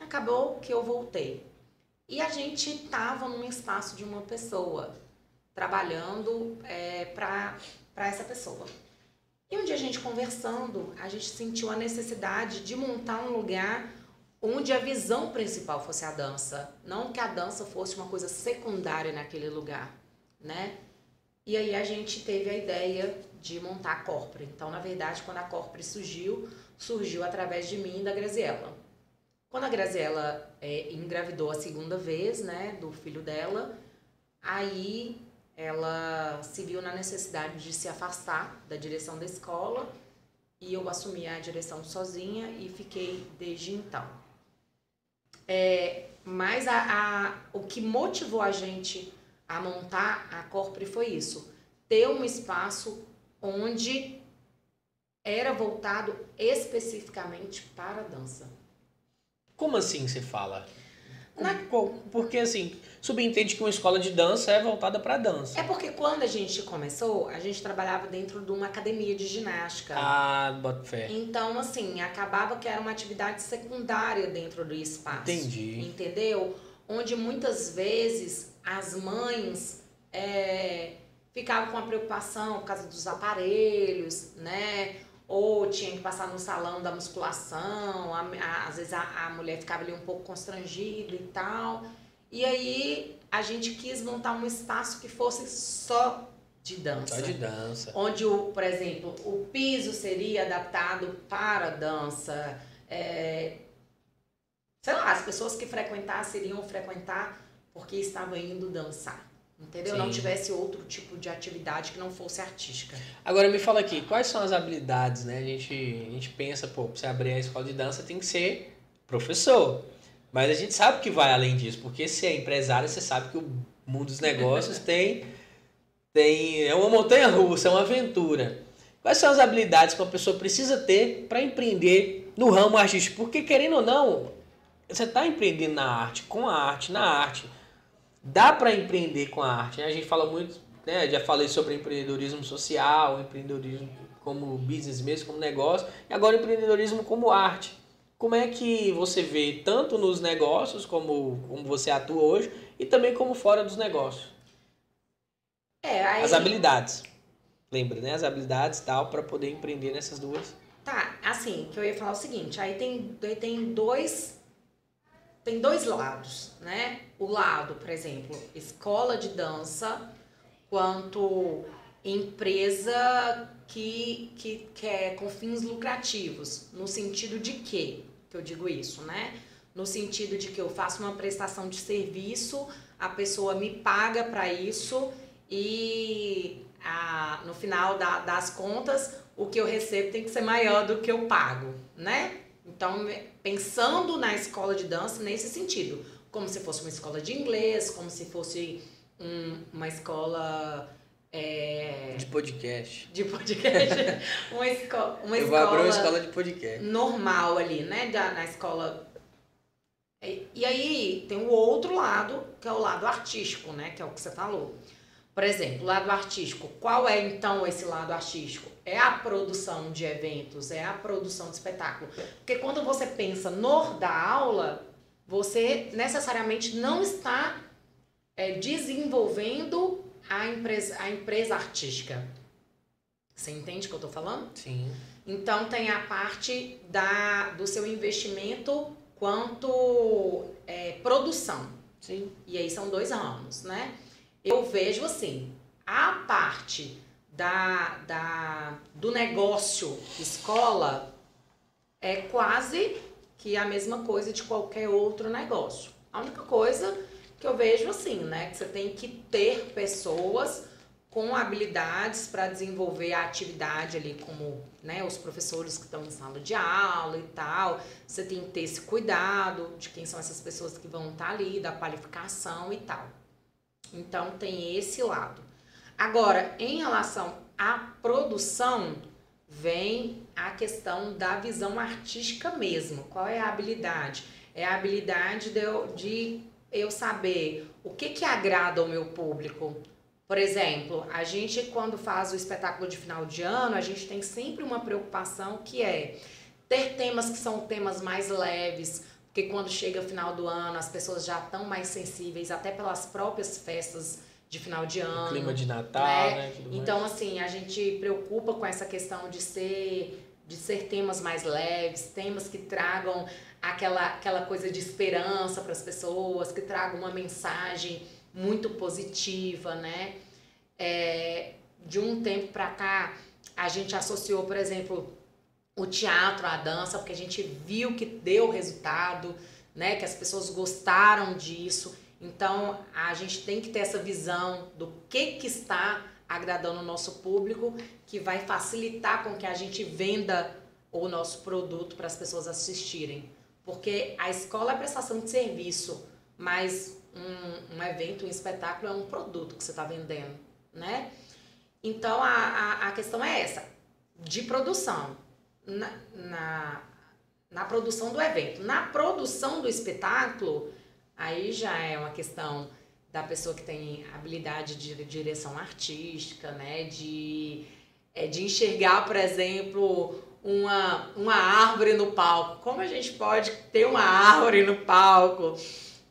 Acabou que eu voltei. E a gente estava num espaço de uma pessoa, trabalhando é, para essa pessoa. E um dia a gente conversando, a gente sentiu a necessidade de montar um lugar onde a visão principal fosse a dança, não que a dança fosse uma coisa secundária naquele lugar, né? E aí a gente teve a ideia de montar a Corpore. Então, na verdade, quando a Corpore surgiu, surgiu através de mim e da Graziella. Quando a Graziella é, engravidou a segunda vez, né, do filho dela, aí ela se viu na necessidade de se afastar da direção da escola e eu assumi a direção sozinha e fiquei desde então. É, mas a, a, o que motivou a gente a montar a Corpore foi isso: ter um espaço onde era voltado especificamente para a dança. Como assim você fala? Na... Porque assim, subentende que uma escola de dança é voltada para dança. É porque quando a gente começou, a gente trabalhava dentro de uma academia de ginástica. Ah, bota fé. Então, assim, acabava que era uma atividade secundária dentro do espaço. Entendi. Entendeu? Onde muitas vezes as mães é, ficavam com a preocupação por causa dos aparelhos, né? Ou tinha que passar no salão da musculação, a, a, às vezes a, a mulher ficava ali um pouco constrangida e tal. E aí a gente quis montar um espaço que fosse só de dança. Só de dança. Onde, o, por exemplo, o piso seria adaptado para dança. É, sei lá, as pessoas que frequentassem iriam frequentar porque estavam indo dançar entendeu? Sim. Não tivesse outro tipo de atividade que não fosse artística. Agora me fala aqui, quais são as habilidades, né? A gente, a gente pensa, pô, pra você abrir a escola de dança tem que ser professor. Mas a gente sabe que vai além disso, porque se é empresário, você sabe que o mundo dos negócios tem, tem é uma montanha russa, é uma aventura. Quais são as habilidades que uma pessoa precisa ter para empreender no ramo artístico? Porque querendo ou não, você está empreendendo na arte, com a arte, na arte dá para empreender com a arte. Né? A gente fala muito né, já falei sobre empreendedorismo social, empreendedorismo como business mesmo, como negócio, e agora empreendedorismo como arte. Como é que você vê tanto nos negócios, como, como você atua hoje, e também como fora dos negócios? É, aí... As habilidades. Lembra, né? As habilidades e tal, para poder empreender nessas duas. Tá, assim, que eu ia falar o seguinte, aí tem, tem dois tem dois lados, né? O lado, por exemplo, escola de dança, quanto empresa que, que, que é com fins lucrativos, no sentido de quê? que eu digo isso, né? No sentido de que eu faço uma prestação de serviço, a pessoa me paga para isso e a, no final da, das contas o que eu recebo tem que ser maior do que eu pago, né? Então, pensando na escola de dança nesse sentido, como se fosse uma escola de inglês, como se fosse um, uma escola é... De podcast. De podcast. uma, esco uma Eu escola. vou abrir uma escola de podcast. Normal ali, né? Da, na escola. E, e aí tem o outro lado, que é o lado artístico, né? Que é o que você falou. Por exemplo, lado artístico. Qual é então esse lado artístico? É a produção de eventos, é a produção de espetáculo. Porque quando você pensa no da aula, você necessariamente não está é, desenvolvendo a empresa, a empresa artística. Você entende o que eu estou falando? Sim. Então tem a parte da, do seu investimento quanto é, produção. Sim. E aí são dois ramos, né? Eu vejo assim, a parte da, da, do negócio escola é quase que a mesma coisa de qualquer outro negócio. A única coisa que eu vejo assim, né? Que você tem que ter pessoas com habilidades para desenvolver a atividade ali, como né, os professores que estão em sala de aula e tal. Você tem que ter esse cuidado de quem são essas pessoas que vão estar tá ali, da qualificação e tal. Então tem esse lado. Agora, em relação à produção, vem a questão da visão artística mesmo. Qual é a habilidade? É a habilidade de, de eu saber o que, que agrada ao meu público. Por exemplo, a gente quando faz o espetáculo de final de ano, a gente tem sempre uma preocupação que é ter temas que são temas mais leves, porque quando chega o final do ano, as pessoas já estão mais sensíveis, até pelas próprias festas de final de ano. O clima de Natal, né? né? Então, assim, a gente preocupa com essa questão de ser de ser temas mais leves, temas que tragam aquela, aquela coisa de esperança para as pessoas, que traga uma mensagem muito positiva, né? É, de um tempo para cá, a gente associou, por exemplo, o teatro à dança, porque a gente viu que deu resultado, né? Que as pessoas gostaram disso. Então, a gente tem que ter essa visão do que, que está agradando o nosso público, que vai facilitar com que a gente venda o nosso produto para as pessoas assistirem. Porque a escola é prestação de serviço, mas um, um evento, um espetáculo é um produto que você está vendendo, né? Então a, a, a, questão é essa, de produção. Na, na, na produção do evento. Na produção do espetáculo, aí já é uma questão da pessoa que tem habilidade de direção artística, né? De, é, de enxergar, por exemplo, uma, uma árvore no palco. Como a gente pode ter uma árvore no palco?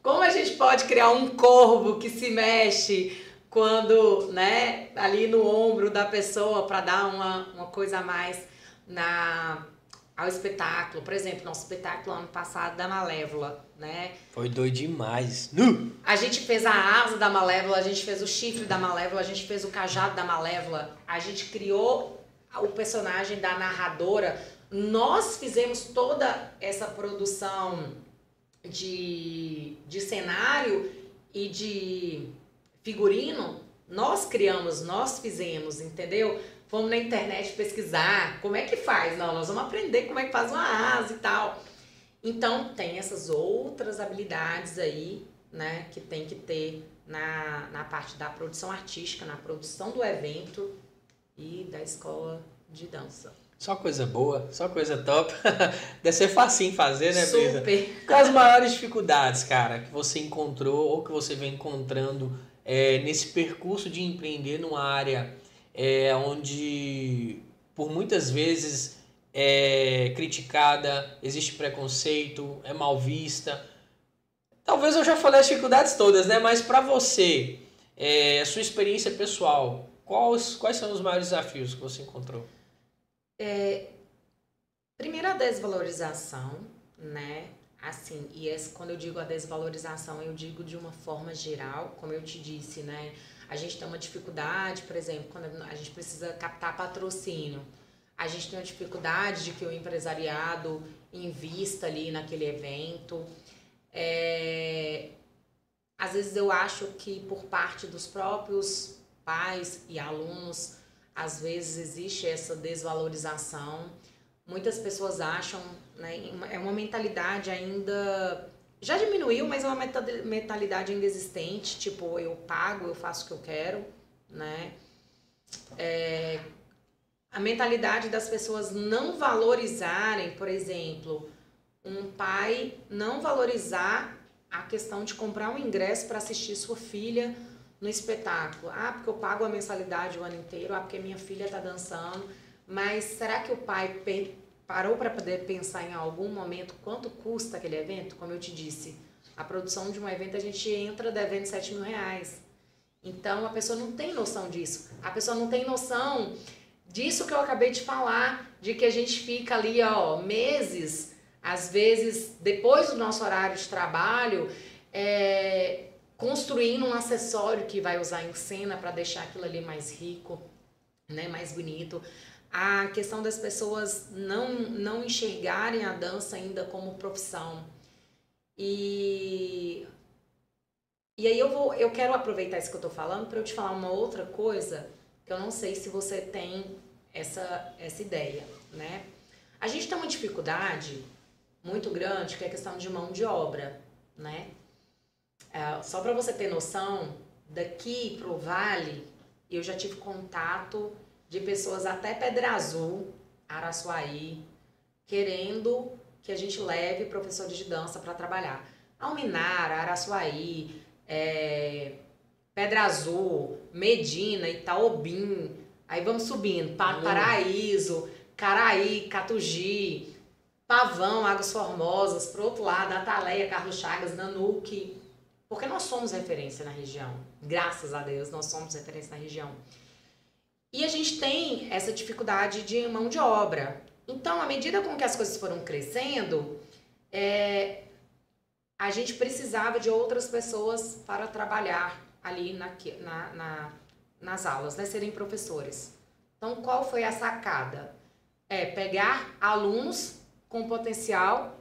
Como a gente pode criar um corvo que se mexe quando, né, ali no ombro da pessoa para dar uma, uma coisa a mais na ao espetáculo. Por exemplo, nosso espetáculo ano passado da Malévola, né? Foi doido demais. Uh! A gente fez a asa da Malévola, a gente fez o chifre da Malévola, a gente fez o cajado da Malévola, a gente criou o personagem da narradora, nós fizemos toda essa produção de, de cenário e de figurino, nós criamos, nós fizemos, entendeu? Fomos na internet pesquisar como é que faz. Não, nós vamos aprender como é que faz uma asa e tal. Então, tem essas outras habilidades aí, né, que tem que ter na, na parte da produção artística, na produção do evento e da escola de dança. Só coisa boa, só coisa top. Deve ser facinho fazer, né, Brisa? Super. Quais as maiores dificuldades, cara, que você encontrou ou que você vem encontrando é, nesse percurso de empreender numa área é, onde por muitas vezes é criticada, existe preconceito, é mal vista. Talvez eu já falei as dificuldades todas, né? Mas para você, é, a sua experiência pessoal, quais, quais são os maiores desafios que você encontrou? É, primeiro a desvalorização, né? Assim, e esse, quando eu digo a desvalorização, eu digo de uma forma geral, como eu te disse, né? A gente tem uma dificuldade, por exemplo, quando a gente precisa captar patrocínio. A gente tem uma dificuldade de que o empresariado invista ali naquele evento. É... Às vezes eu acho que por parte dos próprios pais e alunos, às vezes existe essa desvalorização. Muitas pessoas acham, né, é uma mentalidade ainda já diminuiu, mas é uma mentalidade ainda existente, tipo, eu pago, eu faço o que eu quero, né? É, a mentalidade das pessoas não valorizarem, por exemplo, um pai não valorizar a questão de comprar um ingresso para assistir sua filha no espetáculo. Ah, porque eu pago a mensalidade o ano inteiro, ah, porque minha filha está dançando. Mas será que o pai parou para poder pensar em algum momento quanto custa aquele evento? Como eu te disse, a produção de um evento a gente entra devendo 7 mil reais. Então a pessoa não tem noção disso. A pessoa não tem noção disso que eu acabei de falar, de que a gente fica ali, ó, meses, às vezes depois do nosso horário de trabalho, é, construindo um acessório que vai usar em cena para deixar aquilo ali mais rico, né, mais bonito a questão das pessoas não, não enxergarem a dança ainda como profissão. E, e aí eu, vou, eu quero aproveitar isso que eu estou falando para eu te falar uma outra coisa que eu não sei se você tem essa, essa ideia, né? A gente tem uma dificuldade muito grande que é a questão de mão de obra, né? É, só para você ter noção, daqui pro Vale, eu já tive contato de pessoas até Pedra Azul, Araçuaí, querendo que a gente leve professores de dança para trabalhar. Alminara, Araçuaí, é, Pedra Azul, Medina, Itaobim, aí vamos subindo, pa uhum. Paraíso, Caraí, Catugi, Pavão, Águas Formosas, pro outro lado, Ataleia, Carlos Chagas, Nanuque, porque nós somos referência na região. Graças a Deus, nós somos referência na região. E a gente tem essa dificuldade de mão de obra. Então, à medida com que as coisas foram crescendo, é, a gente precisava de outras pessoas para trabalhar ali na, na, na, nas aulas, né? serem professores. Então, qual foi a sacada? É pegar alunos com potencial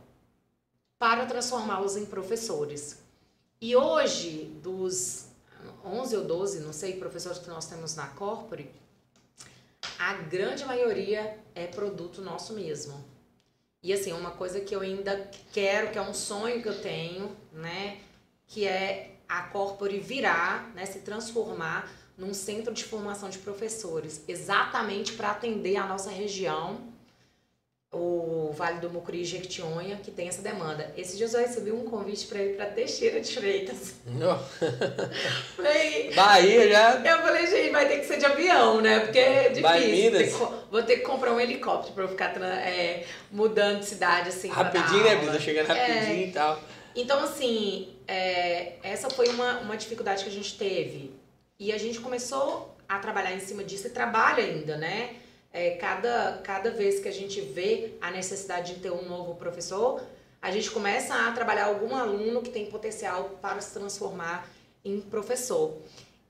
para transformá-los em professores. E hoje, dos 11 ou 12, não sei, professores que nós temos na Corpore, a grande maioria é produto nosso mesmo. E assim, uma coisa que eu ainda quero, que é um sonho que eu tenho, né, que é a Corpore virar, né, se transformar num centro de formação de professores, exatamente para atender a nossa região o Vale do Mucuri e Jequitinhonha, que tem essa demanda. Esses dias eu recebi um convite para ir para Teixeira de Freitas. Não. falei, Bahia já. Eu falei, gente, vai ter que ser de avião, né? Porque é difícil. Vai Minas. vou ter que comprar um helicóptero para eu ficar é, mudando de cidade assim. Rapidinho, né? Precisa chegando rapidinho é, e tal. Então, assim, é, essa foi uma, uma dificuldade que a gente teve. E a gente começou a trabalhar em cima disso e trabalha ainda, né? é, cada, cada vez que a gente vê a necessidade de ter um novo professor, a gente começa a trabalhar algum aluno que tem potencial para se transformar em professor.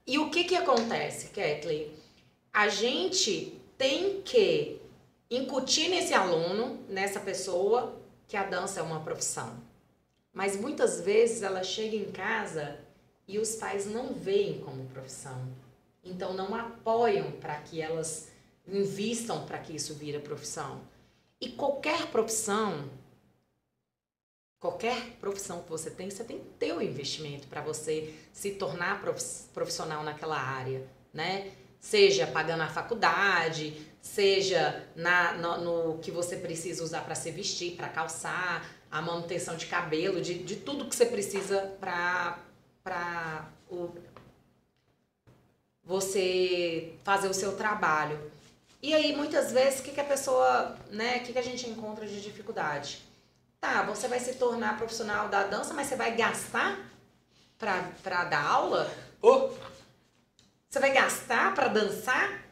E o que, que acontece, Kathleen? A gente tem que incutir nesse aluno, nessa pessoa, que a dança é uma profissão. Mas muitas vezes ela chega em casa e os pais não veem como profissão. Então não apoiam para que elas invistam para que isso vira profissão. E qualquer profissão, qualquer profissão que você tem, você tem que ter o um investimento para você se tornar profissional naquela área, né? Seja pagando a faculdade, seja na, no, no que você precisa usar para se vestir, para calçar, a manutenção de cabelo, de, de tudo que você precisa para o você fazer o seu trabalho. E aí, muitas vezes, o que, que a pessoa, né, o que, que a gente encontra de dificuldade? Tá, você vai se tornar profissional da dança, mas você vai gastar para dar aula? Oh. Você vai gastar para dançar?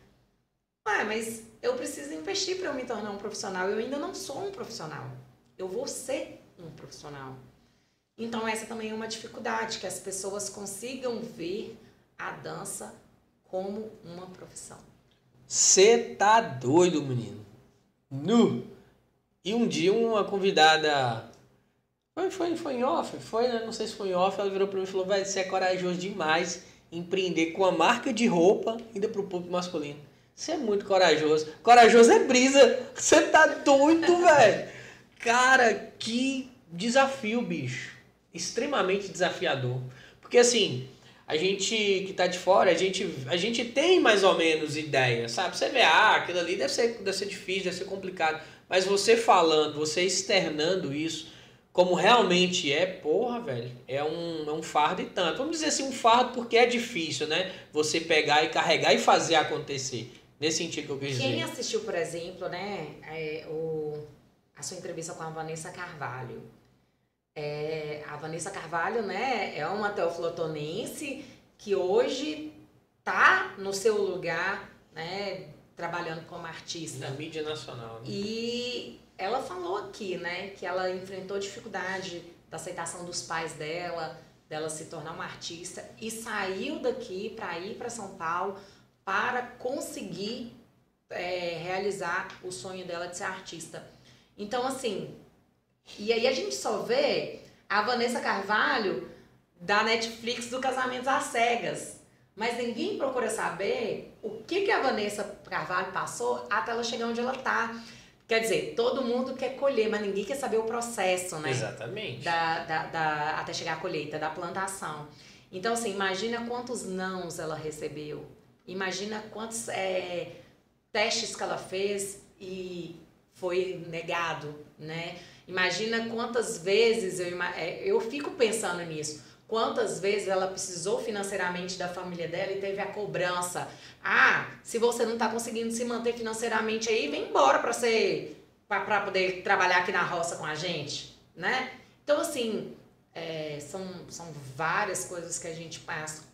Ué, mas eu preciso investir para eu me tornar um profissional. Eu ainda não sou um profissional. Eu vou ser um profissional. Então, essa também é uma dificuldade, que as pessoas consigam ver a dança como uma profissão. Você tá doido, menino. Nu! E um dia uma convidada. Foi, foi, foi em off? Foi, né? Não sei se foi em off. Ela virou pra mim e falou: velho, você é corajoso demais empreender com a marca de roupa ainda pro público masculino. Você é muito corajoso. Corajoso é brisa. Você tá doido, velho. Cara, que desafio, bicho. Extremamente desafiador. Porque assim, a gente que está de fora, a gente, a gente tem mais ou menos ideia, sabe? Você vê, ah, aquilo ali deve ser, deve ser difícil, deve ser complicado. Mas você falando, você externando isso, como realmente é, porra, velho, é um, é um fardo e tanto. Vamos dizer assim, um fardo porque é difícil, né? Você pegar e carregar e fazer acontecer. Nesse sentido que eu quis dizer. Quem assistiu, por exemplo, né, é, o, a sua entrevista com a Vanessa Carvalho, é, a Vanessa Carvalho, né, é uma teoflotonense que hoje tá no seu lugar, né, trabalhando como artista. Na mídia nacional. Né? E ela falou aqui, né, que ela enfrentou dificuldade da aceitação dos pais dela, dela se tornar uma artista e saiu daqui para ir para São Paulo para conseguir é, realizar o sonho dela de ser artista. Então, assim, e aí a gente só vê a Vanessa Carvalho da Netflix do Casamentos às Cegas. Mas ninguém procura saber o que, que a Vanessa Carvalho passou até ela chegar onde ela está. Quer dizer, todo mundo quer colher, mas ninguém quer saber o processo, né? Exatamente. Da, da, da, até chegar à colheita, da plantação. Então, assim, imagina quantos nãos ela recebeu. Imagina quantos é, testes que ela fez e foi negado, né? Imagina quantas vezes eu, é, eu fico pensando nisso. Quantas vezes ela precisou financeiramente da família dela e teve a cobrança. Ah, se você não está conseguindo se manter financeiramente aí, vem embora para ser para poder trabalhar aqui na roça com a gente, né? Então assim, é, são, são várias coisas que a gente passa.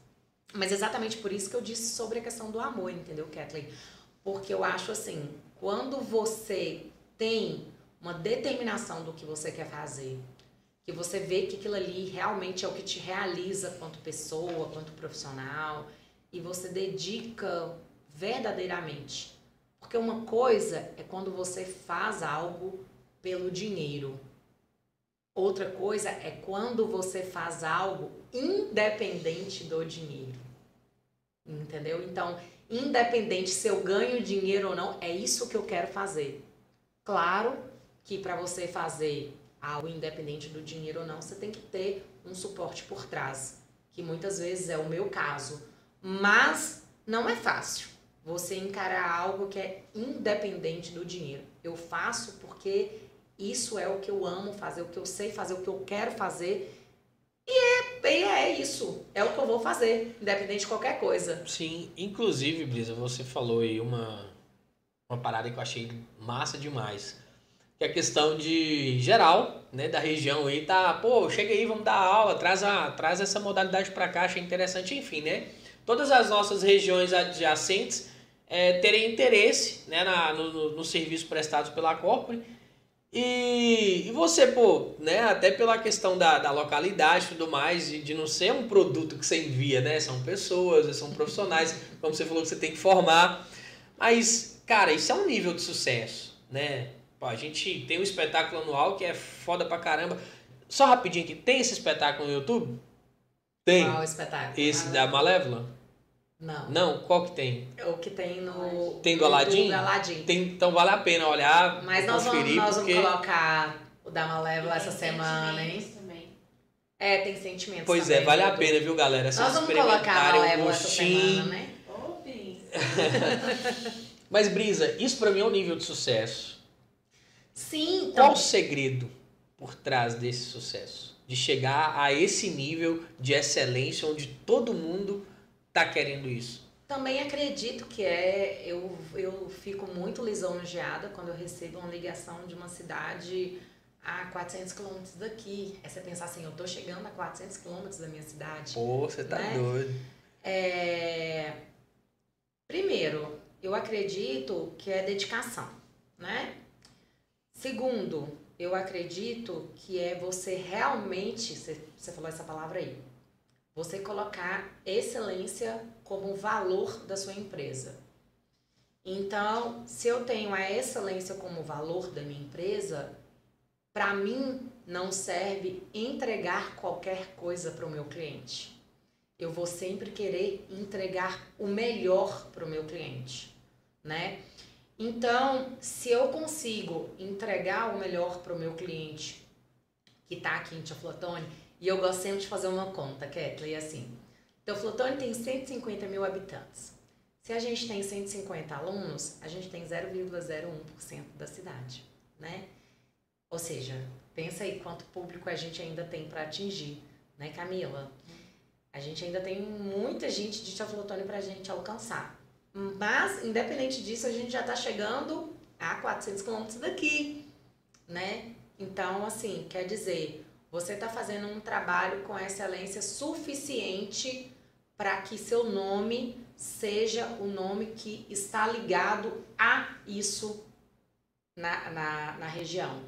Mas exatamente por isso que eu disse sobre a questão do amor, entendeu, Kathleen? Porque eu acho assim, quando você tem uma determinação do que você quer fazer, que você vê que aquilo ali realmente é o que te realiza quanto pessoa, quanto profissional, e você dedica verdadeiramente. Porque uma coisa é quando você faz algo pelo dinheiro. Outra coisa é quando você faz algo independente do dinheiro. Entendeu? Então, independente se eu ganho dinheiro ou não, é isso que eu quero fazer. Claro que para você fazer algo independente do dinheiro ou não, você tem que ter um suporte por trás, que muitas vezes é o meu caso. Mas não é fácil você encarar algo que é independente do dinheiro. Eu faço porque isso é o que eu amo fazer, o que eu sei fazer, o que eu quero fazer. E é, e é isso, é o que eu vou fazer, independente de qualquer coisa. Sim, inclusive, Brisa, você falou aí uma, uma parada que eu achei massa demais que a questão de geral, né, da região aí, tá, pô, chega aí, vamos dar aula, traz, a, traz essa modalidade para cá, achei interessante, enfim, né? Todas as nossas regiões adjacentes é, terem interesse né, na, no, no, no serviço prestado pela Corpore. E, e você, pô, né, até pela questão da, da localidade e tudo mais, de, de não ser um produto que você envia, né? São pessoas, são profissionais, como você falou que você tem que formar. Mas, cara, isso é um nível de sucesso, né? Pô, a gente tem um espetáculo anual que é foda pra caramba. Só rapidinho aqui, tem esse espetáculo no YouTube? Tem. Qual espetáculo? Esse da Malévola? Não. Não? Qual que tem? O que tem no. Tem do Aladim? Do Aladim. Tem, então vale a pena olhar. Mas nós vamos, nós vamos colocar o da Malévola essa semana, hein? Também. É, tem sentimentos. Pois também, é, vale a pena, viu, galera? Vocês nós vamos colocar a Malévola essa semana, né? Mas, Brisa, isso pra mim é um nível de sucesso. Sim. Então... Qual o segredo por trás desse sucesso? De chegar a esse nível de excelência onde todo mundo está querendo isso? Também acredito que é. Eu, eu fico muito lisonjeada quando eu recebo uma ligação de uma cidade a 400 quilômetros daqui. É você pensar assim, eu tô chegando a 400 quilômetros da minha cidade. Pô, você tá né? doido. É... Primeiro, eu acredito que é dedicação, né? Segundo, eu acredito que é você realmente, você, falou essa palavra aí, você colocar excelência como valor da sua empresa. Então, se eu tenho a excelência como valor da minha empresa, para mim não serve entregar qualquer coisa para o meu cliente. Eu vou sempre querer entregar o melhor para o meu cliente, né? Então, se eu consigo entregar o melhor para o meu cliente que está aqui em Tia Flotone, e eu gosto sempre de fazer uma conta, Kathleen, assim. Então, Flotone tem 150 mil habitantes. Se a gente tem 150 alunos, a gente tem 0,01% da cidade, né? Ou seja, pensa aí quanto público a gente ainda tem para atingir, né, Camila? A gente ainda tem muita gente de Teoflotone para a gente alcançar. Mas, independente disso, a gente já está chegando a 400 quilômetros daqui, né? Então, assim, quer dizer, você está fazendo um trabalho com excelência suficiente para que seu nome seja o nome que está ligado a isso na, na, na região.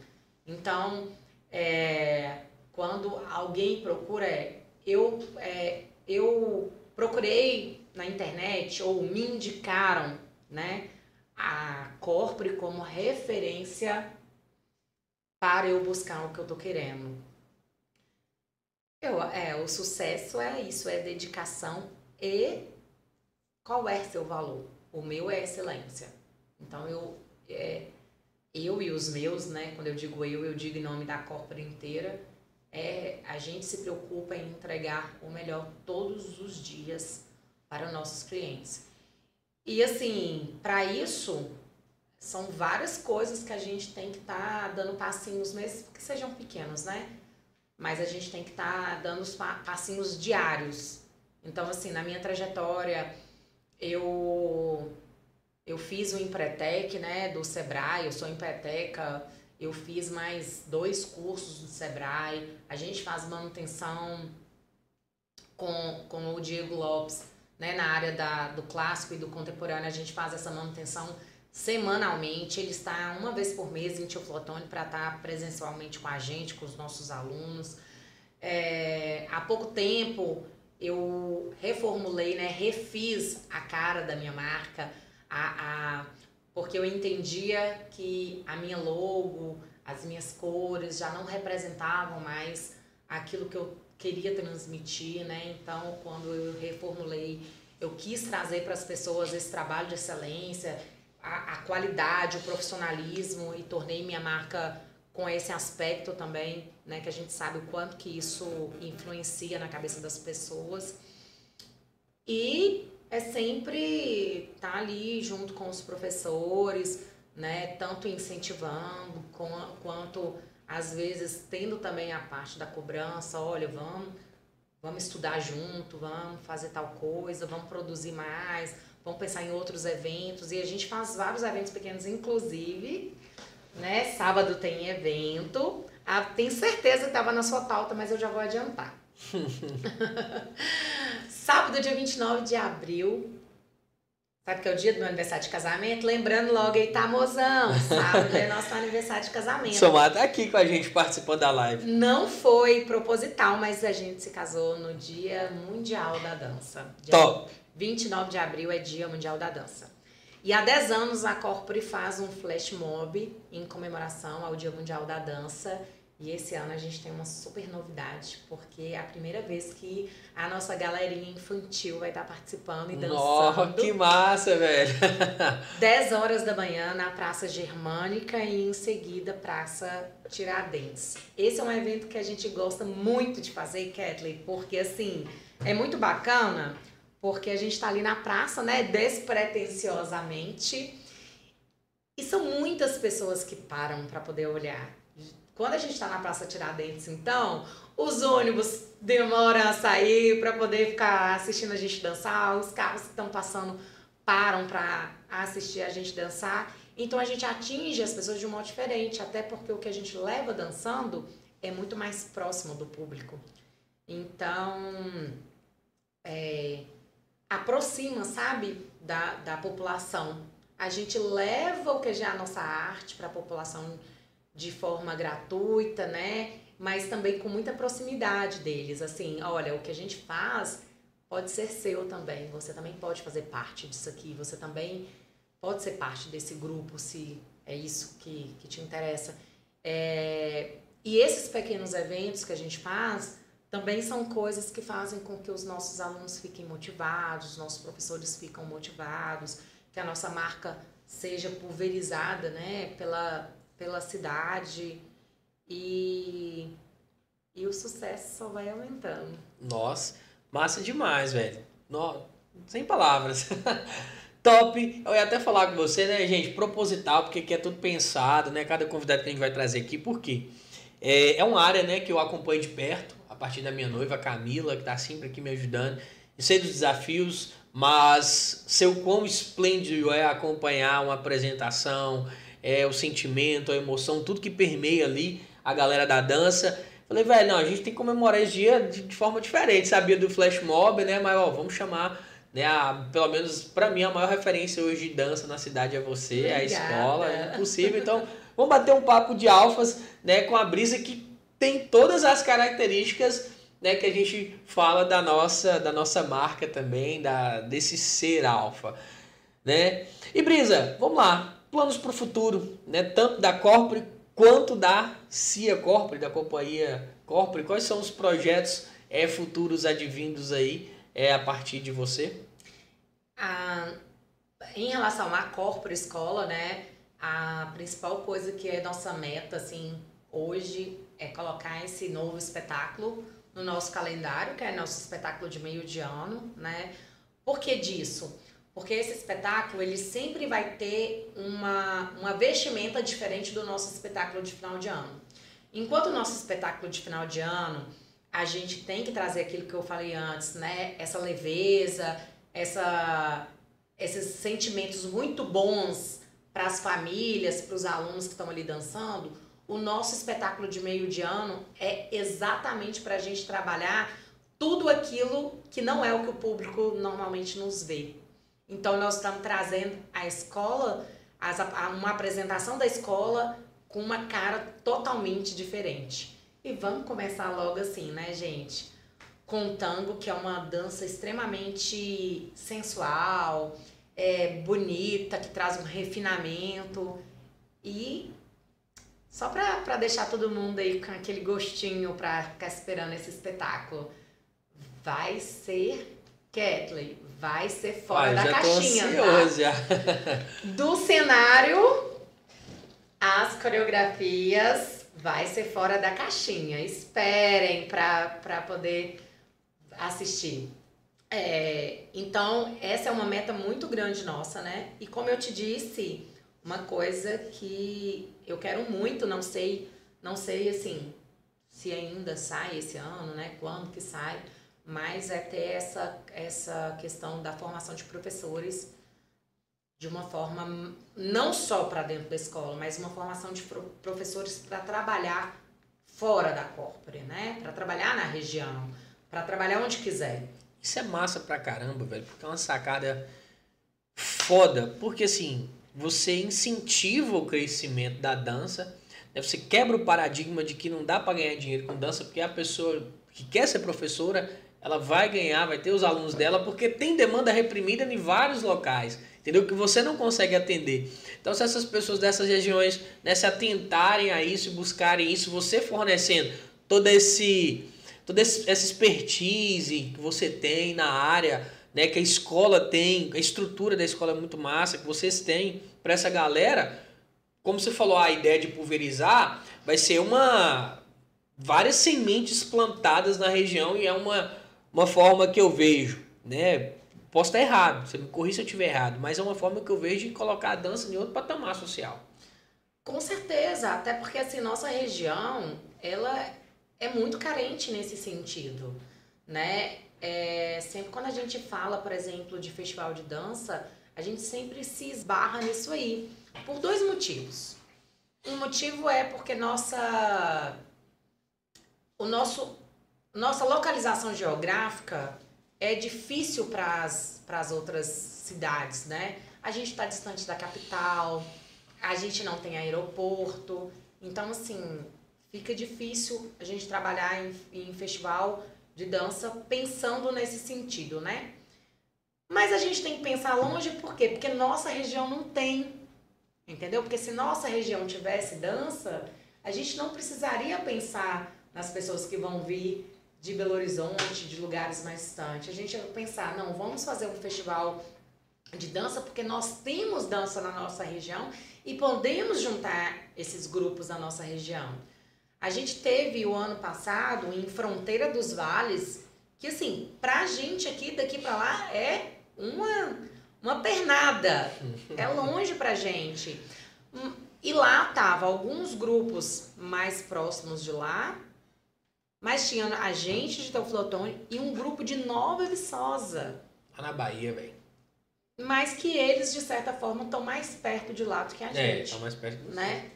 Então, é, quando alguém procura, é, eu, é, eu procurei na internet ou me indicaram né, a Corpore como referência para eu buscar o que eu estou querendo. Eu, é, o sucesso é isso, é dedicação e qual é seu valor? O meu é excelência. Então eu é, eu e os meus, né? Quando eu digo eu, eu digo em nome da corpora inteira. É, a gente se preocupa em entregar o melhor todos os dias para nossos clientes. E assim, para isso, são várias coisas que a gente tem que estar tá dando passinhos, mesmo que sejam pequenos, né? Mas a gente tem que estar tá dando os passinhos diários. Então, assim, na minha trajetória, eu eu fiz o Empretec, né, do Sebrae, eu sou empreteca, eu fiz mais dois cursos do Sebrae, a gente faz manutenção com, com o Diego Lopes, né, na área da, do clássico e do contemporâneo, a gente faz essa manutenção semanalmente, ele está uma vez por mês em Tio Flotone para estar presencialmente com a gente, com os nossos alunos. É, há pouco tempo eu reformulei, né, refiz a cara da minha marca, a, a, porque eu entendia que a minha logo, as minhas cores já não representavam mais aquilo que eu queria transmitir, né? Então, quando eu reformulei, eu quis trazer para as pessoas esse trabalho de excelência, a, a qualidade, o profissionalismo e tornei minha marca com esse aspecto também, né, que a gente sabe o quanto que isso influencia na cabeça das pessoas. E é sempre estar tá ali junto com os professores, né? Tanto incentivando com, quanto às vezes tendo também a parte da cobrança, olha, vamos, vamos estudar junto, vamos fazer tal coisa, vamos produzir mais, vamos pensar em outros eventos. E a gente faz vários eventos pequenos, inclusive, né? Sábado tem evento. Ah, tenho certeza que estava na sua pauta, mas eu já vou adiantar. Sábado, dia 29 de abril. Sabe que é o dia do meu aniversário de casamento? Lembrando logo aí, tá, mozão? Sábado é nosso aniversário de casamento. Somar tá aqui com a gente participando da live. Não foi proposital, mas a gente se casou no Dia Mundial da Dança. Dia Top! 29 de abril é Dia Mundial da Dança. E há 10 anos a Corpore faz um flash mob em comemoração ao Dia Mundial da Dança e esse ano a gente tem uma super novidade, porque é a primeira vez que a nossa galerinha infantil vai estar participando e dançando. Nossa, que massa, velho! 10 horas da manhã na Praça Germânica e em seguida Praça Tiradentes. Esse é um evento que a gente gosta muito de fazer, Kathleen, porque assim, é muito bacana, porque a gente está ali na praça, né, despretensiosamente, e são muitas pessoas que param para poder olhar Quando a gente está na Praça Tiradentes, então, os ônibus demoram a sair para poder ficar assistindo a gente dançar, os carros que estão passando param para assistir a gente dançar. Então a gente atinge as pessoas de um modo diferente, até porque o que a gente leva dançando é muito mais próximo do público. Então, é, aproxima, sabe, da, da população. A gente leva o que já é a nossa arte para a população de forma gratuita, né? Mas também com muita proximidade deles. Assim, olha, o que a gente faz pode ser seu também. Você também pode fazer parte disso aqui. Você também pode ser parte desse grupo, se é isso que, que te interessa. É, e esses pequenos eventos que a gente faz também são coisas que fazem com que os nossos alunos fiquem motivados, os nossos professores ficam motivados, que a nossa marca seja pulverizada né, pela, pela cidade e, e o sucesso só vai aumentando. Nossa, massa demais, velho. No, sem palavras. Top. Eu ia até falar com você, né, gente? Proposital, porque aqui é tudo pensado, né? Cada convidado que a gente vai trazer aqui, por quê? É, é uma área né, que eu acompanho de perto, a partir da minha noiva, Camila, que está sempre aqui me ajudando. Eu sei dos desafios, mas sei o quão esplêndido é acompanhar uma apresentação, é, o sentimento, a emoção, tudo que permeia ali a galera da dança. Falei, velho, não, a gente tem que comemorar esse dia de, de forma diferente. Sabia do flash mob, né? Mas ó, vamos chamar né? A, pelo menos para mim a maior referência hoje de dança na cidade é você, Obrigada. a escola, é impossível. Então, vamos bater um papo de alfas, né, com a brisa que tem todas as características, né, que a gente fala da nossa da nossa marca também, da desse ser alfa, né? E brisa, vamos lá, planos para o futuro, né, tanto da Corpore quanto da CIA Corpore, da companhia Corpore. Quais são os projetos é, futuros advindos aí é a partir de você? Ah, em relação à corpora escola, né, a principal coisa que é nossa meta, assim, hoje é colocar esse novo espetáculo no nosso calendário, que é nosso espetáculo de meio de ano, né? Por que disso? Porque esse espetáculo, ele sempre vai ter uma, uma vestimenta diferente do nosso espetáculo de final de ano. Enquanto o nosso espetáculo de final de ano, a gente tem que trazer aquilo que eu falei antes, né? Essa leveza, essa, esses sentimentos muito bons para as famílias, para os alunos que estão ali dançando, o nosso espetáculo de meio de ano é exatamente para a gente trabalhar tudo aquilo que não é o que o público normalmente nos vê. Então, nós estamos trazendo a escola, uma apresentação da escola com uma cara totalmente diferente. E vamos começar logo assim, né, gente? com tango, que é uma dança extremamente sensual, é, bonita, que traz um refinamento. E só para deixar todo mundo aí com aquele gostinho para ficar esperando esse espetáculo, vai ser, Kathleen, vai ser fora da caixinha, tá? Do cenário, as coreografias, vai ser fora da caixinha. Esperem para poder assistir. É, então, essa é uma meta muito grande nossa, né? E como eu te disse, uma coisa que eu quero muito, não sei, não sei assim, se ainda sai esse ano, né? Quando que sai, mas é ter essa, essa questão da formação de professores de uma forma não só para dentro da escola, mas uma formação de professores para trabalhar fora da corpore, né? Para trabalhar na região para trabalhar onde quiser. Isso é massa pra caramba, velho, porque é uma sacada foda, porque assim, você incentiva o crescimento da dança, né? você quebra o paradigma de que não dá para ganhar dinheiro com dança, porque a pessoa que quer ser professora, ela vai ganhar, vai ter os alunos dela, porque tem demanda reprimida em vários locais, entendeu? Que você não consegue atender. Então, se essas pessoas dessas regiões né, se atentarem a isso e buscarem isso, você fornecendo todo esse toda essa expertise que você tem na área, né, que a escola tem, a estrutura da escola é muito massa, que vocês têm para essa galera, como você falou, a ideia de pulverizar vai ser uma várias sementes plantadas na região e é uma, uma forma que eu vejo, né? Posso estar errado, você me corrija se eu estiver errado, mas é uma forma que eu vejo de colocar a dança em outro patamar social. Com certeza, até porque assim, nossa região, ela é muito carente nesse sentido, né? É, sempre quando a gente fala, por exemplo, de festival de dança, a gente sempre se esbarra nisso aí, por dois motivos. Um motivo é porque nossa o nosso nossa localização geográfica é difícil para as outras cidades, né? A gente está distante da capital, a gente não tem aeroporto, então assim fica difícil a gente trabalhar em, em festival de dança pensando nesse sentido, né? Mas a gente tem que pensar longe por quê? Porque nossa região não tem, entendeu? Porque se nossa região tivesse dança, a gente não precisaria pensar nas pessoas que vão vir de Belo Horizonte, de lugares mais distantes. A gente ia pensar, não, vamos fazer um festival de dança porque nós temos dança na nossa região e podemos juntar esses grupos da nossa região. A gente teve o ano passado em Fronteira dos Vales, que assim, pra gente aqui, daqui para lá, é uma, uma pernada. É longe pra gente. E lá tava alguns grupos mais próximos de lá, mas tinha a gente de Teoflotone e um grupo de Nova Viçosa. Lá na Bahia, velho. Mas que eles, de certa forma, estão mais perto de lá do que a é, gente. É, estão mais perto do né?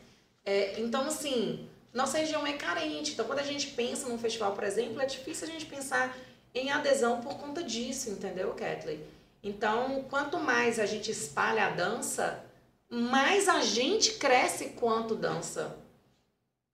É, então, assim, nossa região é carente. Então, quando a gente pensa num festival, por exemplo, é difícil a gente pensar em adesão por conta disso, entendeu, Kathleen? Então, quanto mais a gente espalha a dança, mais a gente cresce quanto dança.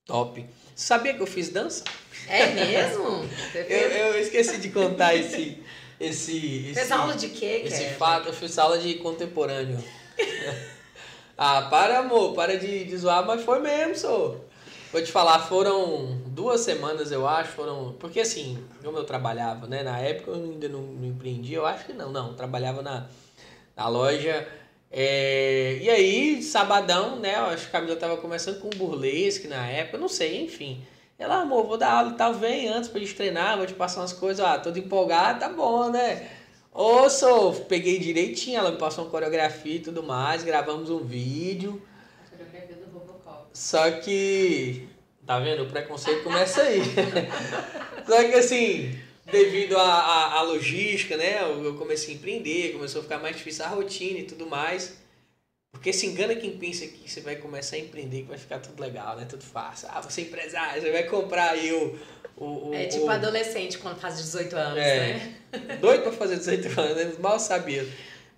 Top. Sabia que eu fiz dança? É mesmo? eu, eu esqueci de contar esse. esse, Fez aula de quê, Esse fato, eu fiz aula de contemporâneo. ah, para, amor, para de, de zoar, mas foi mesmo, sou. Vou te falar, foram duas semanas, eu acho, foram. Porque assim, como eu trabalhava, né? Na época eu ainda não, não empreendi, eu acho que não, não. Trabalhava na, na loja. É, e aí, sabadão, né? Acho que a Camila tava começando com burlesque na época, não sei, enfim. Ela, amor, vou dar aula e tal, vem antes pra gente treinar, vou te passar umas coisas, ah, todo empolgado, tá bom, né? Ô, peguei direitinho, ela me passou uma coreografia e tudo mais, gravamos um vídeo. Só que. Tá vendo? O preconceito começa aí. Só que assim, devido à logística, né? Eu comecei a empreender, começou a ficar mais difícil a rotina e tudo mais. Porque se engana quem pensa que você vai começar a empreender, que vai ficar tudo legal, né? Tudo fácil. Ah, você é empresário, você vai comprar aí o. o, o é tipo o... adolescente quando faz 18 anos, é, né? Doido pra fazer 18 anos, né? mal sabia.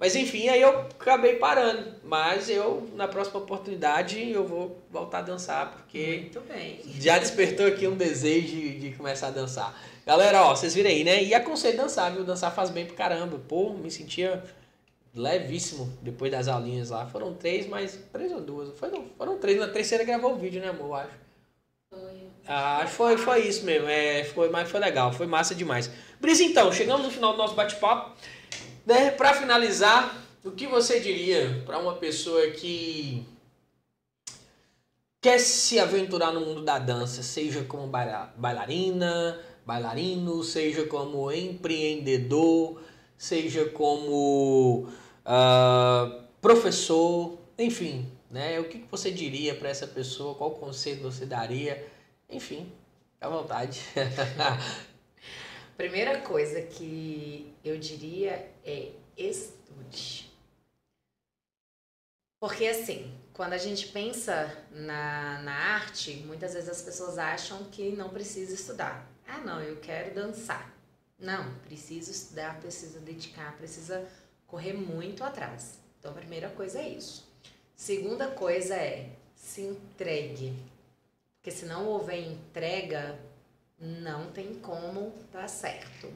Mas enfim, aí eu acabei parando. Mas eu, na próxima oportunidade, eu vou voltar a dançar, porque. Muito bem. Já despertou aqui um desejo de, de começar a dançar. Galera, ó, vocês viram aí, né? E aconselho dançar, viu? Dançar faz bem pro caramba. Pô, me sentia levíssimo depois das aulinhas lá. Foram três, mas. Três ou duas? Foi, não, foram três. Na terceira gravou o vídeo, né, amor? Acho. Ah, acho que foi, foi isso mesmo. É, foi, mas foi legal, foi massa demais. Isso então, chegamos no final do nosso bate-papo. Né? Para finalizar, o que você diria para uma pessoa que quer se aventurar no mundo da dança, seja como bailarina, bailarino, seja como empreendedor, seja como uh, professor, enfim, né? O que você diria para essa pessoa? Qual conselho você daria? Enfim, à vontade. Primeira coisa que eu diria é estude. Porque assim, quando a gente pensa na, na arte, muitas vezes as pessoas acham que não precisa estudar. Ah, não, eu quero dançar. Não, precisa estudar, precisa dedicar, precisa correr muito atrás. Então, a primeira coisa é isso. Segunda coisa é se entregue. Porque se não houver entrega, não tem como dar certo.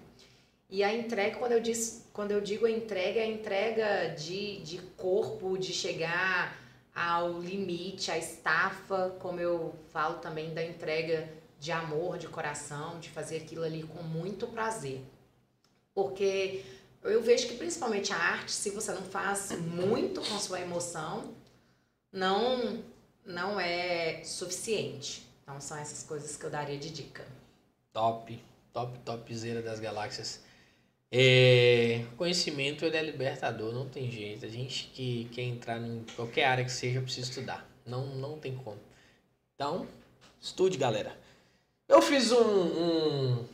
E a entrega, quando eu, diz, quando eu digo entrega, é a entrega de, de corpo, de chegar ao limite, a estafa, como eu falo também da entrega de amor, de coração, de fazer aquilo ali com muito prazer. Porque eu vejo que principalmente a arte, se você não faz muito com sua emoção, não não é suficiente. Então são essas coisas que eu daria de dica. Top, top, topzera das galáxias. É, conhecimento ele é libertador, não tem jeito. A gente que quer entrar em qualquer área que seja precisa estudar. Não, não tem como. Então, estude, galera. Eu fiz um, um,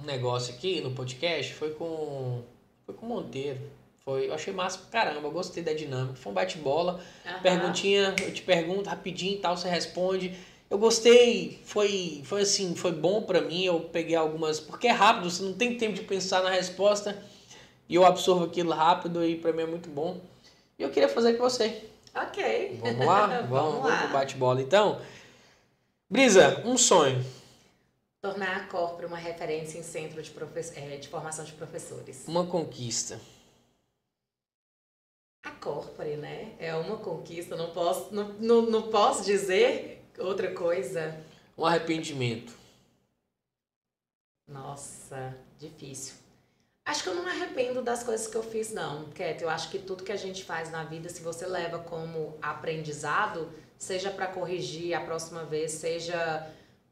um negócio aqui no podcast, foi com, foi com o Monteiro. Foi, eu achei massa pra caramba, eu gostei da dinâmica. Foi um bate-bola, uhum. perguntinha, eu te pergunto rapidinho e tal, você responde. Eu gostei, foi, foi assim, foi bom para mim. Eu peguei algumas, porque é rápido, você não tem tempo de pensar na resposta e eu absorvo aquilo rápido e para mim é muito bom. E eu queria fazer com você. Ok. Vamos lá? vamos, vamos, lá. vamos pro bate-bola então. Brisa, um sonho. Tornar a Corpre uma referência em centro de, é, de formação de professores. Uma conquista. A Corpore, né? É uma conquista, não posso, não, não, não posso dizer outra coisa. Um arrependimento. Nossa, difícil. Acho que eu não me arrependo das coisas que eu fiz, não, Cat. Eu acho que tudo que a gente faz na vida, se você leva como aprendizado, seja para corrigir a próxima vez, seja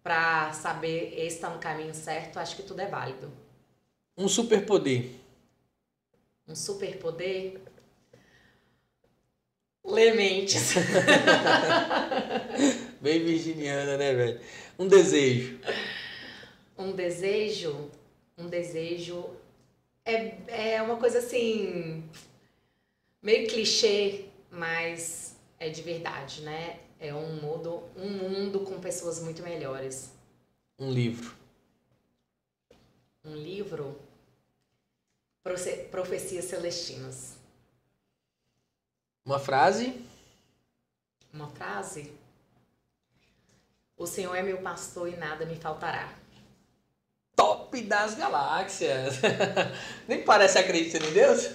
para saber esse está no caminho certo, acho que tudo é válido. Um superpoder. Um superpoder? Lementes. Bem virginiana, né, velho? Um desejo. Um desejo? Um desejo é, é uma coisa assim. meio clichê, mas é de verdade, né? É um mundo, um mundo com pessoas muito melhores. Um livro. Um livro? Profe Profecias Celestinas. Uma frase? Uma frase? O Senhor é meu pastor e nada me faltará. Top das galáxias! Nem parece acreditar em Deus?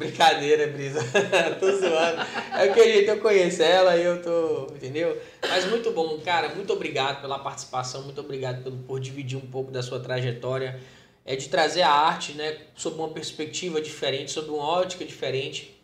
Brincadeira, Brisa. tô zoando. É o que a gente eu conheço ela e eu tô. Entendeu? Mas muito bom, cara. Muito obrigado pela participação. Muito obrigado por, por dividir um pouco da sua trajetória. É de trazer a arte, né? Sob uma perspectiva diferente, sob uma ótica diferente.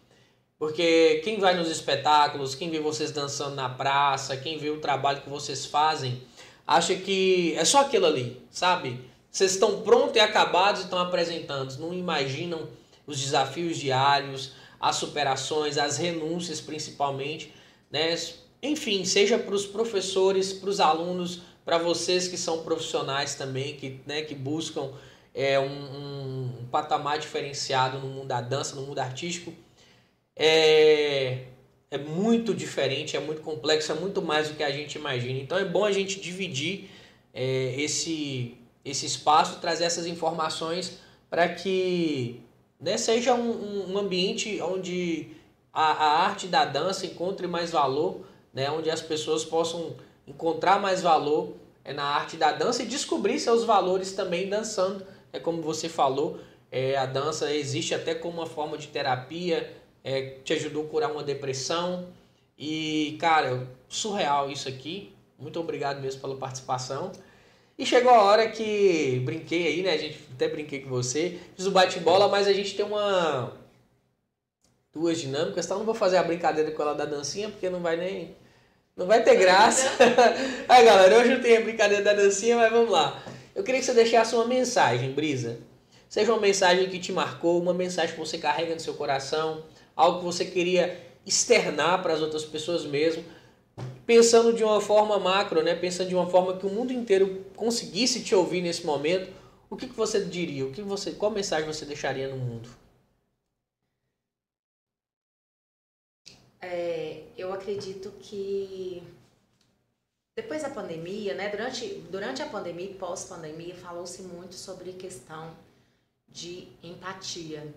Porque quem vai nos espetáculos, quem vê vocês dançando na praça, quem vê o trabalho que vocês fazem, acha que é só aquilo ali, sabe? Vocês estão prontos e acabados e estão apresentando, não imaginam os desafios diários, as superações, as renúncias principalmente, né? Enfim, seja para os professores, para os alunos, para vocês que são profissionais também, que, né, que buscam é, um, um, patamar diferenciado no mundo da dança, no mundo artístico é, é muito diferente, é muito complexo, é muito mais do que a gente imagina. Então é bom a gente dividir é, esse, esse espaço, trazer essas informações para que né, seja um, um ambiente onde a, a, arte da dança encontre mais valor, né, onde as pessoas possam encontrar mais valor é, na arte da dança e descobrir seus valores também dançando. É como você falou, é, a dança existe até como uma forma de terapia, é, te ajudou a curar uma depressão. E, cara, surreal isso aqui. Muito obrigado mesmo pela participação. E chegou a hora que brinquei aí, né? A gente até brinquei com você. Fiz o bate-bola, mas a gente tem uma. Duas dinâmicas, então não vou fazer a brincadeira com ela da dancinha, porque não vai nem. Não vai ter graça. aí, galera, hoje eu tenho a brincadeira da dancinha, mas vamos lá. Eu queria que você deixasse uma mensagem, Brisa. Seja uma mensagem que te marcou, uma mensagem que você carrega no seu coração algo que você queria externar para as outras pessoas mesmo, pensando de uma forma macro, né? pensando de uma forma que o mundo inteiro conseguisse te ouvir nesse momento, o que, que você diria? O que você, qual mensagem você deixaria no mundo? É, eu acredito que depois da pandemia, né, durante, durante a pandemia e pós-pandemia, falou-se muito sobre questão de empatia.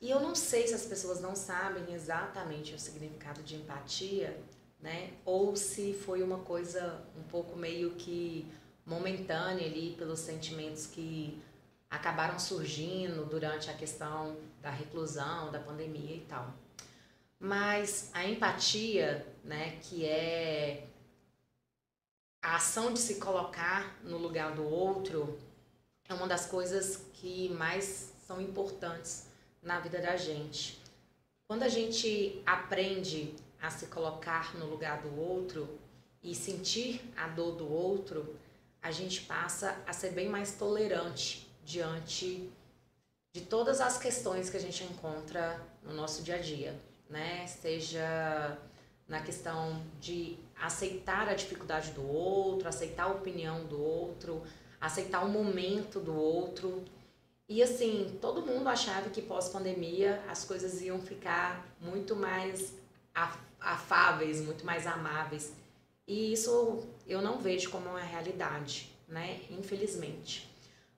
E eu não sei se as pessoas não sabem exatamente o significado de empatia, né? Ou se foi uma coisa um pouco meio que momentânea ali pelos sentimentos que acabaram surgindo durante a questão da reclusão, da pandemia e tal. Mas a empatia, né, que é a ação de se colocar no lugar do outro, é uma das coisas que mais são importantes na vida da gente. Quando a gente aprende a se colocar no lugar do outro e sentir a dor do outro, a gente passa a ser bem mais tolerante diante de todas as questões que a gente encontra no nosso dia a dia, né? Seja na questão de aceitar a dificuldade do outro, aceitar a opinião do outro, aceitar o momento do outro. E assim, todo mundo achava que pós-pandemia as coisas iam ficar muito mais afáveis, muito mais amáveis. E isso eu não vejo como uma realidade, né? Infelizmente.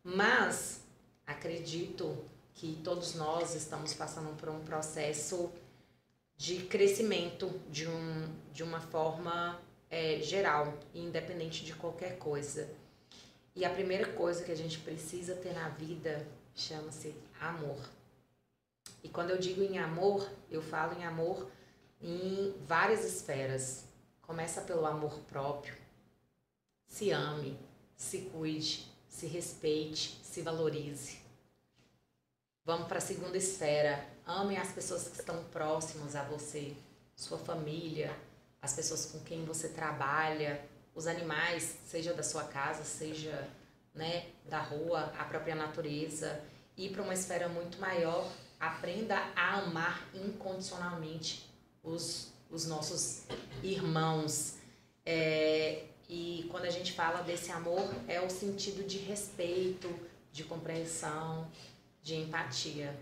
Mas acredito que todos nós estamos passando por um processo de crescimento de, um, de uma forma é, geral, independente de qualquer coisa. E a primeira coisa que a gente precisa ter na vida chama-se amor. E quando eu digo em amor, eu falo em amor em várias esferas. Começa pelo amor próprio. Se ame, se cuide, se respeite, se valorize. Vamos para a segunda esfera. Ame as pessoas que estão próximas a você, sua família, as pessoas com quem você trabalha, os animais, seja da sua casa, seja né, da rua, a própria natureza. Ir para uma esfera muito maior, aprenda a amar incondicionalmente os, os nossos irmãos. É, e quando a gente fala desse amor, é o sentido de respeito, de compreensão, de empatia.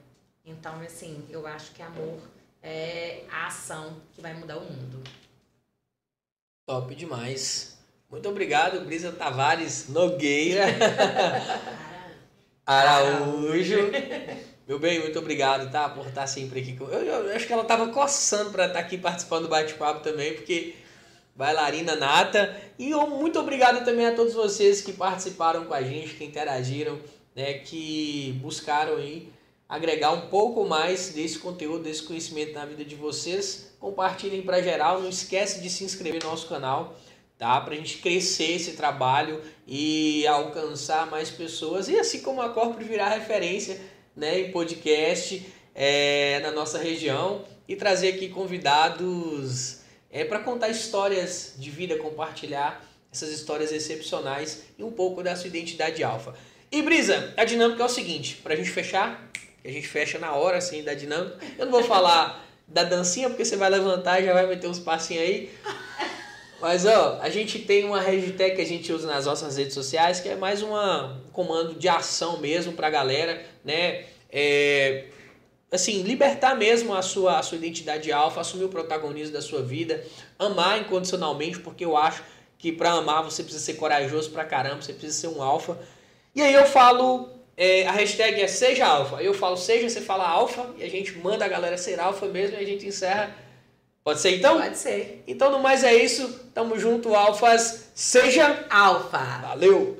Então, assim, eu acho que amor é a ação que vai mudar o mundo. Top demais. Muito obrigado, Brisa Tavares Nogueira. Araújo. Meu bem, muito obrigado, tá? Por estar sempre aqui. Eu, eu acho que ela tava coçando para estar aqui participando do bate-papo também, porque bailarina nata. E eu, muito obrigado também a todos vocês que participaram com a gente, que interagiram né, que buscaram aí agregar um pouco mais desse conteúdo, desse conhecimento na vida de vocês. Compartilhem para geral, não esquece de se inscrever no nosso canal, tá? Para a gente crescer esse trabalho e alcançar mais pessoas e assim como a Corpore virar referência, né, em podcast é, na nossa região e trazer aqui convidados é, para contar histórias de vida, compartilhar essas histórias excepcionais e um pouco da sua identidade alfa. E Brisa, a dinâmica é o seguinte, pra gente fechar, a gente fecha na hora assim da dinâmica. Eu não vou falar da dancinha porque você vai levantar e já vai meter uns passinhos aí. Mas ó, a gente tem uma hashtag que a gente usa nas nossas redes sociais, que é mais um comando de ação mesmo pra galera, né? É, assim, libertar mesmo a sua, a sua identidade alfa, assumir o protagonismo da sua vida, amar incondicionalmente, porque eu acho que para amar você precisa ser corajoso pra caramba, você precisa ser um alfa. E aí eu falo, é, a hashtag é seja alfa. Eu falo seja, você fala alfa, e a gente manda a galera ser alfa mesmo e a gente encerra. Pode ser então? Pode ser. Então, no mais é isso. Tamo junto, alfas. Seja alfa. Valeu!